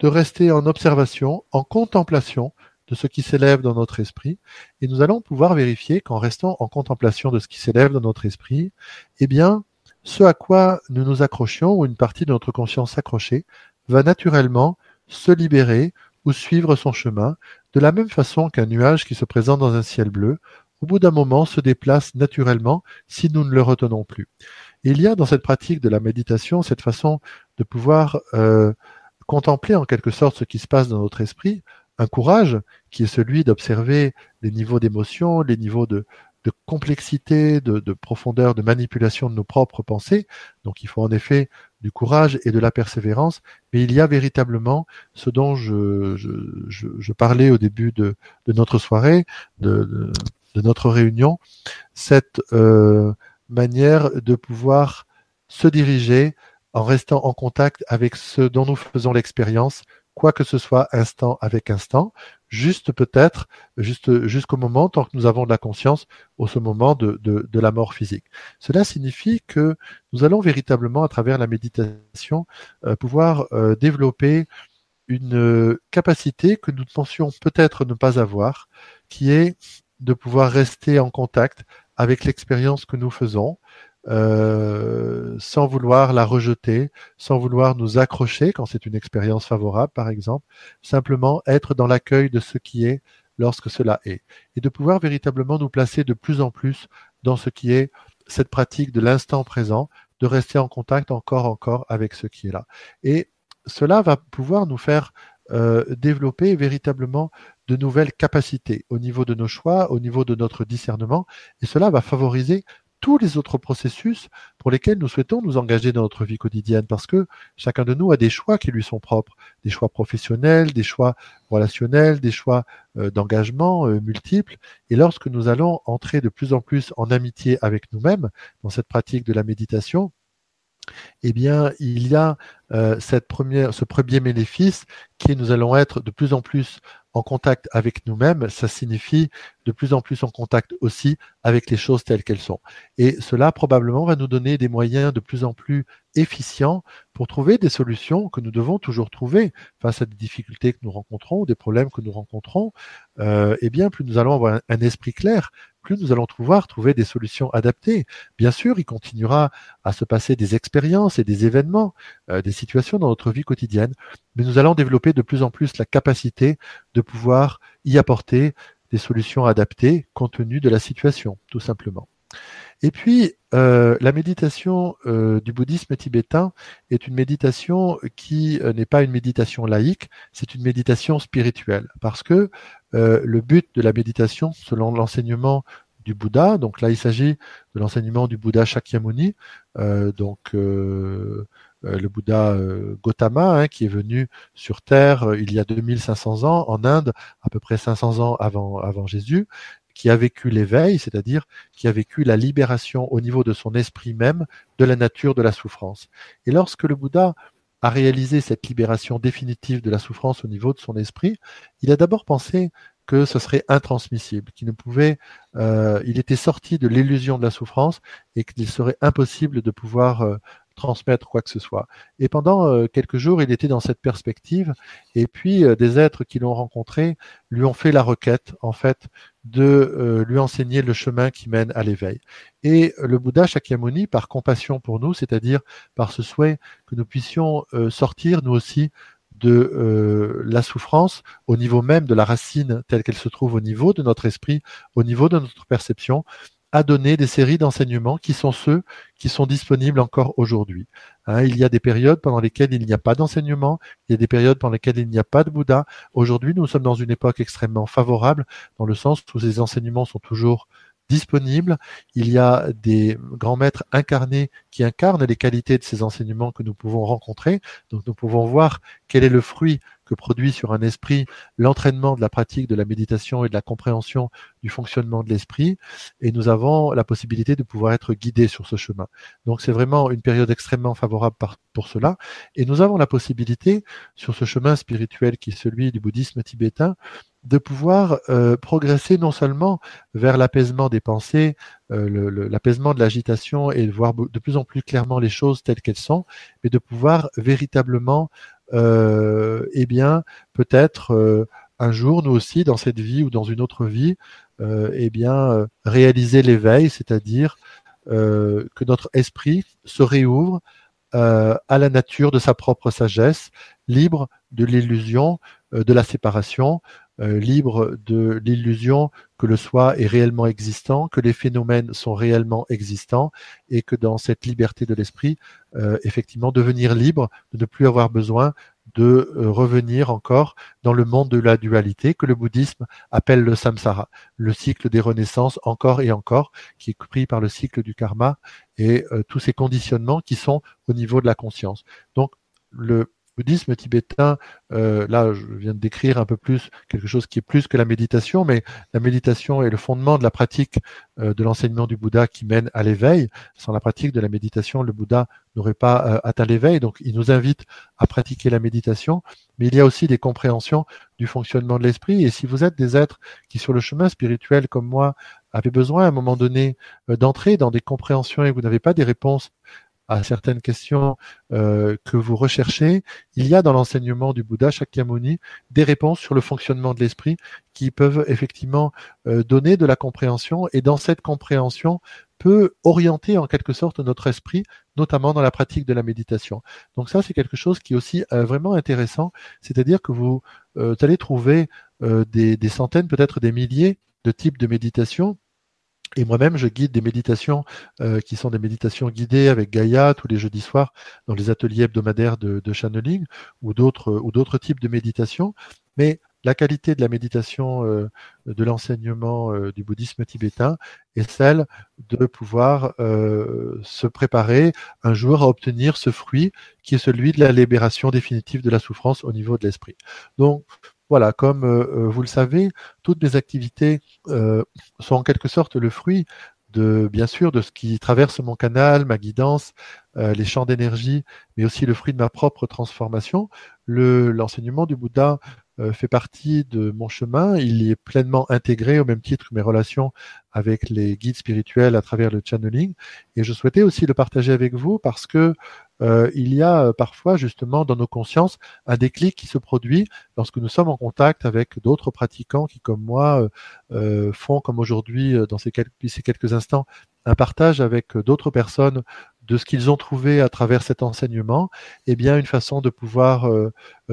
de rester en observation, en contemplation de ce qui s'élève dans notre esprit, et nous allons pouvoir vérifier qu'en restant en contemplation de ce qui s'élève dans notre esprit, eh bien, ce à quoi nous nous accrochions, ou une partie de notre conscience s'accrocher, va naturellement se libérer ou suivre son chemin, de la même façon qu'un nuage qui se présente dans un ciel bleu, au bout d'un moment se déplace naturellement si nous ne le retenons plus. il y a dans cette pratique de la méditation cette façon de pouvoir euh, contempler en quelque sorte ce qui se passe dans notre esprit, un courage qui est celui d'observer les niveaux d'émotion, les niveaux de, complexité, de, de, profondeur, de manipulation de nos propres pensées. Donc il faut en effet du courage et de la persévérance, mais il y a véritablement ce dont je, parlais au début de, notre soirée, de, de, notre réunion, cette euh, manière de pouvoir se diriger en restant en contact avec ce dont nous faisons l'expérience, quoi que ce soit instant avec instant, juste peut-être, juste jusqu'au moment, tant que nous avons de la conscience, au ce moment de, de, la mort physique. Cela signifie que nous allons véritablement, à travers la méditation, euh, pouvoir euh, développer une euh, capacité que nous pensions peut-être ne pas avoir, qui est de pouvoir rester en contact avec l'expérience que nous faisons, euh, sans vouloir la rejeter, sans vouloir nous accrocher quand c'est une expérience favorable, par exemple, simplement être dans l'accueil de ce qui est lorsque cela est, et de pouvoir véritablement nous placer de plus en plus dans ce qui est cette pratique de l'instant présent, de rester en contact encore encore avec ce qui est là. Et cela va pouvoir nous faire euh, développer véritablement de nouvelles capacités au niveau de nos choix, au niveau de notre discernement, et cela va favoriser tous les autres processus pour lesquels nous souhaitons nous engager dans notre vie quotidienne, parce que chacun de nous a des choix qui lui sont propres, des choix professionnels, des choix relationnels, des choix euh, d'engagement euh, multiples. Et lorsque nous allons entrer de plus en plus en amitié avec nous-mêmes dans cette pratique de la méditation, eh bien, il y a euh, ce premier bénéfice qui est nous allons être de plus en plus en contact avec nous-mêmes, ça signifie de plus en plus en contact aussi avec les choses telles qu'elles sont. Et cela probablement va nous donner des moyens de plus en plus efficients pour trouver des solutions que nous devons toujours trouver face à des difficultés que nous rencontrons, des problèmes que nous rencontrons. Euh, eh bien, plus nous allons avoir un esprit clair, plus nous allons pouvoir trouver des solutions adaptées. Bien sûr, il continuera à se passer des expériences et des événements, euh, des situations dans notre vie quotidienne, mais nous allons développer de plus en plus la capacité de pouvoir y apporter des solutions adaptées compte tenu de la situation, tout simplement. Et puis, euh, la méditation euh, du bouddhisme tibétain est une méditation qui n'est pas une méditation laïque, c'est une méditation spirituelle, parce que le but de la méditation, selon l'enseignement du Bouddha. Donc là, il s'agit de l'enseignement du Bouddha Shakyamuni, euh, donc euh, euh, le Bouddha Gautama, hein, qui est venu sur Terre il y a 2500 ans en Inde, à peu près 500 ans avant, avant Jésus, qui a vécu l'éveil, c'est-à-dire qui a vécu la libération au niveau de son esprit même de la nature de la souffrance. Et lorsque le Bouddha a réalisé cette libération définitive de la souffrance au niveau de son esprit, il a d'abord pensé que ce serait intransmissible, qu'il ne pouvait, euh, il était sorti de l'illusion de la souffrance et qu'il serait impossible de pouvoir euh, transmettre quoi que ce soit. Et pendant euh, quelques jours, il était dans cette perspective, et puis des êtres qui l'ont rencontré lui ont fait la requête, en fait, de lui enseigner le chemin qui mène à l'éveil. Et le Bouddha Shakyamuni, par compassion pour nous, c'est-à-dire par ce souhait que nous puissions sortir, nous aussi, de euh, la souffrance au niveau même de la racine telle qu'elle se trouve au niveau de notre esprit, au niveau de notre perception, a donné des séries d'enseignements qui sont ceux qui sont disponibles encore aujourd'hui. Hein, il y a des périodes pendant lesquelles il n'y a pas d'enseignement, il y a des périodes pendant lesquelles il n'y a pas de Bouddha. Aujourd'hui, nous sommes dans une époque extrêmement favorable, dans le sens où ces enseignements sont toujours disponible. Il y a des grands maîtres incarnés qui incarnent les qualités de ces enseignements que nous pouvons rencontrer. Donc nous pouvons voir quel est le fruit que produit sur un esprit l'entraînement de la pratique de la méditation et de la compréhension du fonctionnement de l'esprit. Et nous avons la possibilité de pouvoir être guidés sur ce chemin. Donc c'est vraiment une période extrêmement favorable pour cela. Et nous avons la possibilité sur ce chemin spirituel qui est celui du bouddhisme tibétain de pouvoir euh, progresser non seulement vers l'apaisement des pensées, euh, l'apaisement de l'agitation et de voir de plus en plus clairement les choses telles qu'elles sont, mais de pouvoir véritablement, eh bien, peut-être un jour, nous aussi, dans cette vie ou dans une autre vie, euh, eh bien, réaliser l'éveil, c'est-à-dire que notre esprit se réouvre à la nature de sa propre sagesse, libre de l'illusion de la séparation, euh, libre de l'illusion que le soi est réellement existant, que les phénomènes sont réellement existants et que dans cette liberté de l'esprit, euh, effectivement, devenir libre, de ne plus avoir besoin de euh, revenir encore dans le monde de la dualité que le bouddhisme appelle le samsara, le cycle des renaissances encore et encore, qui est pris par le cycle du karma et tous ces conditionnements qui sont au niveau de la conscience. Donc, le bouddhisme tibétain, euh, là je viens de décrire un peu plus quelque chose qui est plus que la méditation, mais la méditation est le fondement de la pratique euh, de l'enseignement du Bouddha qui mène à l'éveil. Sans la pratique de la méditation, le Bouddha n'aurait pas euh, atteint l'éveil, donc il nous invite à pratiquer la méditation, mais il y a aussi des compréhensions du fonctionnement de l'esprit, et si vous êtes des êtres qui sur le chemin spirituel comme moi avez besoin à un moment donné d'entrer dans des compréhensions et vous n'avez pas des réponses à certaines questions euh, que vous recherchez, il y a dans l'enseignement du Bouddha Shakyamuni des réponses sur le fonctionnement de l'esprit qui peuvent effectivement euh, donner de la compréhension et dans cette compréhension peut orienter en quelque sorte notre esprit, notamment dans la pratique de la méditation. Donc ça, c'est quelque chose qui est aussi euh, vraiment intéressant, c'est-à-dire que vous allez trouver des, des centaines, peut-être des milliers de types de méditation et moi-même, je guide des méditations euh, qui sont des méditations guidées avec Gaïa tous les jeudis soirs dans les ateliers hebdomadaires de, de channeling ou d'autres ou d'autres types de méditations. Mais la qualité de la méditation euh, de l'enseignement euh, du bouddhisme tibétain est celle de pouvoir se préparer un jour à obtenir ce fruit qui est celui de la libération définitive de la souffrance au niveau de l'esprit. Donc, voilà, comme euh, euh, vous le savez, toutes mes activités euh, sont en quelque sorte le fruit de, bien sûr, de ce qui traverse mon canal, ma guidance, les champs d'énergie, mais aussi le fruit de ma propre transformation. l'enseignement du Bouddha fait partie de mon chemin. Il y est pleinement intégré au même titre que mes relations avec les guides spirituels à travers le channeling. Et je souhaitais aussi le partager avec vous parce que euh, il y a euh, parfois justement dans nos consciences un déclic qui se produit lorsque nous sommes en contact avec d'autres pratiquants qui, comme moi, euh, font comme aujourd'hui, dans ces quelques instants, un partage avec d'autres personnes de ce qu'ils ont trouvé à travers cet enseignement, eh bien une façon de pouvoir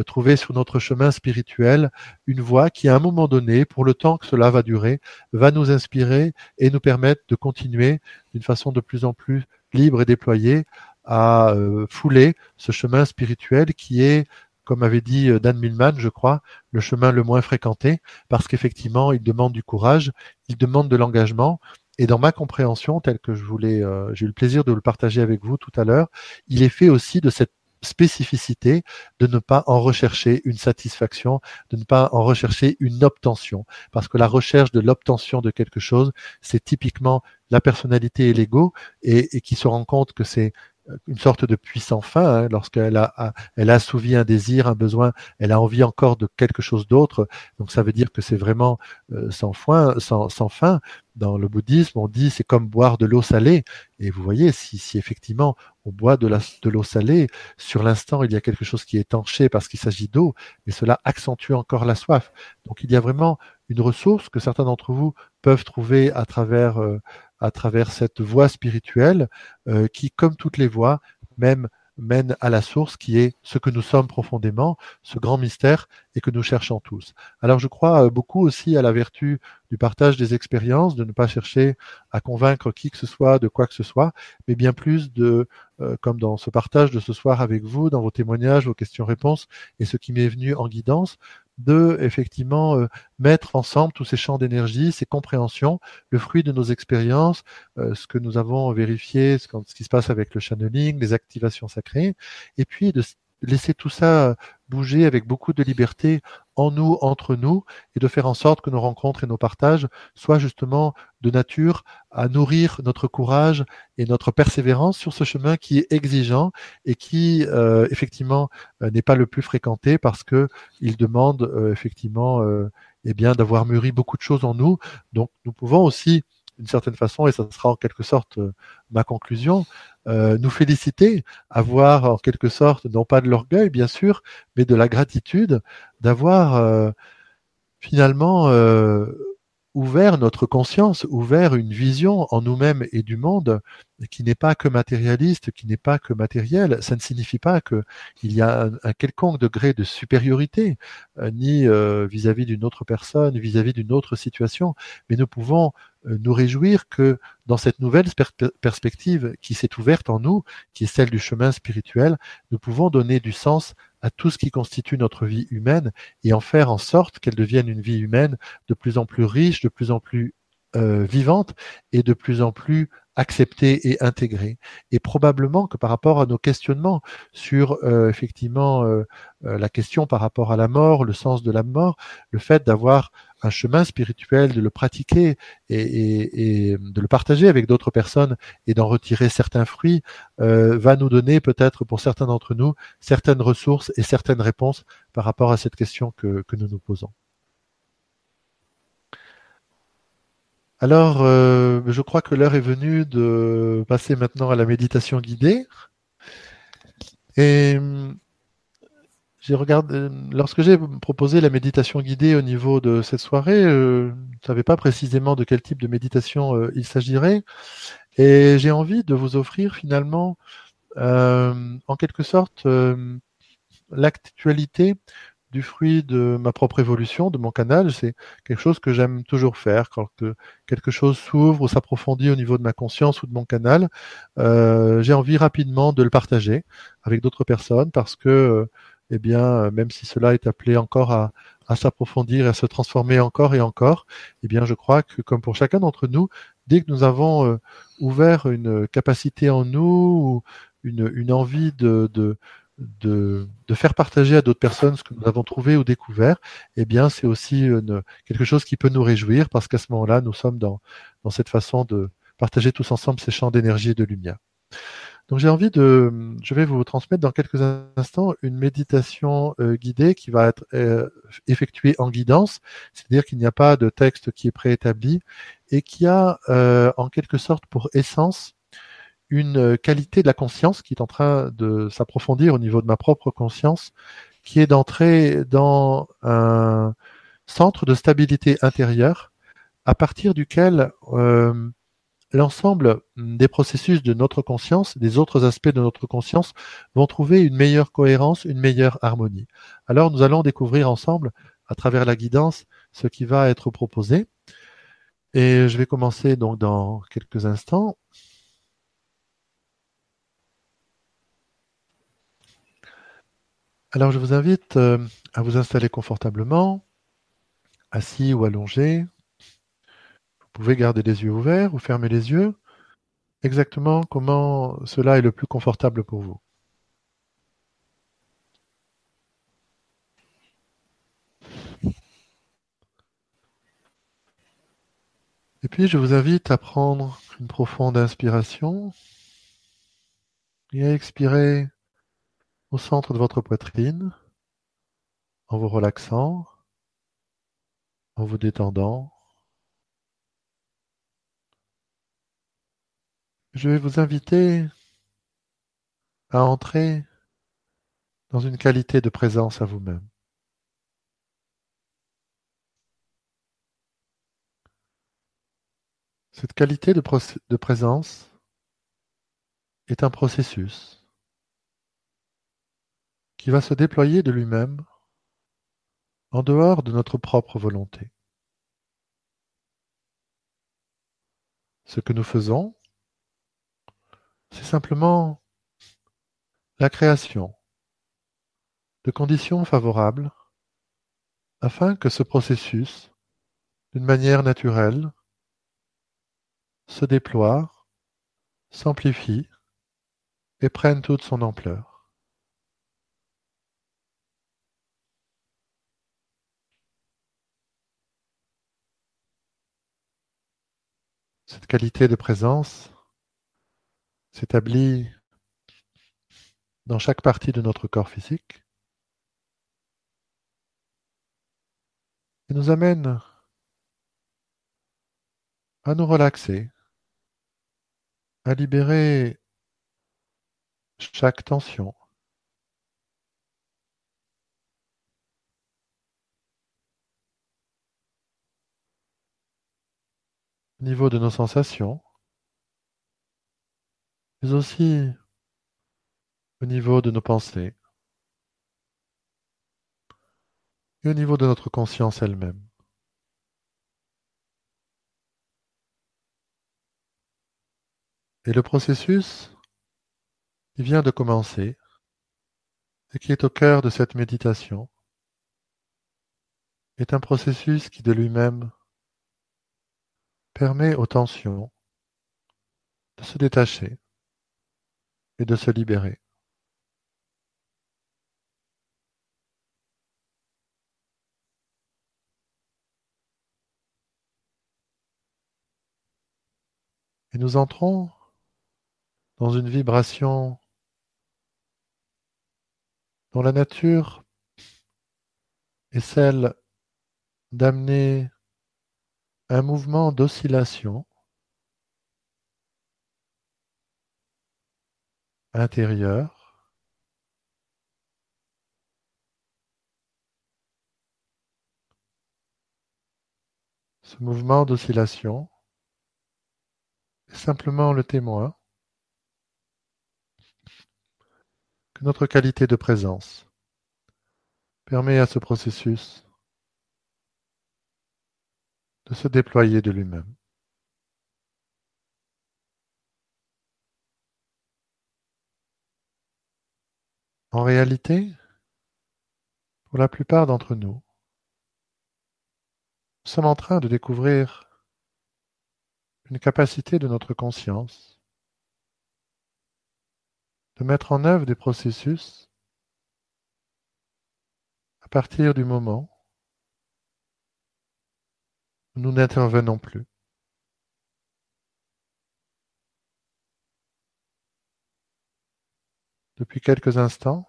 trouver sur notre chemin spirituel une voie qui, à un moment donné, pour le temps que cela va durer, va nous inspirer et nous permettre de continuer d'une façon de plus en plus libre et déployée à euh, fouler ce chemin spirituel qui est, comme avait dit euh, Dan Millman, je crois, le chemin le moins fréquenté, parce qu'effectivement, il demande du courage, il demande de l'engagement. Et dans ma compréhension, telle que je voulais, euh, j'ai eu le plaisir de le partager avec vous tout à l'heure, il est fait aussi de cette spécificité de ne pas en rechercher une satisfaction, de ne pas en rechercher une obtention. Parce que la recherche de l'obtention de quelque chose, c'est typiquement la personnalité et l'ego, et, et qui se rend compte que c'est une sorte de puissant fin. Hein, lorsqu'elle a, elle a assouvi un désir, un besoin, elle a envie encore de quelque chose d'autre. Donc ça veut dire que c'est vraiment euh, sans, fin, sans, sans, fin. Dans le bouddhisme, on dit c'est comme boire de l'eau salée. Et vous voyez, si, si effectivement on boit de, l'eau salée, sur l'instant il y a quelque chose qui est étanché parce qu'il s'agit d'eau, mais cela accentue encore la soif. Donc il y a vraiment une ressource que certains d'entre vous peuvent trouver à travers euh, à travers cette voie spirituelle euh, qui, comme toutes les voies, même mène à la source qui est ce que nous sommes profondément, ce grand mystère et que nous cherchons tous. Alors je crois euh, beaucoup aussi à la vertu du partage des expériences, de ne pas chercher à convaincre qui que ce soit de quoi que ce soit, mais bien plus de, euh, comme dans ce partage de ce soir avec vous, dans vos témoignages, vos questions-réponses et ce qui m'est venu en guidance, de effectivement euh, mettre ensemble tous ces champs d'énergie, ces compréhensions, le fruit de nos expériences, euh, ce que nous avons vérifié, ce, ce, qui se passe avec le channeling, les activations sacrées, et puis de laisser tout ça bouger avec beaucoup de liberté en nous, entre nous, et de faire en sorte que nos rencontres et nos partages soient justement de nature à nourrir notre courage et notre persévérance sur ce chemin qui est exigeant et qui euh, effectivement euh, n'est pas le plus fréquenté parce que il demande euh, effectivement eh bien d'avoir mûri beaucoup de choses en nous. Donc nous pouvons aussi certaine façon, et ça sera en quelque sorte ma conclusion, euh, nous féliciter, avoir en quelque sorte, non pas de l'orgueil bien sûr, mais de la gratitude d'avoir euh, finalement ouvert notre conscience, ouvert une vision en nous-mêmes et du monde qui n'est pas que matérialiste, qui n'est pas que matériel. Ça ne signifie pas qu'il y a un, quelconque degré de supériorité, euh, ni euh, vis-à-vis d'une autre personne, vis-à-vis d'une autre situation, mais nous pouvons euh, nous réjouir que dans cette nouvelle perspective qui s'est ouverte en nous, qui est celle du chemin spirituel, nous pouvons donner du sens à tout ce qui constitue notre vie humaine et en faire en sorte qu'elle devienne une vie humaine de plus en plus riche, de plus en plus euh, vivante et de plus en plus acceptée et intégrée. Et probablement que par rapport à nos questionnements sur euh, effectivement euh, la question par rapport à la mort, le sens de la mort, le fait d'avoir un chemin spirituel, de le pratiquer et, de le partager avec d'autres personnes et d'en retirer certains fruits, va nous donner peut-être pour certains d'entre nous certaines ressources et certaines réponses par rapport à cette question que, que nous nous posons. Alors, euh, je crois que l'heure est venue de passer maintenant à la méditation guidée. Et j'ai regardé, lorsque j'ai proposé la méditation guidée au niveau de cette soirée, euh, je ne savais pas précisément de quel type de méditation euh, il s'agirait. Et j'ai envie de vous offrir finalement, en quelque sorte, l'actualité du fruit de ma propre évolution, de mon canal. C'est quelque chose que j'aime toujours faire quand quelque chose s'ouvre ou s'approfondit au niveau de ma conscience ou de mon canal. Euh, j'ai envie rapidement de le partager avec d'autres personnes parce que, euh, eh bien, même si cela est appelé encore à, s'approfondir et à se transformer encore et encore, eh bien, je crois que comme pour chacun d'entre nous, dès que nous avons euh, ouvert une capacité en nous ou une, une envie de, faire partager à d'autres personnes ce que nous avons trouvé ou découvert, eh bien, c'est aussi quelque chose qui peut nous réjouir parce qu'à ce moment-là, nous sommes dans cette façon de partager tous ensemble ces champs d'énergie et de lumière. Donc j'ai envie de, je vais vous transmettre dans quelques instants une méditation euh, guidée qui va être euh, effectuée en guidance, c'est-à-dire qu'il n'y a pas de texte qui est préétabli et qui a euh, en quelque sorte pour essence une qualité de la conscience qui est en train de s'approfondir au niveau de ma propre conscience, qui est d'entrer dans un centre de stabilité intérieure à partir duquel euh, l'ensemble des processus de notre conscience, des autres aspects de notre conscience, vont trouver une meilleure cohérence, une meilleure harmonie. Alors nous allons découvrir ensemble, à travers la guidance, ce qui va être proposé. Et je vais commencer donc dans quelques instants. Alors je vous invite euh, à vous installer confortablement, assis ou allongé. Pouvez garder les yeux ouverts ou fermer les yeux, exactement comment cela est le plus confortable pour vous. Et puis je vous invite à prendre une profonde inspiration et à expirer au centre de votre poitrine, en vous relaxant, en vous détendant. Je vais vous inviter à entrer dans une qualité de présence à vous-même. Cette qualité de, présence est un processus qui va se déployer de lui-même en dehors de notre propre volonté. Ce que nous faisons, c'est simplement la création de conditions favorables afin que ce processus, d'une manière naturelle, se déploie, s'amplifie et prenne toute son ampleur. Cette qualité de présence s'établit dans chaque partie de notre corps physique et nous amène à nous relaxer, à libérer chaque tension. Au niveau de nos sensations, mais aussi au niveau de nos pensées et au niveau de notre conscience elle-même. Et le processus qui vient de commencer et qui est au cœur de cette méditation est un processus qui de lui-même permet aux tensions de se détacher et de se libérer. Et nous entrons dans une vibration dont la nature est celle d'amener un mouvement d'oscillation intérieur Ce mouvement d'oscillation est simplement le témoin que notre qualité de présence permet à ce processus de se déployer de lui-même. En réalité, pour la plupart d'entre nous, nous sommes en train de découvrir une capacité de notre conscience de mettre en œuvre des processus à partir du moment où nous n'intervenons plus. Depuis quelques instants,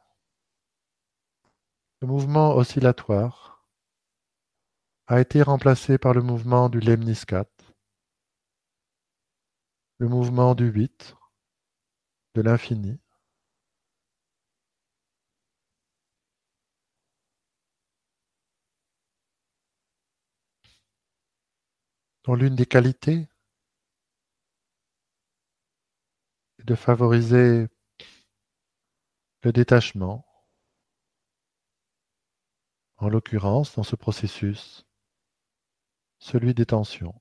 le mouvement oscillatoire a été remplacé par le mouvement du lemniscate, le mouvement du 8, de l'infini, dont l'une des qualités est de favoriser le détachement, en l'occurrence dans ce processus, celui des tensions.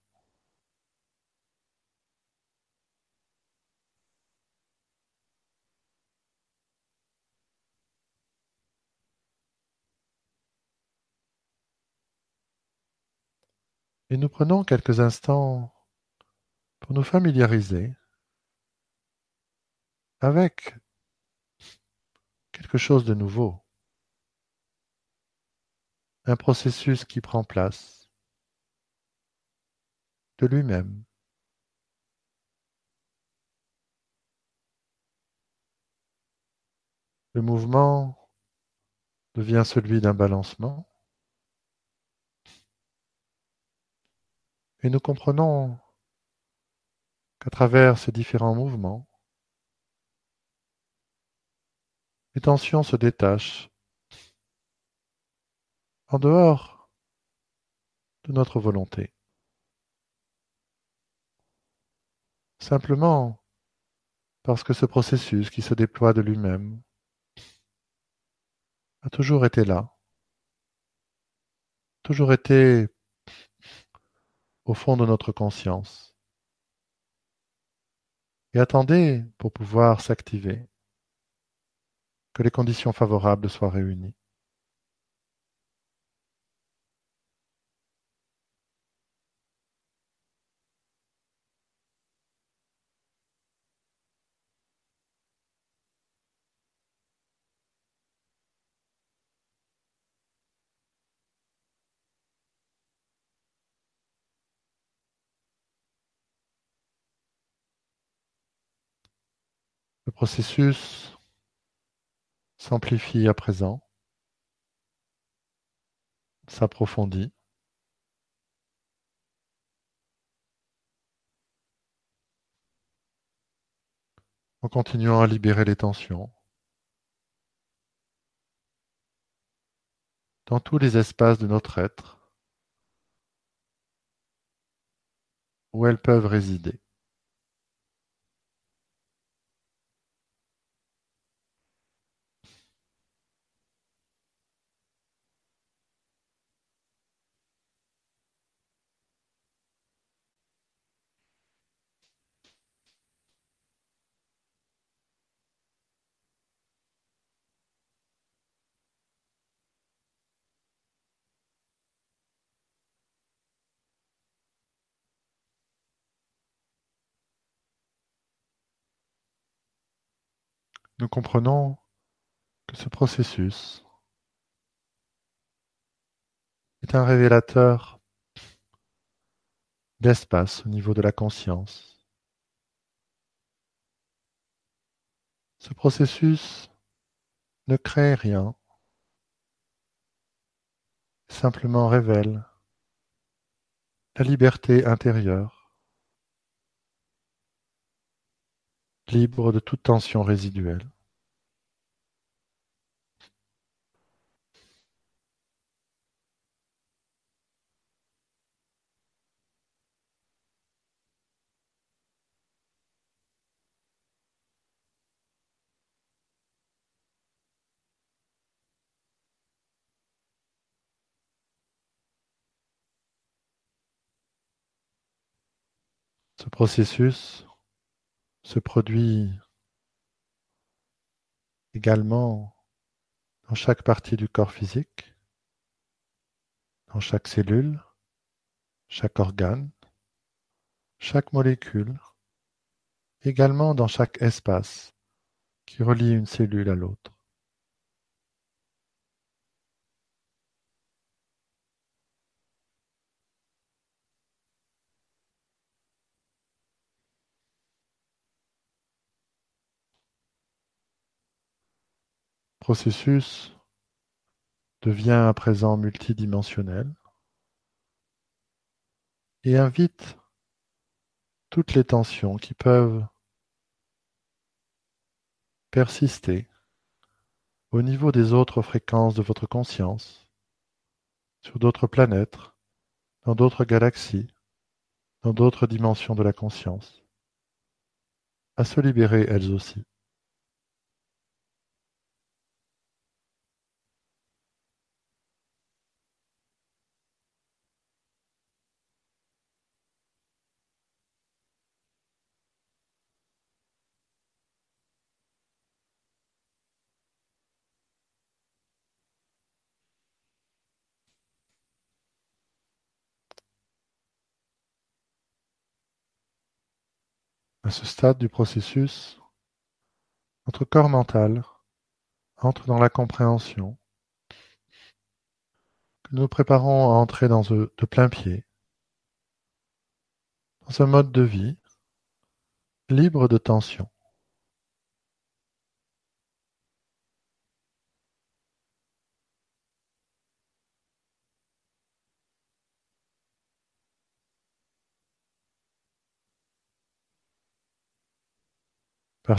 Et nous prenons quelques instants pour nous familiariser avec quelque chose de nouveau, un processus qui prend place de lui-même. Le mouvement devient celui d'un balancement. Et nous comprenons qu'à travers ces différents mouvements, les tensions se détachent en dehors de notre volonté. Simplement parce que ce processus qui se déploie de lui-même a toujours été là, toujours été au fond de notre conscience. Et attendez pour pouvoir s'activer, que les conditions favorables soient réunies. Le processus s'amplifie à présent, s'approfondit. en continuant à libérer les tensions dans tous les espaces de notre être, où elles peuvent résider. Nous comprenons que ce processus est un révélateur d'espace au niveau de la conscience. Ce processus ne crée rien, simplement révèle la liberté intérieure, libre de toute tension résiduelle. Ce processus se produit également dans chaque partie du corps physique, dans chaque cellule, chaque organe, chaque molécule, également dans chaque espace qui relie une cellule à l'autre. Processus devient à présent multidimensionnel et invite toutes les tensions qui peuvent persister au niveau des autres fréquences de votre conscience, sur d'autres planètes, dans d'autres galaxies, dans d'autres dimensions de la conscience, à se libérer elles aussi. Ce stade du processus, notre corps mental entre dans la compréhension que nous préparons à entrer dans de plein pied dans un mode de vie libre de tension.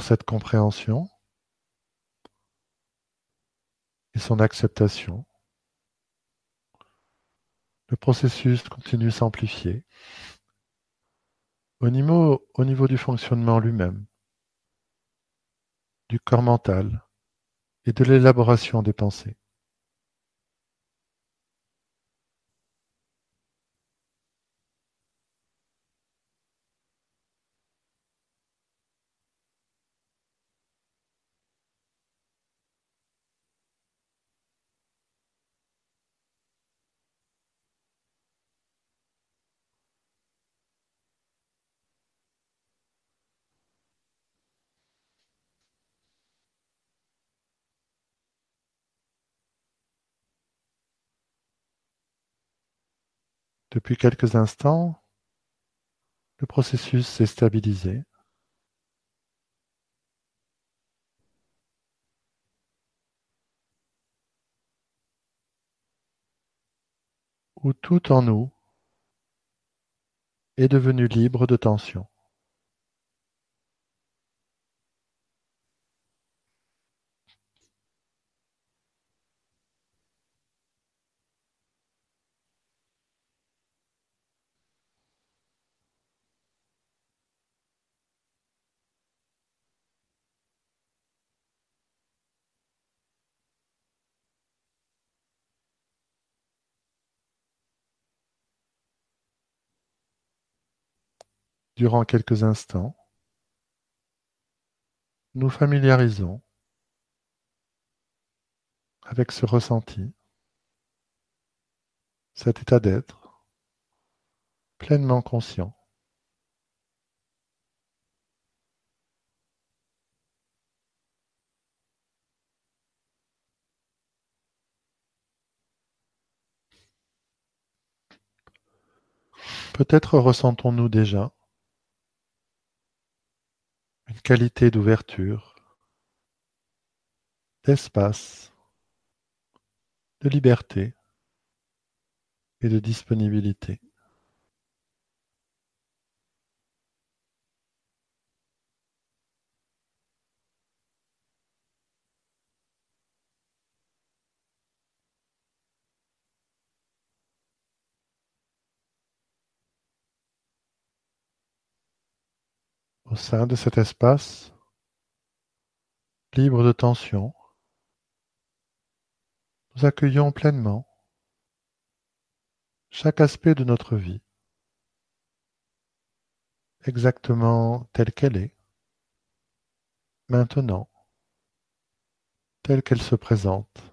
Cette compréhension et son acceptation, le processus continue s'amplifier au niveau, au niveau du fonctionnement lui-même, du corps mental et de l'élaboration des pensées. Depuis quelques instants, le processus s'est stabilisé. Où tout en nous est devenu libre de tension. Durant quelques instants, nous familiarisons avec ce ressenti, cet état d'être pleinement conscient. Peut-être ressentons-nous déjà une qualité d'ouverture, d'espace, de liberté et de disponibilité. Au sein de cet espace, libre de tension, nous accueillons pleinement chaque aspect de notre vie, exactement telle qu'elle est, maintenant, telle qu'elle se présente.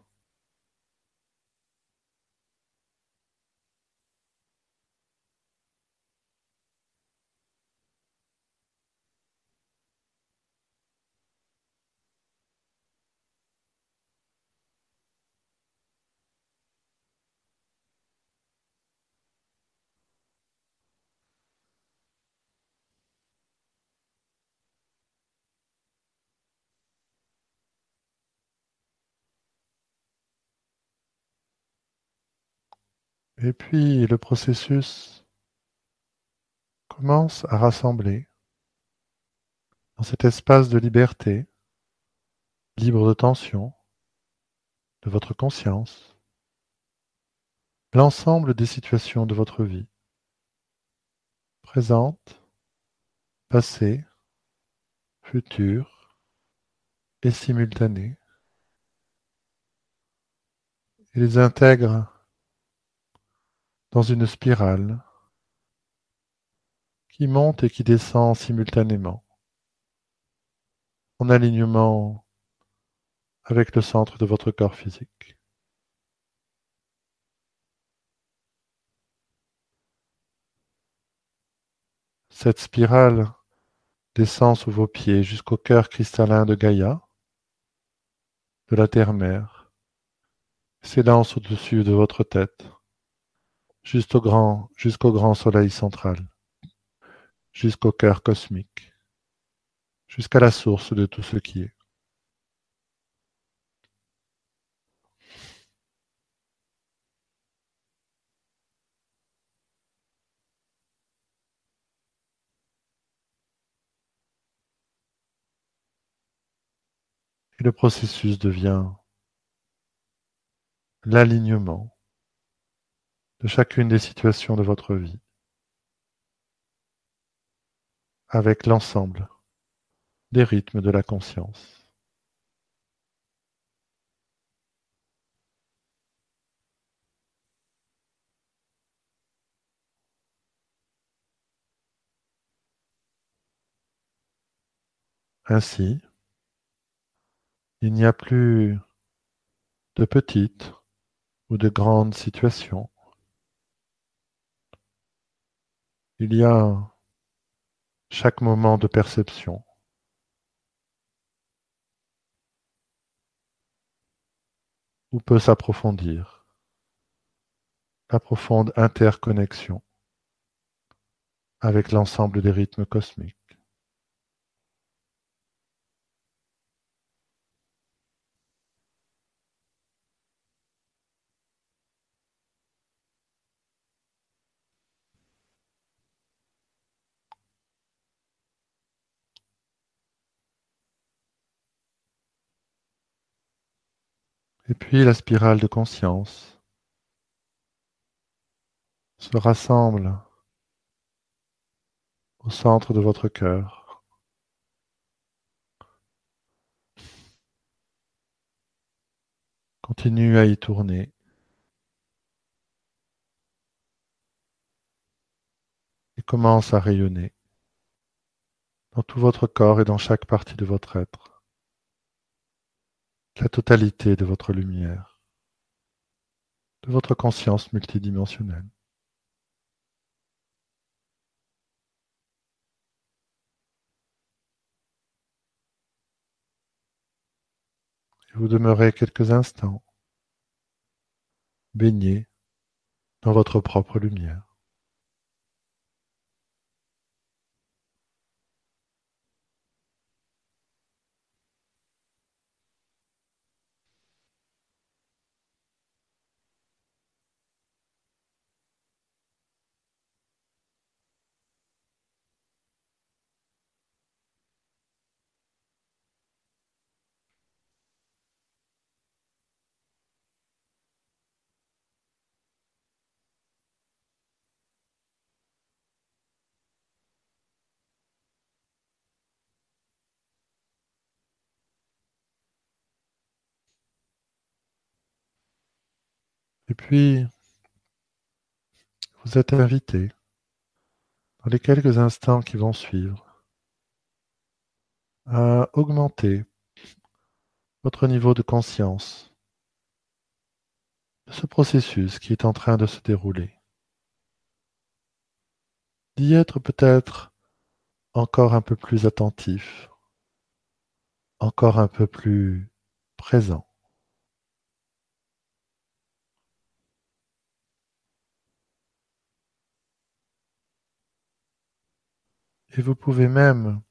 Et puis le processus commence à rassembler dans cet espace de liberté, libre de tension, de votre conscience, l'ensemble des situations de votre vie, présentes, passées, futures et simultanées, et les intègre dans une spirale qui monte et qui descend simultanément, en alignement avec le centre de votre corps physique. Cette spirale descend sous vos pieds jusqu'au cœur cristallin de Gaïa, de la terre-mère, s'élance au-dessus de votre tête jusqu'au grand, jusqu'au grand soleil central, jusqu'au cœur cosmique, jusqu'à la source de tout ce qui est. Et le processus devient l'alignement de chacune des situations de votre vie avec l'ensemble des rythmes de la conscience. Ainsi, il n'y a plus de petites ou de grandes situations Il y a chaque moment de perception. Où peut s'approfondir la profonde interconnexion avec l'ensemble des rythmes cosmiques. Et puis la spirale de conscience se rassemble au centre de votre cœur. Continue à y tourner. Et commence à rayonner dans tout votre corps et dans chaque partie de votre être, la totalité de votre lumière, de votre conscience multidimensionnelle. Et vous demeurez quelques instants baigné dans votre propre lumière. Et puis, vous êtes invité, dans les quelques instants qui vont suivre, à augmenter votre niveau de conscience de ce processus qui est en train de se dérouler. D'y être peut-être encore un peu plus attentif, encore un peu plus présent. Et vous pouvez même,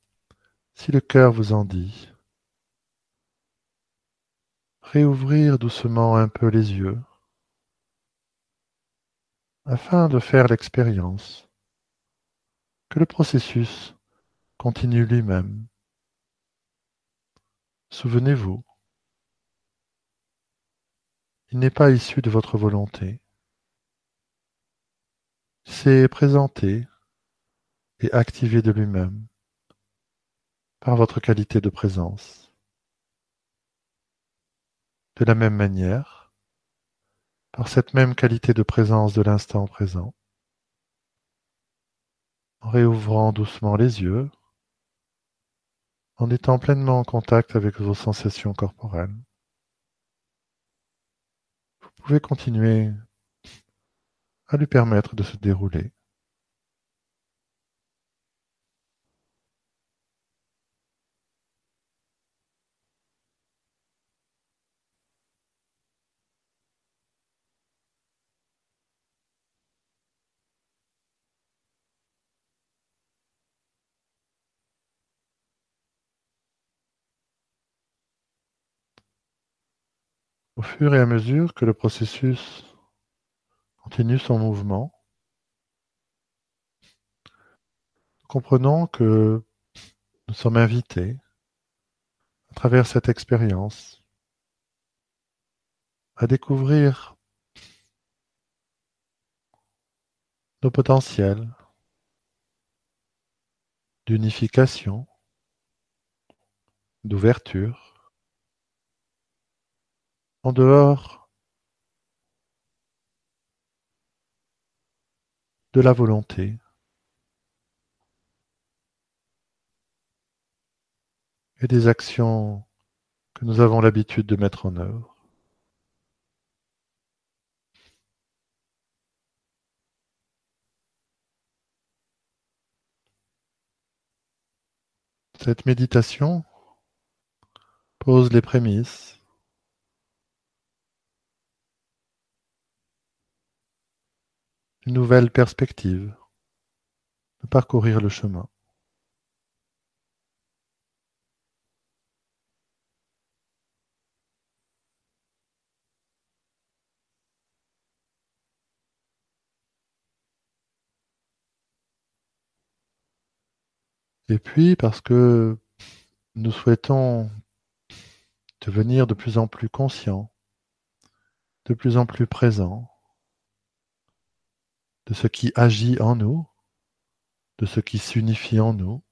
si le cœur vous en dit, réouvrir doucement un peu les yeux afin de faire l'expérience que le processus continue lui-même. Souvenez-vous, il n'est pas issu de votre volonté. C'est présenté et activé de lui-même par votre qualité de présence. De la même manière, par cette même qualité de présence de l'instant présent, en réouvrant doucement les yeux, en étant pleinement en contact avec vos sensations corporelles. Vous pouvez continuer à lui permettre de se dérouler. Fur et à mesure que le processus continue son mouvement, comprenons que nous sommes invités à travers cette expérience à découvrir nos potentiels d'unification, d'ouverture, en dehors de la volonté. et des actions que nous avons l'habitude de mettre en œuvre. Cette méditation pose les prémices nouvelle perspective de parcourir le chemin. Et puis parce que nous souhaitons devenir de plus en plus conscients, de plus en plus présents, de ce qui agit en nous, de ce qui s'unifie en nous,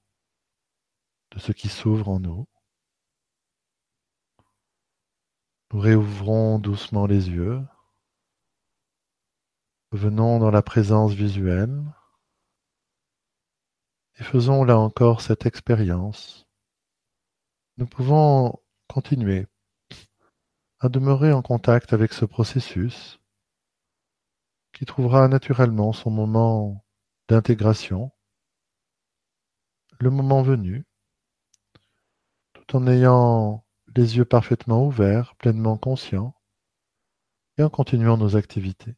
de ce qui s'ouvre en nous. Nous réouvrons doucement les yeux. Venons dans la présence visuelle Et faisons là encore cette expérience. Nous pouvons continuer à demeurer en contact avec ce processus qui trouvera naturellement son moment d'intégration, le moment venu, tout en ayant les yeux parfaitement ouverts, pleinement conscients, et en continuant nos activités.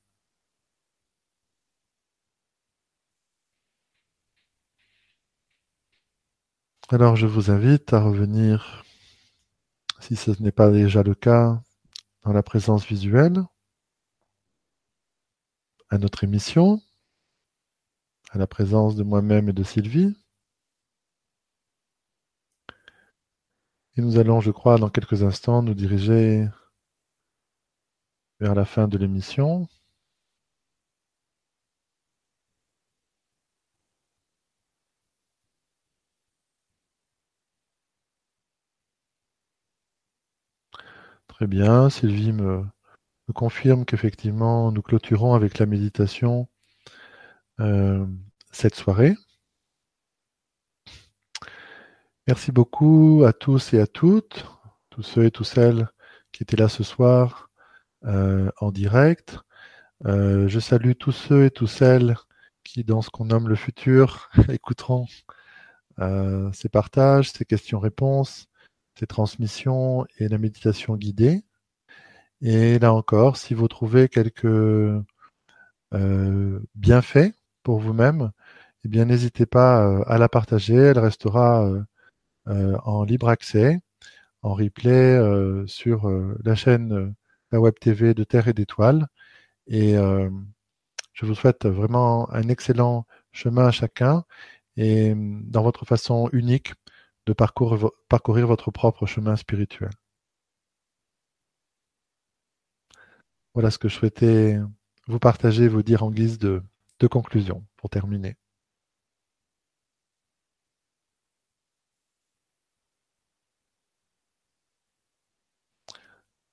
Alors je vous invite à revenir, si ce n'est pas déjà le cas, dans la présence visuelle, à notre émission, à la présence de moi-même et de Sylvie. Et nous allons, je crois, dans quelques instants, nous diriger vers la fin de l'émission. Très bien, Sylvie me, confirme qu'effectivement nous clôturons avec la méditation euh, cette soirée. Merci beaucoup à tous et à toutes, tous ceux et toutes celles qui étaient là ce soir euh, en direct. Euh, je salue tous ceux et toutes celles qui, dans ce qu'on nomme le futur, écouteront ces partages, ces questions-réponses, ces transmissions et la méditation guidée. Et là encore, si vous trouvez quelques bienfaits pour vous-même, eh bien n'hésitez pas à la partager. Elle restera en libre accès, en replay sur la chaîne la Web TV de Terre et d'Étoiles. Et euh, je vous souhaite vraiment un excellent chemin à chacun et dans votre façon unique de parcourir votre propre chemin spirituel. Voilà ce que je souhaitais vous partager, vous dire en guise de, conclusion pour terminer.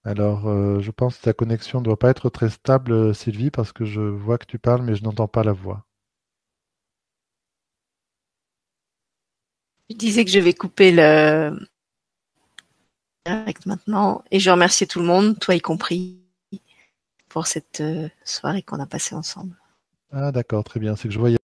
Alors, euh, je pense que ta connexion ne doit pas être très stable, Sylvie, parce que je vois que tu parles, mais je n'entends pas la voix. Je disais que je vais couper le direct maintenant et je remercie tout le monde, toi y compris, pour cette euh, soirée qu'on a passée ensemble. Ah d'accord, très bien. C'est que je voyais